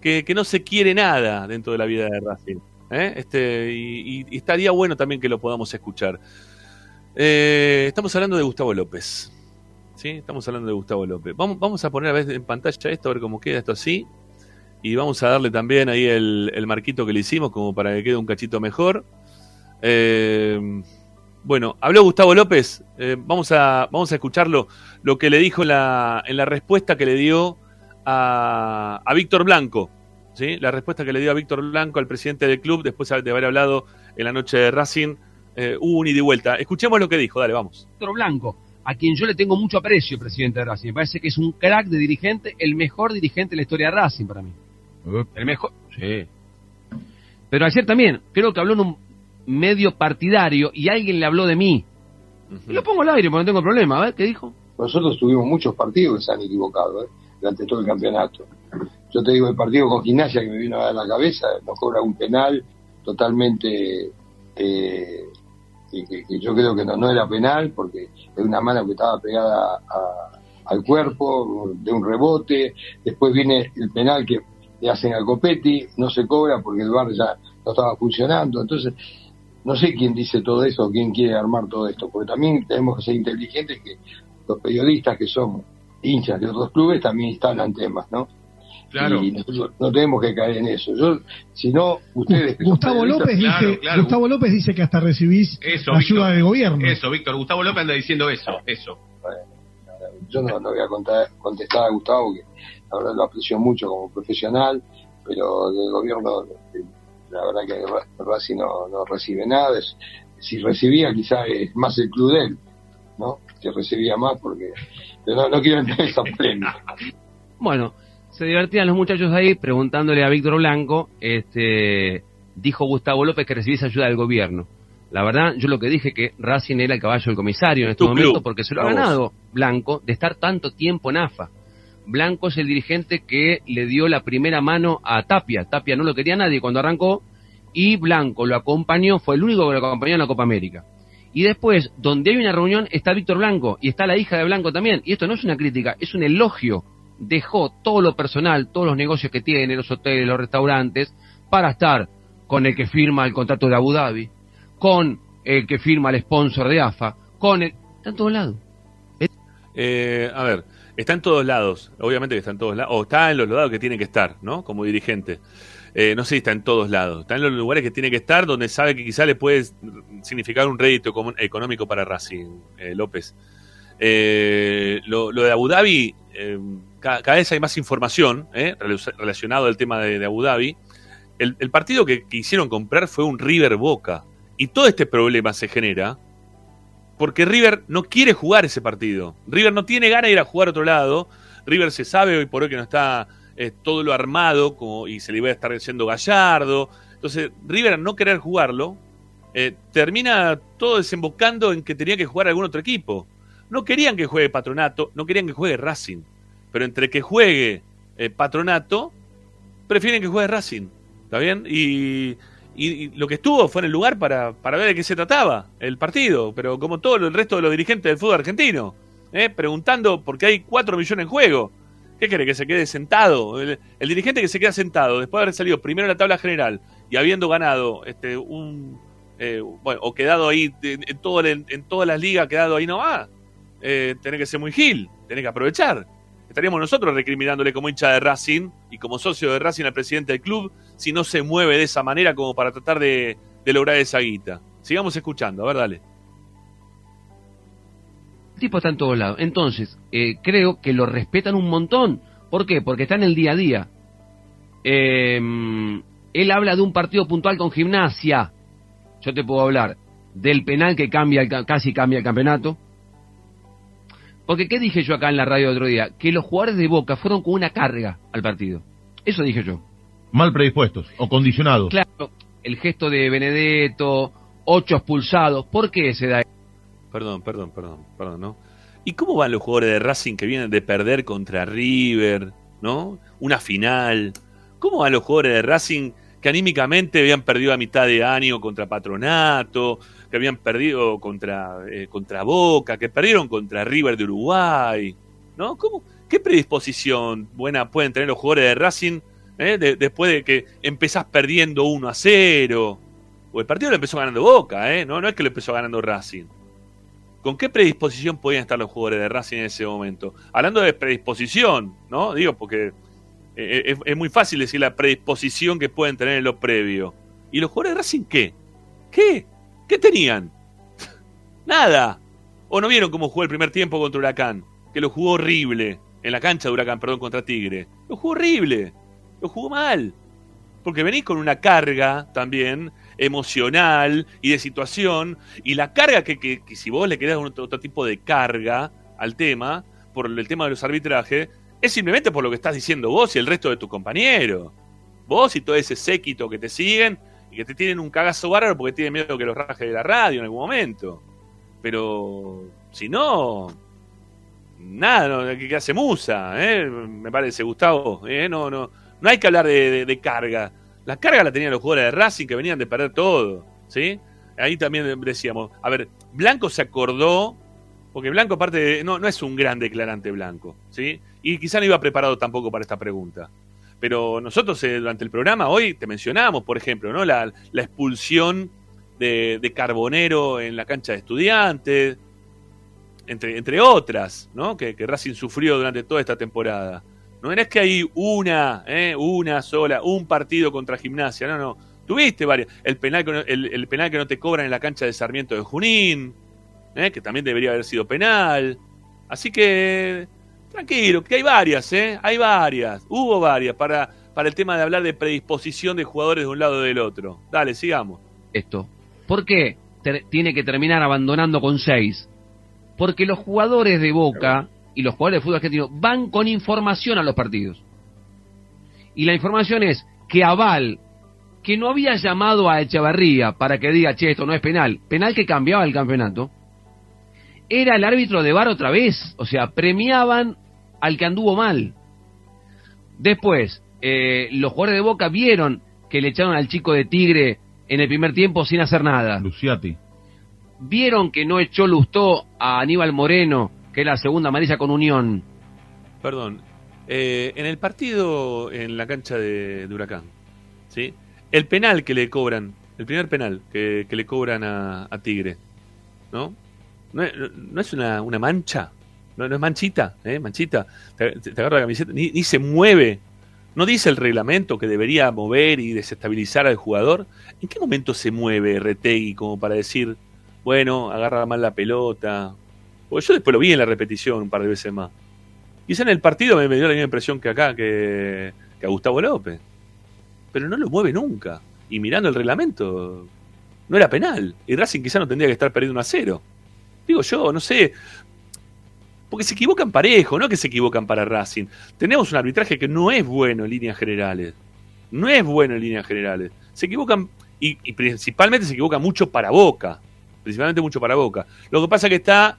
que, no se quiere nada dentro de la vida de Racing, ¿eh? este y estaría bueno también que lo podamos escuchar. Eh, estamos hablando de Gustavo López. ¿sí? Estamos hablando de Gustavo López. Vamos, vamos a poner a ver en pantalla esto, a ver cómo queda esto así. Y vamos a darle también ahí el, el marquito que le hicimos, como para que quede un cachito mejor. Eh, bueno, habló Gustavo López. eh, vamos, a, vamos a escucharlo, lo que le dijo en la, en la respuesta que le dio a, a Víctor Blanco. ¿sí? La respuesta que le dio a Víctor Blanco, al presidente del club, después de haber hablado en la noche de Racing. eh, hubo un ida y vuelta. Escuchemos lo que dijo, dale, vamos. Víctor Blanco, a quien yo le tengo mucho aprecio, presidente de Racing. Me parece que es un crack de dirigente, el mejor dirigente de la historia de Racing para mí. El mejor. Sí. Pero ayer también, creo que habló en un medio partidario y alguien le habló de mí. Y lo pongo al aire porque no tengo problema. A ver, ¿qué dijo? Nosotros tuvimos muchos partidos que se han equivocado ¿eh? durante todo el campeonato. Yo te digo, el partido con Gimnasia que me vino a dar la cabeza, nos cobra un penal totalmente eh, que, que- que yo creo que no, no era penal porque es una mano que estaba pegada a- al cuerpo de un rebote. Después viene el penal que le hacen a Copetti, no se cobra porque el bar ya no estaba funcionando. Entonces, no sé quién dice todo eso, quién quiere armar todo esto, porque también tenemos que ser inteligentes que los periodistas que son hinchas de otros clubes también instalan temas, ¿no? Claro. Y nosotros no tenemos que caer en eso. Yo, si no, ustedes Gustavo López dice, Gustavo López dice que hasta recibís Eso, ayuda Víctor. del gobierno. Eso, Víctor. Gustavo López anda diciendo eso, eso. yo no, no voy a contar- contestar a Gustavo, que la verdad lo aprecio mucho como profesional, pero del gobierno, eh, la verdad que Ra- Racing no, no recibe nada. Es- si recibía, quizás es más el club de él. ¿no? Que recibía más porque pero no, no quiero entrar en esa polémica. Bueno, se divertían los muchachos ahí preguntándole a Víctor Blanco, este, dijo Gustavo López que recibiese ayuda del gobierno. La verdad, yo lo que dije que Racing era el caballo del comisario en este momento club. porque se lo ha ganado Blanco de estar tanto tiempo en AFA. Blanco es el dirigente que le dio la primera mano a Tapia. Tapia no lo quería nadie cuando arrancó y Blanco lo acompañó, fue el único que lo acompañó en la Copa América. Y después, donde hay una reunión, está Víctor Blanco y está la hija de Blanco también. Y esto no es una crítica, es un elogio. Dejó todo lo personal, todos los negocios que tiene, los hoteles, los restaurantes, para estar con el que firma el contrato de Abu Dhabi, con el que firma el sponsor de AFA, con el... Está en todos lados. Eh, a ver, está en todos lados, obviamente que está en todos lados, o está en los lados que tiene que estar, ¿no? Como dirigente. Eh, no sé si está en todos lados, está en los lugares que tiene que estar, donde sabe que quizá le puede significar un rédito económico para Racing, eh, López. Eh, lo, de Abu Dhabi, eh, ca- cada, vez hay más información eh, rela- relacionado al tema de, Abu Dhabi. El, el partido que quisieron comprar fue un River Boca. Y todo este problema se genera porque River no quiere jugar ese partido. River no tiene ganas de ir a jugar a otro lado. River se sabe hoy por hoy que no está eh, todo lo armado como, y se le iba a estar diciendo Gallardo. Entonces, River no querer jugarlo, eh, termina todo desembocando en que tenía que jugar algún otro equipo. No querían que juegue Patronato, no querían que juegue Racing. Pero entre que juegue eh, Patronato, prefieren que juegue Racing. ¿Está bien? Y, y- lo que estuvo fue en el lugar para, para ver de qué se trataba el partido. Pero como todo el resto de los dirigentes del fútbol argentino, ¿eh? preguntando porque hay 4 millones en juego. ¿Qué quiere? ¿Que se quede sentado? El, el dirigente que se queda sentado después de haber salido primero en la tabla general y habiendo ganado este un. eh, bueno, o quedado ahí en, en todo el- en todas las ligas, quedado ahí no va. Eh, tenés que ser muy gil, tenés que aprovechar. Estaríamos nosotros recriminándole como hincha de Racing y como socio de Racing al presidente del club si no se mueve de esa manera como para tratar de, lograr esa guita. Sigamos escuchando, a ver, dale. El tipo está en todos lados. Entonces, eh, creo que lo respetan un montón. ¿Por qué? Porque está en el día a día. Eh, él habla de un partido puntual con gimnasia. Yo te puedo hablar del penal que cambia casi cambia el campeonato. Porque, ¿qué dije yo acá en la radio el otro día? Que los jugadores de Boca fueron con una carga al partido. Eso dije yo. Mal predispuestos o condicionados. Claro, el gesto de Benedetto, ocho expulsados. ¿Por qué se da Perdón, perdón, perdón, perdón, ¿no? ¿Y cómo van los jugadores de Racing que vienen de perder contra River, ¿no? Una final. ¿Cómo van los jugadores de Racing que anímicamente habían perdido a mitad de año contra Patronato, que habían perdido contra, eh, contra Boca, que perdieron contra River de Uruguay, ¿no? ¿Cómo, ¿Qué predisposición buena pueden tener los jugadores de Racing eh, de- después de que empezás perdiendo 1 a 0? O el partido lo empezó ganando Boca, ¿eh? No, no es que lo empezó ganando Racing. ¿Con qué predisposición podían estar los jugadores de Racing en ese momento? Hablando de predisposición, ¿no? Digo, porque eh, es, es muy fácil decir la predisposición que pueden tener en lo previo. ¿Y los jugadores de Racing qué? ¿Qué? ¿Qué tenían? Nada. ¿O no vieron cómo jugó el primer tiempo contra Huracán? Que lo jugó horrible. En la cancha de Huracán, perdón, contra Tigre. Lo jugó horrible. Lo jugó mal. Porque venís con una carga también emocional y de situación. Y la carga que, que- si vos le querés otro, otro tipo de carga al tema, por el tema de los arbitrajes, es simplemente por lo que estás diciendo vos y el resto de tus compañeros. Vos y todo ese séquito que te siguen y que te tienen un cagazo bárbaro porque tienen miedo que los raje de la radio en algún momento. Pero si no, nada, no, que, hace musa, ¿eh? me parece, Gustavo. ¿eh? No, no, no hay que hablar de carga. La carga la tenían los jugadores de Racing que venían de perder todo, ¿sí? Ahí también decíamos, a ver, Blanco se acordó, porque Blanco aparte de- no, no es un gran declarante Blanco, ¿sí? Y quizá no iba preparado tampoco para esta pregunta. Pero nosotros eh, durante el programa hoy te mencionamos, por ejemplo, ¿no? La, la expulsión de, de Carbonero en la cancha de estudiantes, entre, entre otras, ¿no? Que, que Racing sufrió durante toda esta temporada. No es que hay una, ¿eh? una sola, un partido contra Gimnasia, no, no. Tuviste varias. El penal, que no, el, el penal que no te cobran en la cancha de Sarmiento de Junín, ¿eh? que también debería haber sido penal. Así que, tranquilo, que hay varias, ¿eh? Hay varias, hubo varias para, para el tema de hablar de predisposición de jugadores de un lado o del otro. Dale, sigamos. esto? ¿Por qué tiene que terminar abandonando con seis? Porque los jugadores de Boca y los jugadores de fútbol argentino van con información a los partidos. Y la información es que Aval, que no había llamado a Echevarría para que diga, che, esto no es penal, penal que cambiaba el campeonato, era el árbitro de VAR otra vez. O sea, premiaban al que anduvo mal. Después, eh, los jugadores de Boca vieron que le echaron al chico de Tigre en el primer tiempo sin hacer nada. Luciati. Vieron que no echó Lustó a Aníbal Moreno, que es la segunda amarilla con Unión. Perdón. eh, en el partido en la cancha de, de Huracán, ¿sí? El penal que le cobran, el primer penal que, que le cobran a, a Tigre, ¿no? ¿No es, no es una, una mancha? ¿No, es manchita? ¿eh? Manchita. Te, agarra la camiseta, ni, se mueve. ¿No dice el reglamento que debería mover y desestabilizar al jugador? ¿En qué momento se mueve Retegui como para decir, bueno, agarra mal la pelota? Porque yo después lo vi en la repetición un par de veces más. Quizá en el partido me, me dio la misma impresión que acá, que, que a Gustavo López. Pero no lo mueve nunca. Y mirando el reglamento, no era penal. Y Racing quizá no tendría que estar perdiendo un a cero. Digo yo, no sé. Porque se equivocan parejo, no que se equivocan para Racing. Tenemos un arbitraje que no es bueno en líneas generales. No es bueno en líneas generales. Se equivocan, y, principalmente se equivocan mucho para Boca. Principalmente mucho para Boca. Lo que pasa que está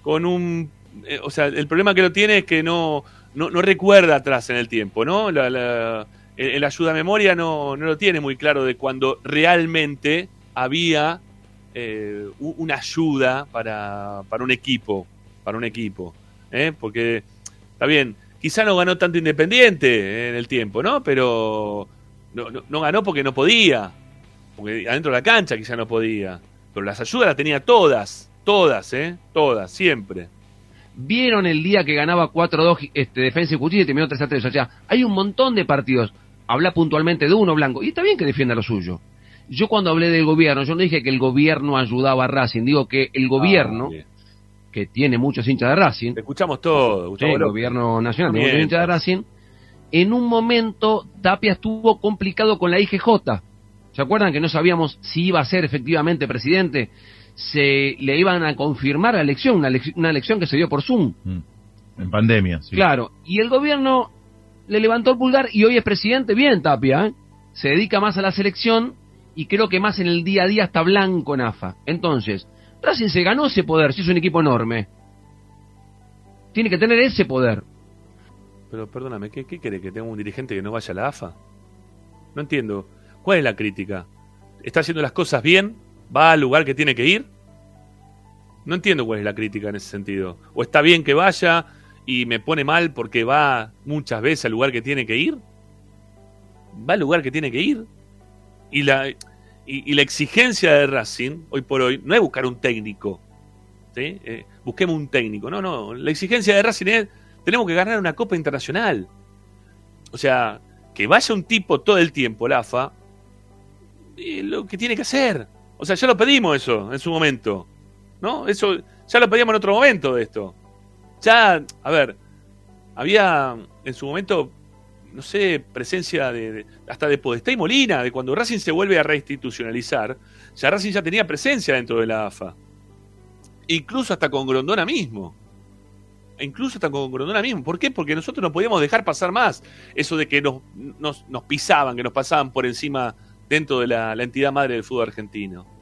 con un... eh, o sea, el problema que lo tiene es que no, no, recuerda atrás en el tiempo, ¿no? El, ayuda a memoria no, no lo tiene muy claro de cuando realmente había eh, una ayuda para, para un equipo, para un equipo, ¿eh? porque está bien, quizá no ganó tanto Independiente en el tiempo, ¿no? Pero no, no- no ganó porque no podía, porque adentro de la cancha quizá no podía, pero las ayudas las tenía todas, todas, ¿eh? Todas, siempre. Vieron el día que ganaba 4-2 este, Defensa y Justicia y terminó 3-3. O sea, hay un montón de partidos. Habla puntualmente de uno blanco. Y está bien que defienda lo suyo. Yo cuando hablé del gobierno, yo no dije que el gobierno ayudaba a Racing. Digo que el gobierno, que tiene muchos hinchas de Racing. Escuchamos todo, Gustavo el gobierno nacional, tiene muchos hinchas de Racing. En un momento, Tapia estuvo complicado con la IGJ. ¿Se acuerdan que no sabíamos si iba a ser efectivamente presidente? Se le iban a confirmar la elección, una, elec- una elección que se dio por Zoom. En pandemia, sí. Claro, y el gobierno le levantó el pulgar y hoy es presidente, bien Tapia, ¿eh? se dedica más a la selección y creo que más en el día a día está blanco en AFA. Entonces, Racing se ganó ese poder, si es un equipo enorme. Tiene que tener ese poder. Pero perdóname, ¿qué, qué quiere? ¿Que tenga un dirigente que no vaya a la AFA? No entiendo. ¿Cuál es la crítica? ¿Está haciendo las cosas bien? ¿Va al lugar que tiene que ir? No entiendo cuál es la crítica en ese sentido. ¿O está bien que vaya y me pone mal porque va muchas veces al lugar que tiene que ir? ¿Va al lugar que tiene que ir? Y la, y, la exigencia de Racing, hoy por hoy, no es buscar un técnico. ¿sí? Eh, busquemos un técnico. No, no. La exigencia de Racing es tenemos que ganar una Copa Internacional. O sea, que vaya un tipo todo el tiempo, la AFA, y lo que tiene que hacer. O sea, ya lo pedimos eso en su momento. ¿No? Eso ya lo pedíamos en otro momento de esto. Ya, a ver, había en su momento, no sé, presencia de, hasta de Podestá y Molina, de cuando Racing se vuelve a reinstitucionalizar, ya Racing ya tenía presencia dentro de la AFA. Incluso hasta con Grondona mismo. Incluso hasta con Grondona mismo. ¿Por qué? Porque nosotros no podíamos dejar pasar más eso de que nos, nos, nos pisaban, que nos pasaban por encima dentro de la, la entidad madre del fútbol argentino.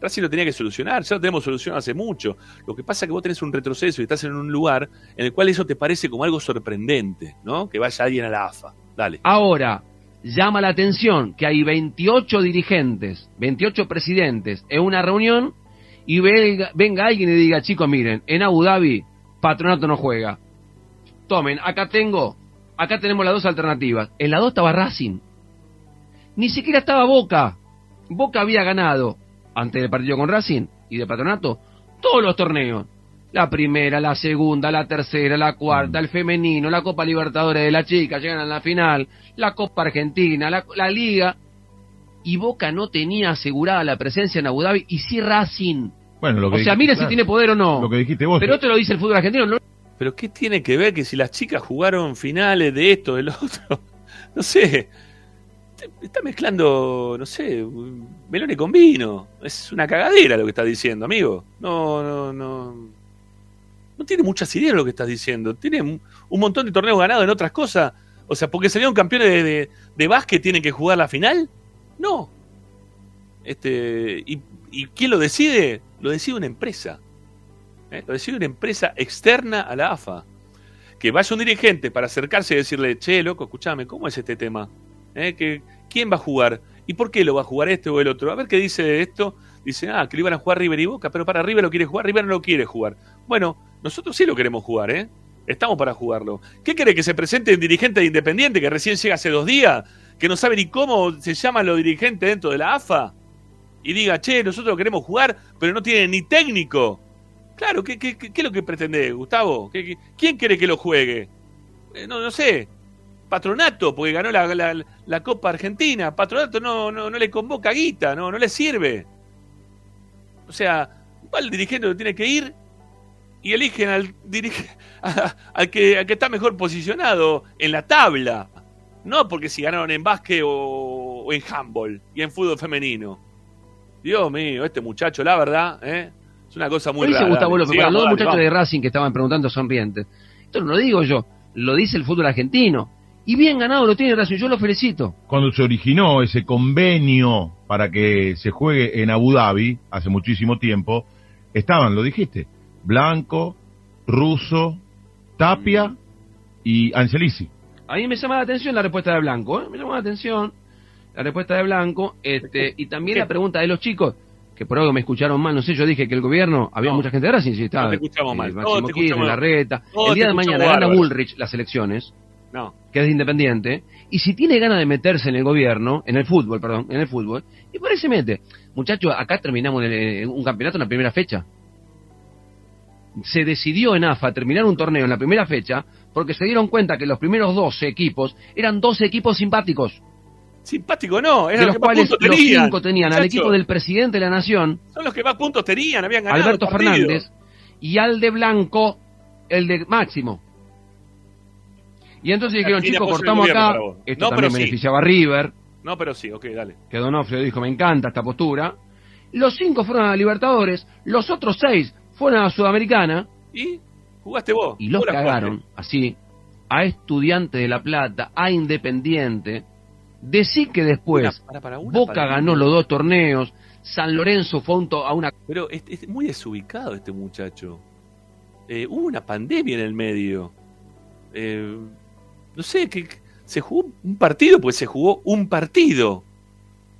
Racing lo tenía que solucionar, ya lo tenemos solucionado hace mucho. Lo que pasa es que vos tenés un retroceso y estás en un lugar en el cual eso te parece como algo sorprendente, ¿no? Que vaya alguien a la AFA. Dale. Ahora, llama la atención que hay 28 dirigentes, 28 presidentes en una reunión y venga, alguien y diga, chicos, miren, en Abu Dhabi, Patronato no juega. Tomen, acá tengo, acá tenemos las dos alternativas. En la dos estaba Racing. Ni siquiera estaba Boca. Boca había ganado, antes del partido con Racing y de Patronato, todos los torneos. La primera, la segunda, la tercera, la cuarta, el femenino, la Copa Libertadores de la chica, llegan a la final, la Copa Argentina, la, la Liga. Y Boca no tenía asegurada la presencia en Abu Dhabi y sí Racing. Bueno, lo que o sea, claro. si tiene poder o no. Lo que dijiste vos. Pero esto lo dice el fútbol argentino. ¿no? Pero ¿qué tiene que ver que si las chicas jugaron finales de esto, del otro? No sé. Está mezclando, no sé, melone con vino. Es una cagadera lo que está diciendo, amigo. No, no, no. no tiene muchas ideas lo que estás diciendo. Tiene un, montón de torneos ganados en otras cosas. O sea, porque salieron campeones de, de, de básquet, tienen que jugar la final. No. Este, y, ¿Y quién lo decide? Lo decide una empresa. ¿eh? Lo decide una empresa externa a la AFA. Que vaya un dirigente para acercarse y decirle, che, loco, escúchame, ¿cómo es este tema? ¿Eh? ¿Que, ¿Quién va a jugar? ¿Y por qué lo va a jugar este o el otro? A ver qué dice esto. Dice, ah, que lo iban a jugar River y Boca, pero para River lo quiere jugar, River no lo quiere jugar. Bueno, nosotros sí lo queremos jugar, ¿eh? Estamos para jugarlo. ¿Qué quiere que se presente un dirigente de Independiente que recién llega hace dos días? Que no sabe ni cómo se llaman los dirigentes dentro de la AFA. Y diga, che, nosotros queremos jugar, pero no tiene ni técnico. Claro, ¿qué, qué, qué, es lo que pretende, Gustavo? ¿Qué, qué, quién quiere que lo juegue? Eh, no, no sé. Patronato, porque ganó la, la, la Copa Argentina. Patronato no, no, no le convoca guita, no, no le sirve. O sea, va el dirigente que tiene que ir y eligen al, dirige, a- al, que, al que está mejor posicionado en la tabla. No porque si ganaron en básquet o, o en handball y en fútbol femenino. Dios mío, este muchacho, la verdad, ¿eh? es una cosa muy rara. Gustavo López, para los muchachos de Racing que estaban preguntando sonrientes. Esto no lo digo yo, lo dice el fútbol argentino. Y bien ganado lo tiene Racing, yo lo felicito. Cuando se originó ese convenio para que se juegue en Abu Dhabi, hace muchísimo tiempo, estaban, lo dijiste, Blanco, Russo, Tapia y Angelisi. A mí me llama la atención la respuesta de Blanco, ¿eh? me llama la atención la respuesta de Blanco este y también la pregunta de los chicos, que por algo me escucharon mal, no sé, yo dije que el gobierno, había No. mucha gente de Racing, sí, estaba No te escuchamos eh, mal, Máximo todos te Kirchner, escuchamos- Larreta. El día de mañana gana. Bullrich las elecciones, No. que es de Independiente, y si tiene ganas de meterse en el gobierno, en el fútbol, perdón, en el fútbol, y por ahí se mete. Muchachos, acá terminamos el- un campeonato en la primera fecha. Se decidió en AFA terminar un torneo en la primera fecha porque se dieron cuenta que los primeros 12 equipos eran 12 equipos simpáticos. Simpático no, De eran los los que más cuales puntos los tenían. cinco tenían al equipo del presidente de la nación, Son los que más puntos tenían, habían ganado. Alberto. Fernández, y al de Blanco, el de Máximo. Y entonces dijeron, chicos, cortamos acá, esto No, también pero sí. beneficiaba a River, No, pero sí, ok, dale. que Donofrio dijo, me encanta esta postura. Los cinco fueron a Libertadores, los otros seis fueron a Sudamericana, ¿Y? Jugaste vos. y los cagaron, así, a Estudiantes de La Plata, a Independiente. Decí que después Una- para, para, una Boca para- ganó los dos torneos, San Lorenzo fue un to- a una... Pero es, es muy desubicado este muchacho. Eh, hubo una pandemia en el medio. Eh, no sé, que se jugó un partido, pues se jugó un partido.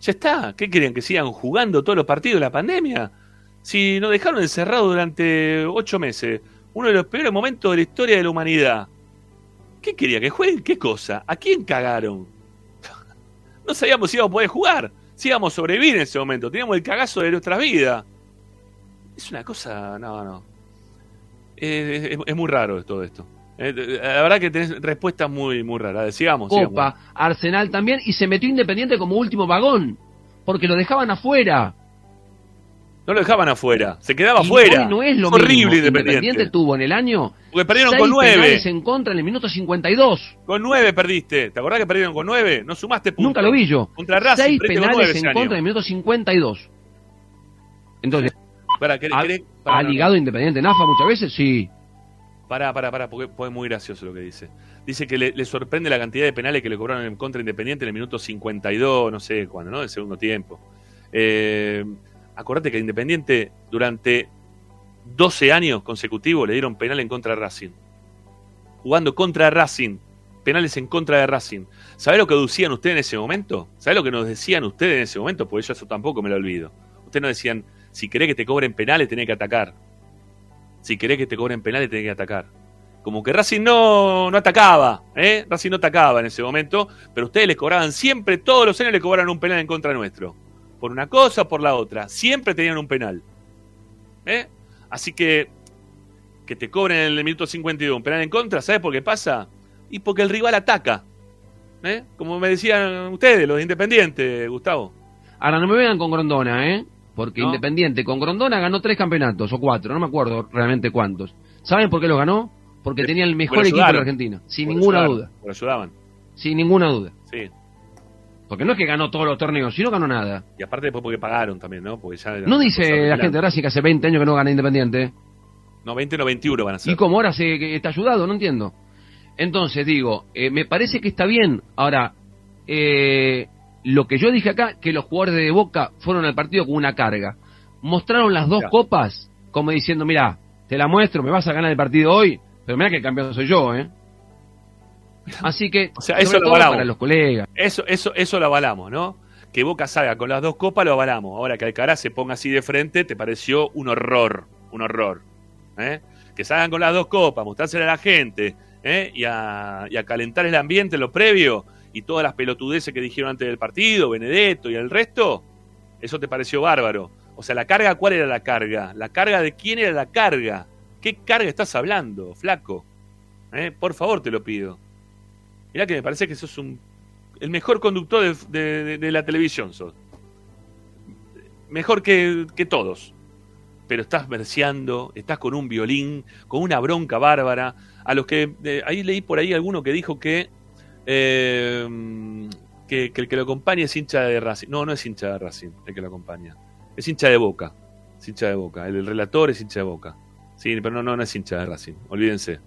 Ya está. ¿Qué querían? ¿Que sigan jugando todos los partidos de la pandemia? Si nos dejaron encerrados durante ocho meses, uno de los peores momentos de la historia de la humanidad. ¿Qué quería? ¿Que jueguen? ¿Qué cosa? ¿A quién cagaron? no sabíamos si íbamos a poder jugar, si íbamos a sobrevivir en ese momento. Teníamos el cagazo de nuestras vidas. Es una cosa, no, no. Es muy raro todo esto. Eh, la verdad que tenés respuestas muy, muy raras. Sigamos, Copa, sigamos. Arsenal también, y se metió Independiente como último vagón, porque lo dejaban afuera. No lo dejaban afuera, se quedaba Y afuera. no es lo horrible mismo. Independiente. tuvo en el año Porque perdieron seis con nueve. en contra en el minuto 52. Con nueve perdiste. ¿Te acordás que perdieron con nueve? No sumaste puntos. Nunca lo vi yo. Contra Racing Seis con penales en año. contra en el minuto 52. Entonces, ¿querés- ¿ha, no. ligado Independiente en AFA muchas veces? Sí. Pará, pará, pará, porque es muy gracioso lo que dice. Dice que le, sorprende la cantidad de penales que le cobraron en contra Independiente en el minuto 52, no sé cuándo, ¿no? Del segundo tiempo. Eh, acordate que Independiente durante 12 años consecutivos le dieron penal en contra de Racing. Jugando contra Racing. Penales en contra de Racing. ¿Sabés lo que decían ustedes en ese momento? ¿Sabés lo que nos decían ustedes en ese momento? Porque yo eso tampoco me lo olvido. Ustedes nos decían, si querés que te cobren penales, tenés que atacar. Si querés que te cobren penales, tenés que atacar. Como que Racing no, no atacaba, ¿eh? Racing no atacaba en ese momento, pero ustedes les cobraban siempre, todos los años le cobraban un penal en contra nuestro. Por una cosa por la otra. Siempre tenían un penal. ¿Eh? Así que, que te cobren en el minuto 52 un penal en contra, ¿sabes por qué pasa? Y porque el rival ataca. ¿Eh? Como me decían ustedes, los independientes, Gustavo. Ahora no me vengan con Grondona, ¿eh? Porque No. Independiente con Grondona ganó tres campeonatos o cuatro, no me acuerdo realmente cuántos. ¿Saben por qué los ganó? Porque tenía el mejor equipo de. Argentina, sin ninguna ayudaron, duda. porque ayudaban. Sin ninguna duda. Sí. Porque no es que ganó todos los torneos, sino ganó nada. Y aparte después porque pagaron también, ¿no? Porque ya No dice la gente de Racing que hace 20 años que no gana Independiente. No, 20 no, 21 van a ser. ¿Y cómo ahora se está ayudado? No entiendo. Entonces, digo, eh, me parece que está bien. Ahora, eh, lo que yo dije acá, que los jugadores de Boca fueron al partido con una carga. Mostraron las dos copas como diciendo, mira, te la muestro, me vas a ganar el partido hoy, pero mira que el campeón soy yo, ¿eh? Así que, O sea, eso lo avalamos. para los colegas. Eso, eso, eso lo avalamos, ¿no? Que Boca salga con las dos copas lo avalamos. Ahora que Alcaraz se ponga así de frente, te pareció un horror, un horror. ¿eh? Que salgan con las dos copas, mostrársela a la gente ¿eh? y, a, y a calentar el ambiente en lo previo y todas las pelotudeces que dijeron antes del partido, Benedetto y el resto, eso te pareció bárbaro. O sea, la carga, ¿cuál era la carga? ¿La carga de quién era la carga? ¿Qué carga estás hablando, flaco? ¿Eh? Por favor, te lo pido. Mirá que me parece que sos un, el mejor conductor de, de- la televisión. Sos. Mejor que, que todos. Pero estás verseando, estás con un violín, con una bronca bárbara. A los que. eh, ahí leí por ahí alguno que dijo que, eh, que. que el que lo acompaña es hincha de Racing. No, no es hincha de Racing el que lo acompaña. Es hincha de boca. Es hincha de boca. El, el relator es hincha de boca. Sí, pero no, no, no es hincha de Racing. Olvídense.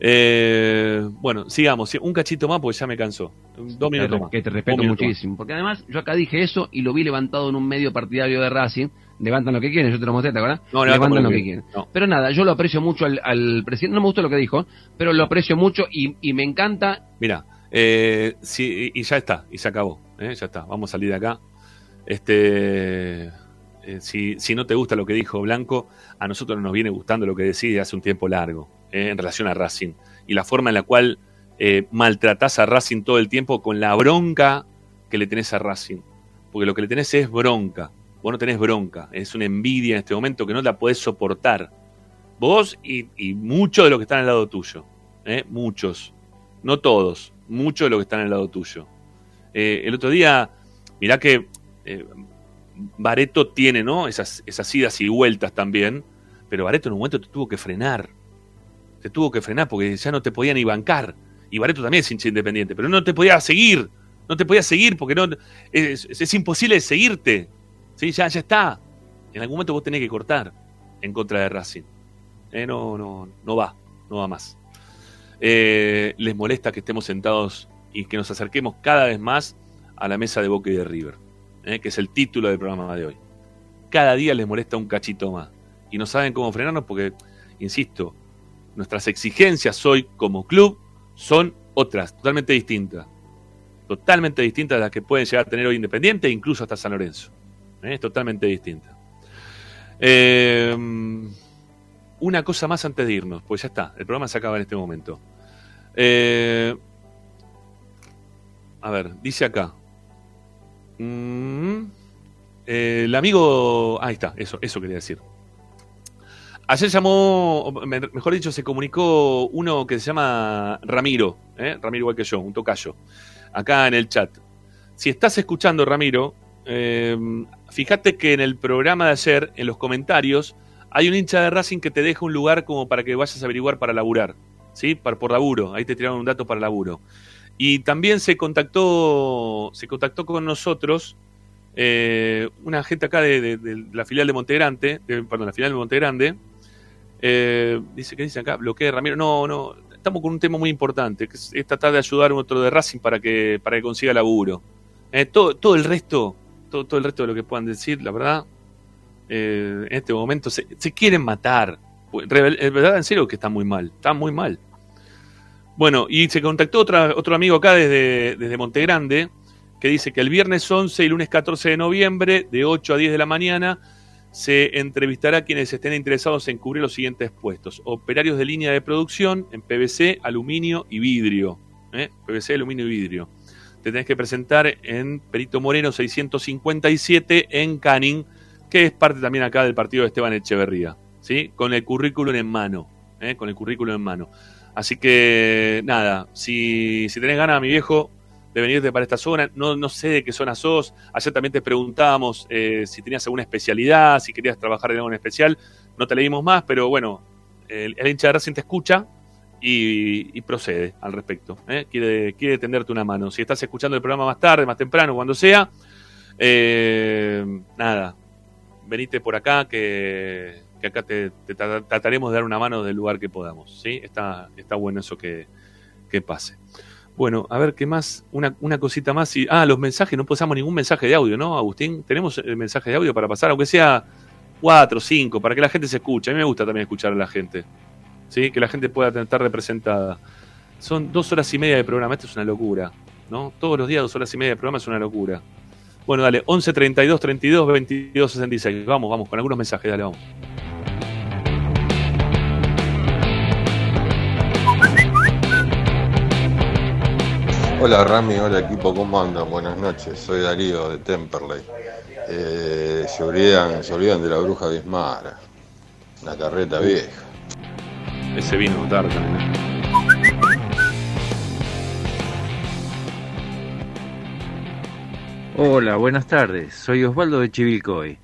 Eh, bueno, sigamos. Un cachito más porque ya me cansó. Dos minutos más. Que te respeto más. muchísimo. Porque además, yo acá dije eso y lo vi levantado en un medio partidario de Racing. Levantan lo que quieren, yo te lo mostré, ¿te acuerdas? No, levantan Levantan lo que que quieren. Pero nada, yo lo aprecio mucho al, al presidente. No me gustó lo que dijo, pero lo aprecio mucho y, y me encanta. Mira, eh, sí, y ya está, y se acabó. ¿eh? Ya está, vamos a salir de acá. Este, eh, si, si no te gusta lo que dijo Blanco, a nosotros nos viene gustando lo que decide hace un tiempo largo en relación a Racing. Y la forma en la cual maltratás a Racing todo el tiempo con la bronca que le tenés a Racing. Porque lo que le tenés es bronca. Vos no tenés bronca, es una envidia en este momento que no la podés soportar. Vos y, muchos de los que están al lado tuyo. ¿eh? Muchos. No todos, muchos de los que están al lado tuyo. Eh, el otro día, mirá que eh, Bareto tiene, ¿no? Esas, idas y vueltas también. Pero Bareto en un momento te tuvo que frenar. Te tuvo que frenar porque ya no te podía ni bancar. Y Bareto también es independiente, pero no te podía seguir. No te podía seguir porque no es imposible seguirte. ¿Sí? Ya, ya está. En algún momento vos tenés que cortar en contra de Racing. Eh, no, no, no va. No va más. Eh, les molesta que estemos sentados y que nos acerquemos cada vez más a la mesa de Boca y de River, eh, que es el título del programa de hoy. Cada día les molesta un cachito más y no saben cómo frenarnos porque, insisto, nuestras exigencias hoy como club son otras, totalmente distintas. Totalmente distintas a las que pueden llegar a tener hoy Independiente e incluso hasta San Lorenzo. Eh, Es totalmente distinta. Eh, una cosa más antes de irnos, pues ya está, el programa se acaba en este momento. Eh, a ver, dice acá. Mm, eh, el amigo. Ahí está, eso, eso quería decir. Ayer llamó, mejor dicho, se comunicó uno que se llama Ramiro, ¿eh? Ramiro igual que yo, un tocayo, acá en el chat. Si estás escuchando, Ramiro, eh, fíjate que en el programa de ayer, en los comentarios, hay un hincha de Racing que te deja un lugar como para que vayas a averiguar para laburar, ¿sí? Para, por laburo, ahí te tiraron un dato para laburo. Y también se contactó, se contactó con nosotros eh, una gente acá de, la filial de Montegrande, de- perdón, la filial de Montegrande, eh, dice que dice acá, bloquea Ramiro. No, no, estamos con un tema muy importante, que es, tratar de ayudar a otro de Racing para que, para que consiga laburo. Eh, todo el resto, todo, el resto de lo que puedan decir, la verdad, eh, en este momento se, quieren matar. Pues, Es verdad, en serio que está muy mal, está muy mal. Bueno, y se contactó otra, otro amigo acá desde, desde Montegrande, que dice que el viernes 11 y lunes 14 de noviembre, de 8 a 10 de la mañana, se entrevistará a quienes estén interesados en cubrir los siguientes puestos. Operarios de línea de producción en PVC, aluminio y vidrio. ¿eh? PVC, aluminio y vidrio. Te tenés que presentar en Perito Moreno 657 en Canning, que es parte también acá del partido de Esteban Echeverría, ¿sí? Con el currículum en mano, ¿eh? Con el currículum en mano. Así que, nada, si, si tenés ganas, mi viejo, de venirte para esta zona, no, no sé de qué zona sos. Ayer también te preguntábamos eh, si tenías alguna especialidad, si querías trabajar en algo en especial. No te leímos más, pero bueno, el, el hincha de Racing te escucha y, y procede al respecto. ¿eh? Quiere, quiere tenderte una mano. Si estás escuchando el programa más tarde, más temprano, cuando sea, eh, nada, venite por acá que, que acá te, te tra- trataremos de dar una mano del lugar que podamos. ¿sí? Está, está bueno eso que, que pase. Bueno, a ver qué más, una, una cosita más. Y, ah, los mensajes, no pasamos ningún mensaje de audio, ¿no, Agustín? Tenemos el mensaje de audio para pasar, aunque sea cuatro, cinco, para que la gente se escuche. A mí me gusta también escuchar a la gente. ¿Sí? Que la gente pueda estar representada. Son dos horas y media de programa, esto es una locura. ¿no? Todos los días dos horas y media de programa es una locura. Bueno, dale, 11 32 32 22 66. Vamos, vamos, con algunos mensajes, dale, vamos. Hola Rami, hola equipo, ¿cómo andan? Buenas noches, soy Darío de Temperley. Eh, se, olvidan, de la bruja Bismara, la carreta vieja. Ese vino tarde también. ¿eh? Hola, buenas tardes. Soy Osvaldo de Chivilcoy.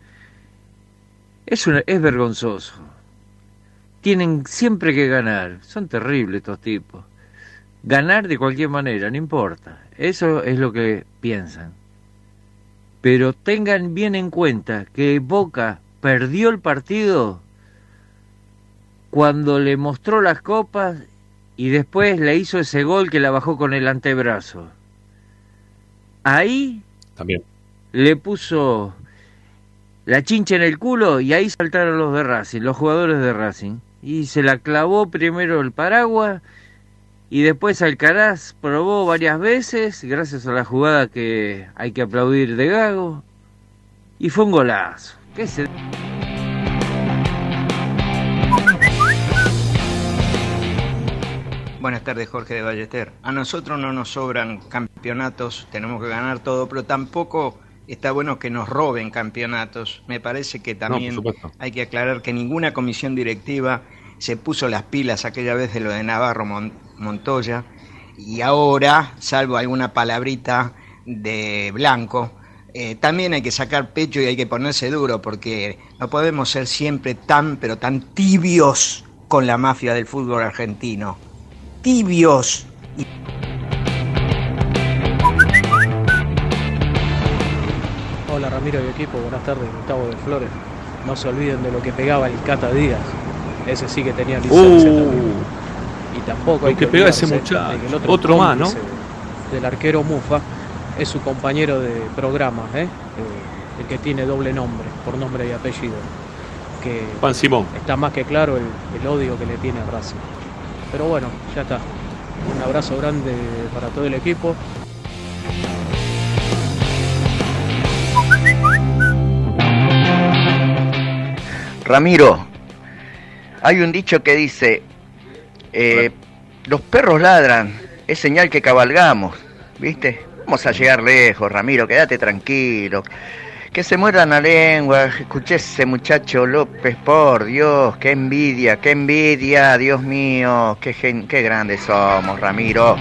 Es, una- es vergonzoso. Tienen siempre que ganar. Son terribles estos tipos. Ganar de cualquier manera, no importa. Eso es lo que piensan. Pero tengan bien en cuenta que Boca perdió el partido cuando le mostró las copas y después le hizo ese gol que la bajó con el antebrazo. Ahí También. le puso la chincha en el culo y ahí saltaron los de Racing, los jugadores de Racing. Y se la clavó primero el paraguas y después Alcaraz probó varias veces, gracias a la jugada que hay que aplaudir de Gago. Y fue un golazo. ¿Qué se... Buenas tardes, Jorge de Ballester. A nosotros no nos sobran campeonatos, tenemos que ganar todo, pero tampoco está bueno que nos roben campeonatos. Me parece que también hay que aclarar que ninguna comisión directiva se puso las pilas aquella vez de lo de Navarro Mon- Montoya y ahora, salvo alguna palabrita de Blanco, eh, también hay que sacar pecho y hay que ponerse duro porque no podemos ser siempre tan, pero tan tibios con la mafia del fútbol argentino. Tibios. Hola Ramiro y equipo, buenas tardes, Gustavo de Flores. No se olviden de lo que pegaba el Cata Díaz. Ese sí que tenía licencia Uh, también. Y tampoco lo hay que pegaba ese muchacho. que el Otro más, ¿no? Del arquero Mufa es su compañero de programa, ¿eh? Eh, el que tiene doble nombre, por nombre y apellido. Que Juan Simón. está más que claro el, el odio que le tiene a Racing. Pero bueno, ya está. Un abrazo grande para todo el equipo. Ramiro, hay un dicho que dice, eh, los perros ladran, es señal que cabalgamos, ¿viste? Vamos a llegar lejos, Ramiro, quédate tranquilo. Que se mueran la lengua, escuché ese muchacho López, por Dios, qué envidia, qué envidia, Dios mío, qué, gen- qué grandes somos, Ramiro.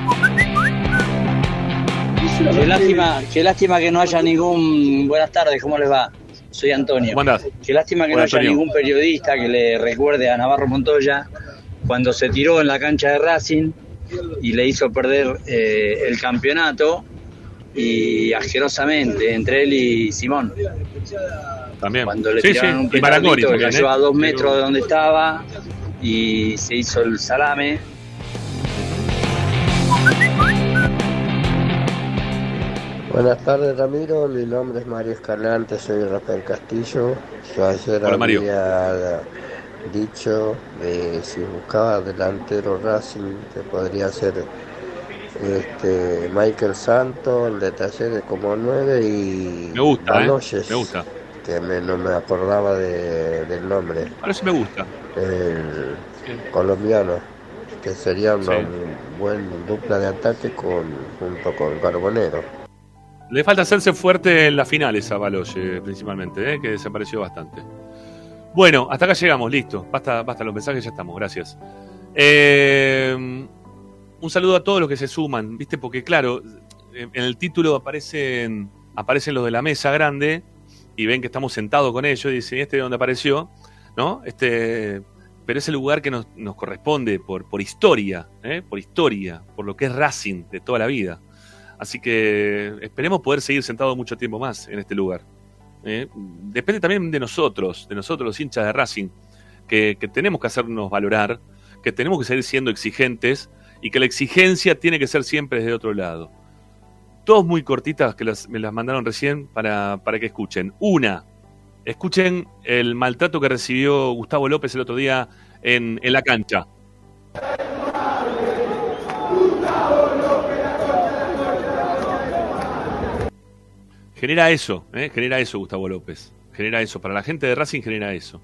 Qué lástima, qué lástima que no haya ningún. Buenas tardes, ¿cómo les va? Soy Antonio. ¿Cómo andás? Qué lástima que no haya Antonio. ningún periodista que le recuerde a Navarro Montoya cuando se tiró en la cancha de Racing y le hizo perder eh, el campeonato y asquerosamente entre él y Simón. También. Cuando le Sí, sí, tiraron un y Marangoni petardito, también, cayó ¿eh? a dos metros de donde estaba y se hizo el salame. Buenas tardes Ramiro, mi nombre es Mario Escalante, soy Rafael Castillo. Yo ayer Hola, Mario. había dicho de si buscaba delantero Racing que podría ser este Michael Santos, el de Talleres como 9 y Me gusta, ¿eh? Baloyes, Me gusta. que me- no me acordaba de- del nombre, Ahora sí me gusta. el colombiano, que sería una Sí. buen dupla de ataque con junto con Carbonero. Le falta hacerse fuerte en las finales a Baloye, principalmente, ¿eh? que desapareció bastante. Bueno, hasta acá llegamos, listo. Basta, basta los mensajes, ya estamos, gracias. Eh, un saludo a todos los que se suman, ¿viste? Porque, claro, en el título aparecen, aparecen los de la mesa grande y ven que estamos sentados con ellos y dicen, ¿este de dónde apareció? ¿No? Este, pero es el lugar que nos, nos corresponde por, por historia, ¿eh? por historia, por lo que es Racing de toda la vida. Así que esperemos poder seguir sentados mucho tiempo más en este lugar. ¿eh? Depende también de nosotros, de nosotros los hinchas de Racing, que, que tenemos que hacernos valorar, que tenemos que seguir siendo exigentes y que la exigencia tiene que ser siempre desde otro lado. Dos muy cortitas que me las mandaron recién para, para que escuchen. Una, escuchen el maltrato que recibió Gustavo López el otro día en, en la cancha. Genera eso, ¿eh? genera eso Gustavo López. Genera eso. Para la gente de Racing genera eso.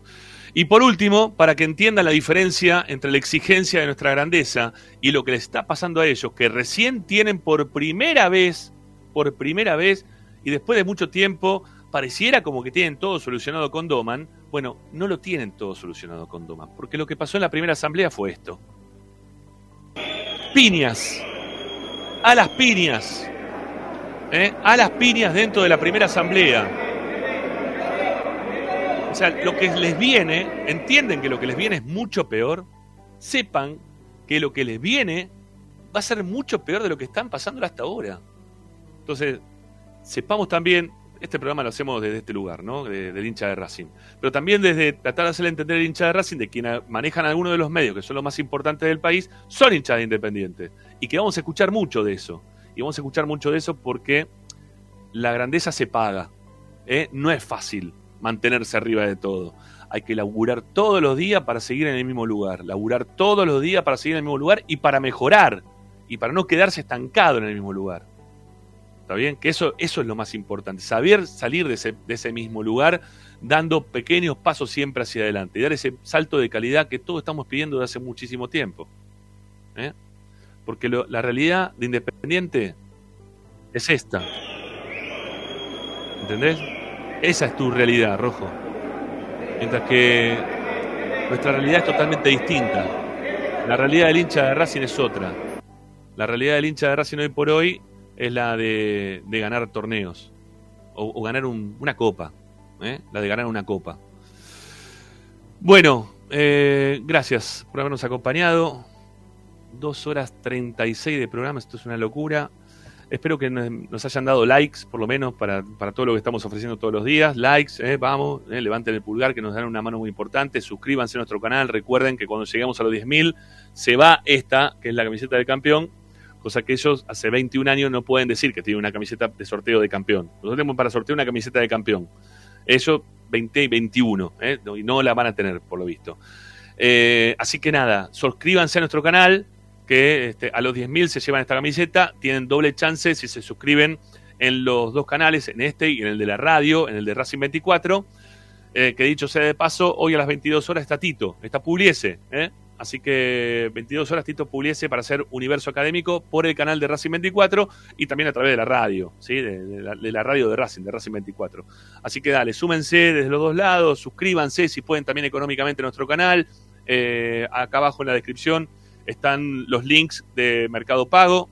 Y por último, para que entiendan la diferencia entre la exigencia de nuestra grandeza y lo que les está pasando a ellos, que recién tienen por primera vez, por primera vez, y después de mucho tiempo, pareciera como que tienen todo solucionado con Doman. Bueno, no lo tienen todo solucionado con Doman, porque lo que pasó en la primera asamblea fue esto. Piñas. A las piñas. ¿Eh? A las piñas dentro de la primera asamblea. O sea, lo que les viene, entienden que lo que les viene es mucho peor, sepan que lo que les viene va a ser mucho peor de lo que están pasando hasta ahora. Entonces, sepamos también, este programa lo hacemos desde este lugar, ¿no? del hincha de Racing. Pero también desde tratar de hacerle entender al hincha de Racing de quienes manejan algunos de los medios, que son los más importantes del país, son hinchas de Independiente. Y que vamos a escuchar mucho de eso. Y vamos a escuchar mucho de eso porque la grandeza se paga. ¿eh? No es fácil mantenerse arriba de todo. Hay que laburar todos los días para seguir en el mismo lugar. Laburar todos los días para seguir en el mismo lugar y para mejorar. Y para no quedarse estancado en el mismo lugar. ¿Está bien? Que eso, eso es lo más importante. Saber salir de ese, de ese mismo lugar dando pequeños pasos siempre hacia adelante. Y dar ese salto de calidad que todos estamos pidiendo desde hace muchísimo tiempo. ¿Eh? Porque lo, la realidad de Independiente es esta. ¿Entendés? Esa es tu realidad, Rojo. Mientras que nuestra realidad es totalmente distinta. La realidad del hincha de Racing es otra. La realidad del hincha de Racing hoy por hoy es la de, ganar torneos. O, ganar una copa. ¿eh? La de ganar una copa. Bueno, eh, gracias por habernos acompañado. Dos horas 36 de programa, esto es una locura. Espero que nos hayan dado likes, por lo menos, para, todo lo que estamos ofreciendo todos los días. Likes, eh, vamos, eh, levanten el pulgar, que nos dan una mano muy importante. Suscríbanse a nuestro canal. Recuerden que cuando lleguemos a los 10.000, se va esta, que es la camiseta del campeón. Cosa que ellos hace 21 años no pueden decir que tienen una camiseta de sorteo de campeón. Nosotros tenemos para sortear una camiseta de campeón. Ellos 20 y 21, eh, y no la van a tener, por lo visto. así que nada, suscríbanse a nuestro canal que este, a los 10.000 se llevan esta camiseta, tienen doble chance si se suscriben en los dos canales, en este y en el de la radio, en el de Racing 24. Eh, que dicho sea de paso, hoy a las 22 horas está Tito, está Pugliese. ¿eh? Así que 22 horas Tito Pugliese para hacer Universo Académico por el canal de Racing 24 y también a través de la radio, de, la, radio de Racing, de Racing 24. Así que dale, súmense desde los dos lados, suscríbanse si pueden también económicamente a nuestro canal. Eh, acá abajo en la descripción están los links de Mercado Pago,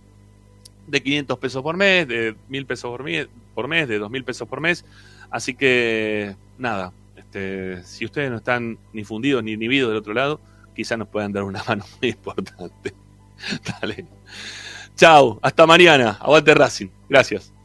de 500 pesos por mes, de 1000 pesos por mes, por mes de 2000 pesos por mes. Así que, nada, este, si ustedes no están ni fundidos ni inhibidos del otro lado, quizás nos puedan dar una mano muy importante. Dale. Chao, hasta mañana. Aguante Racing. Gracias.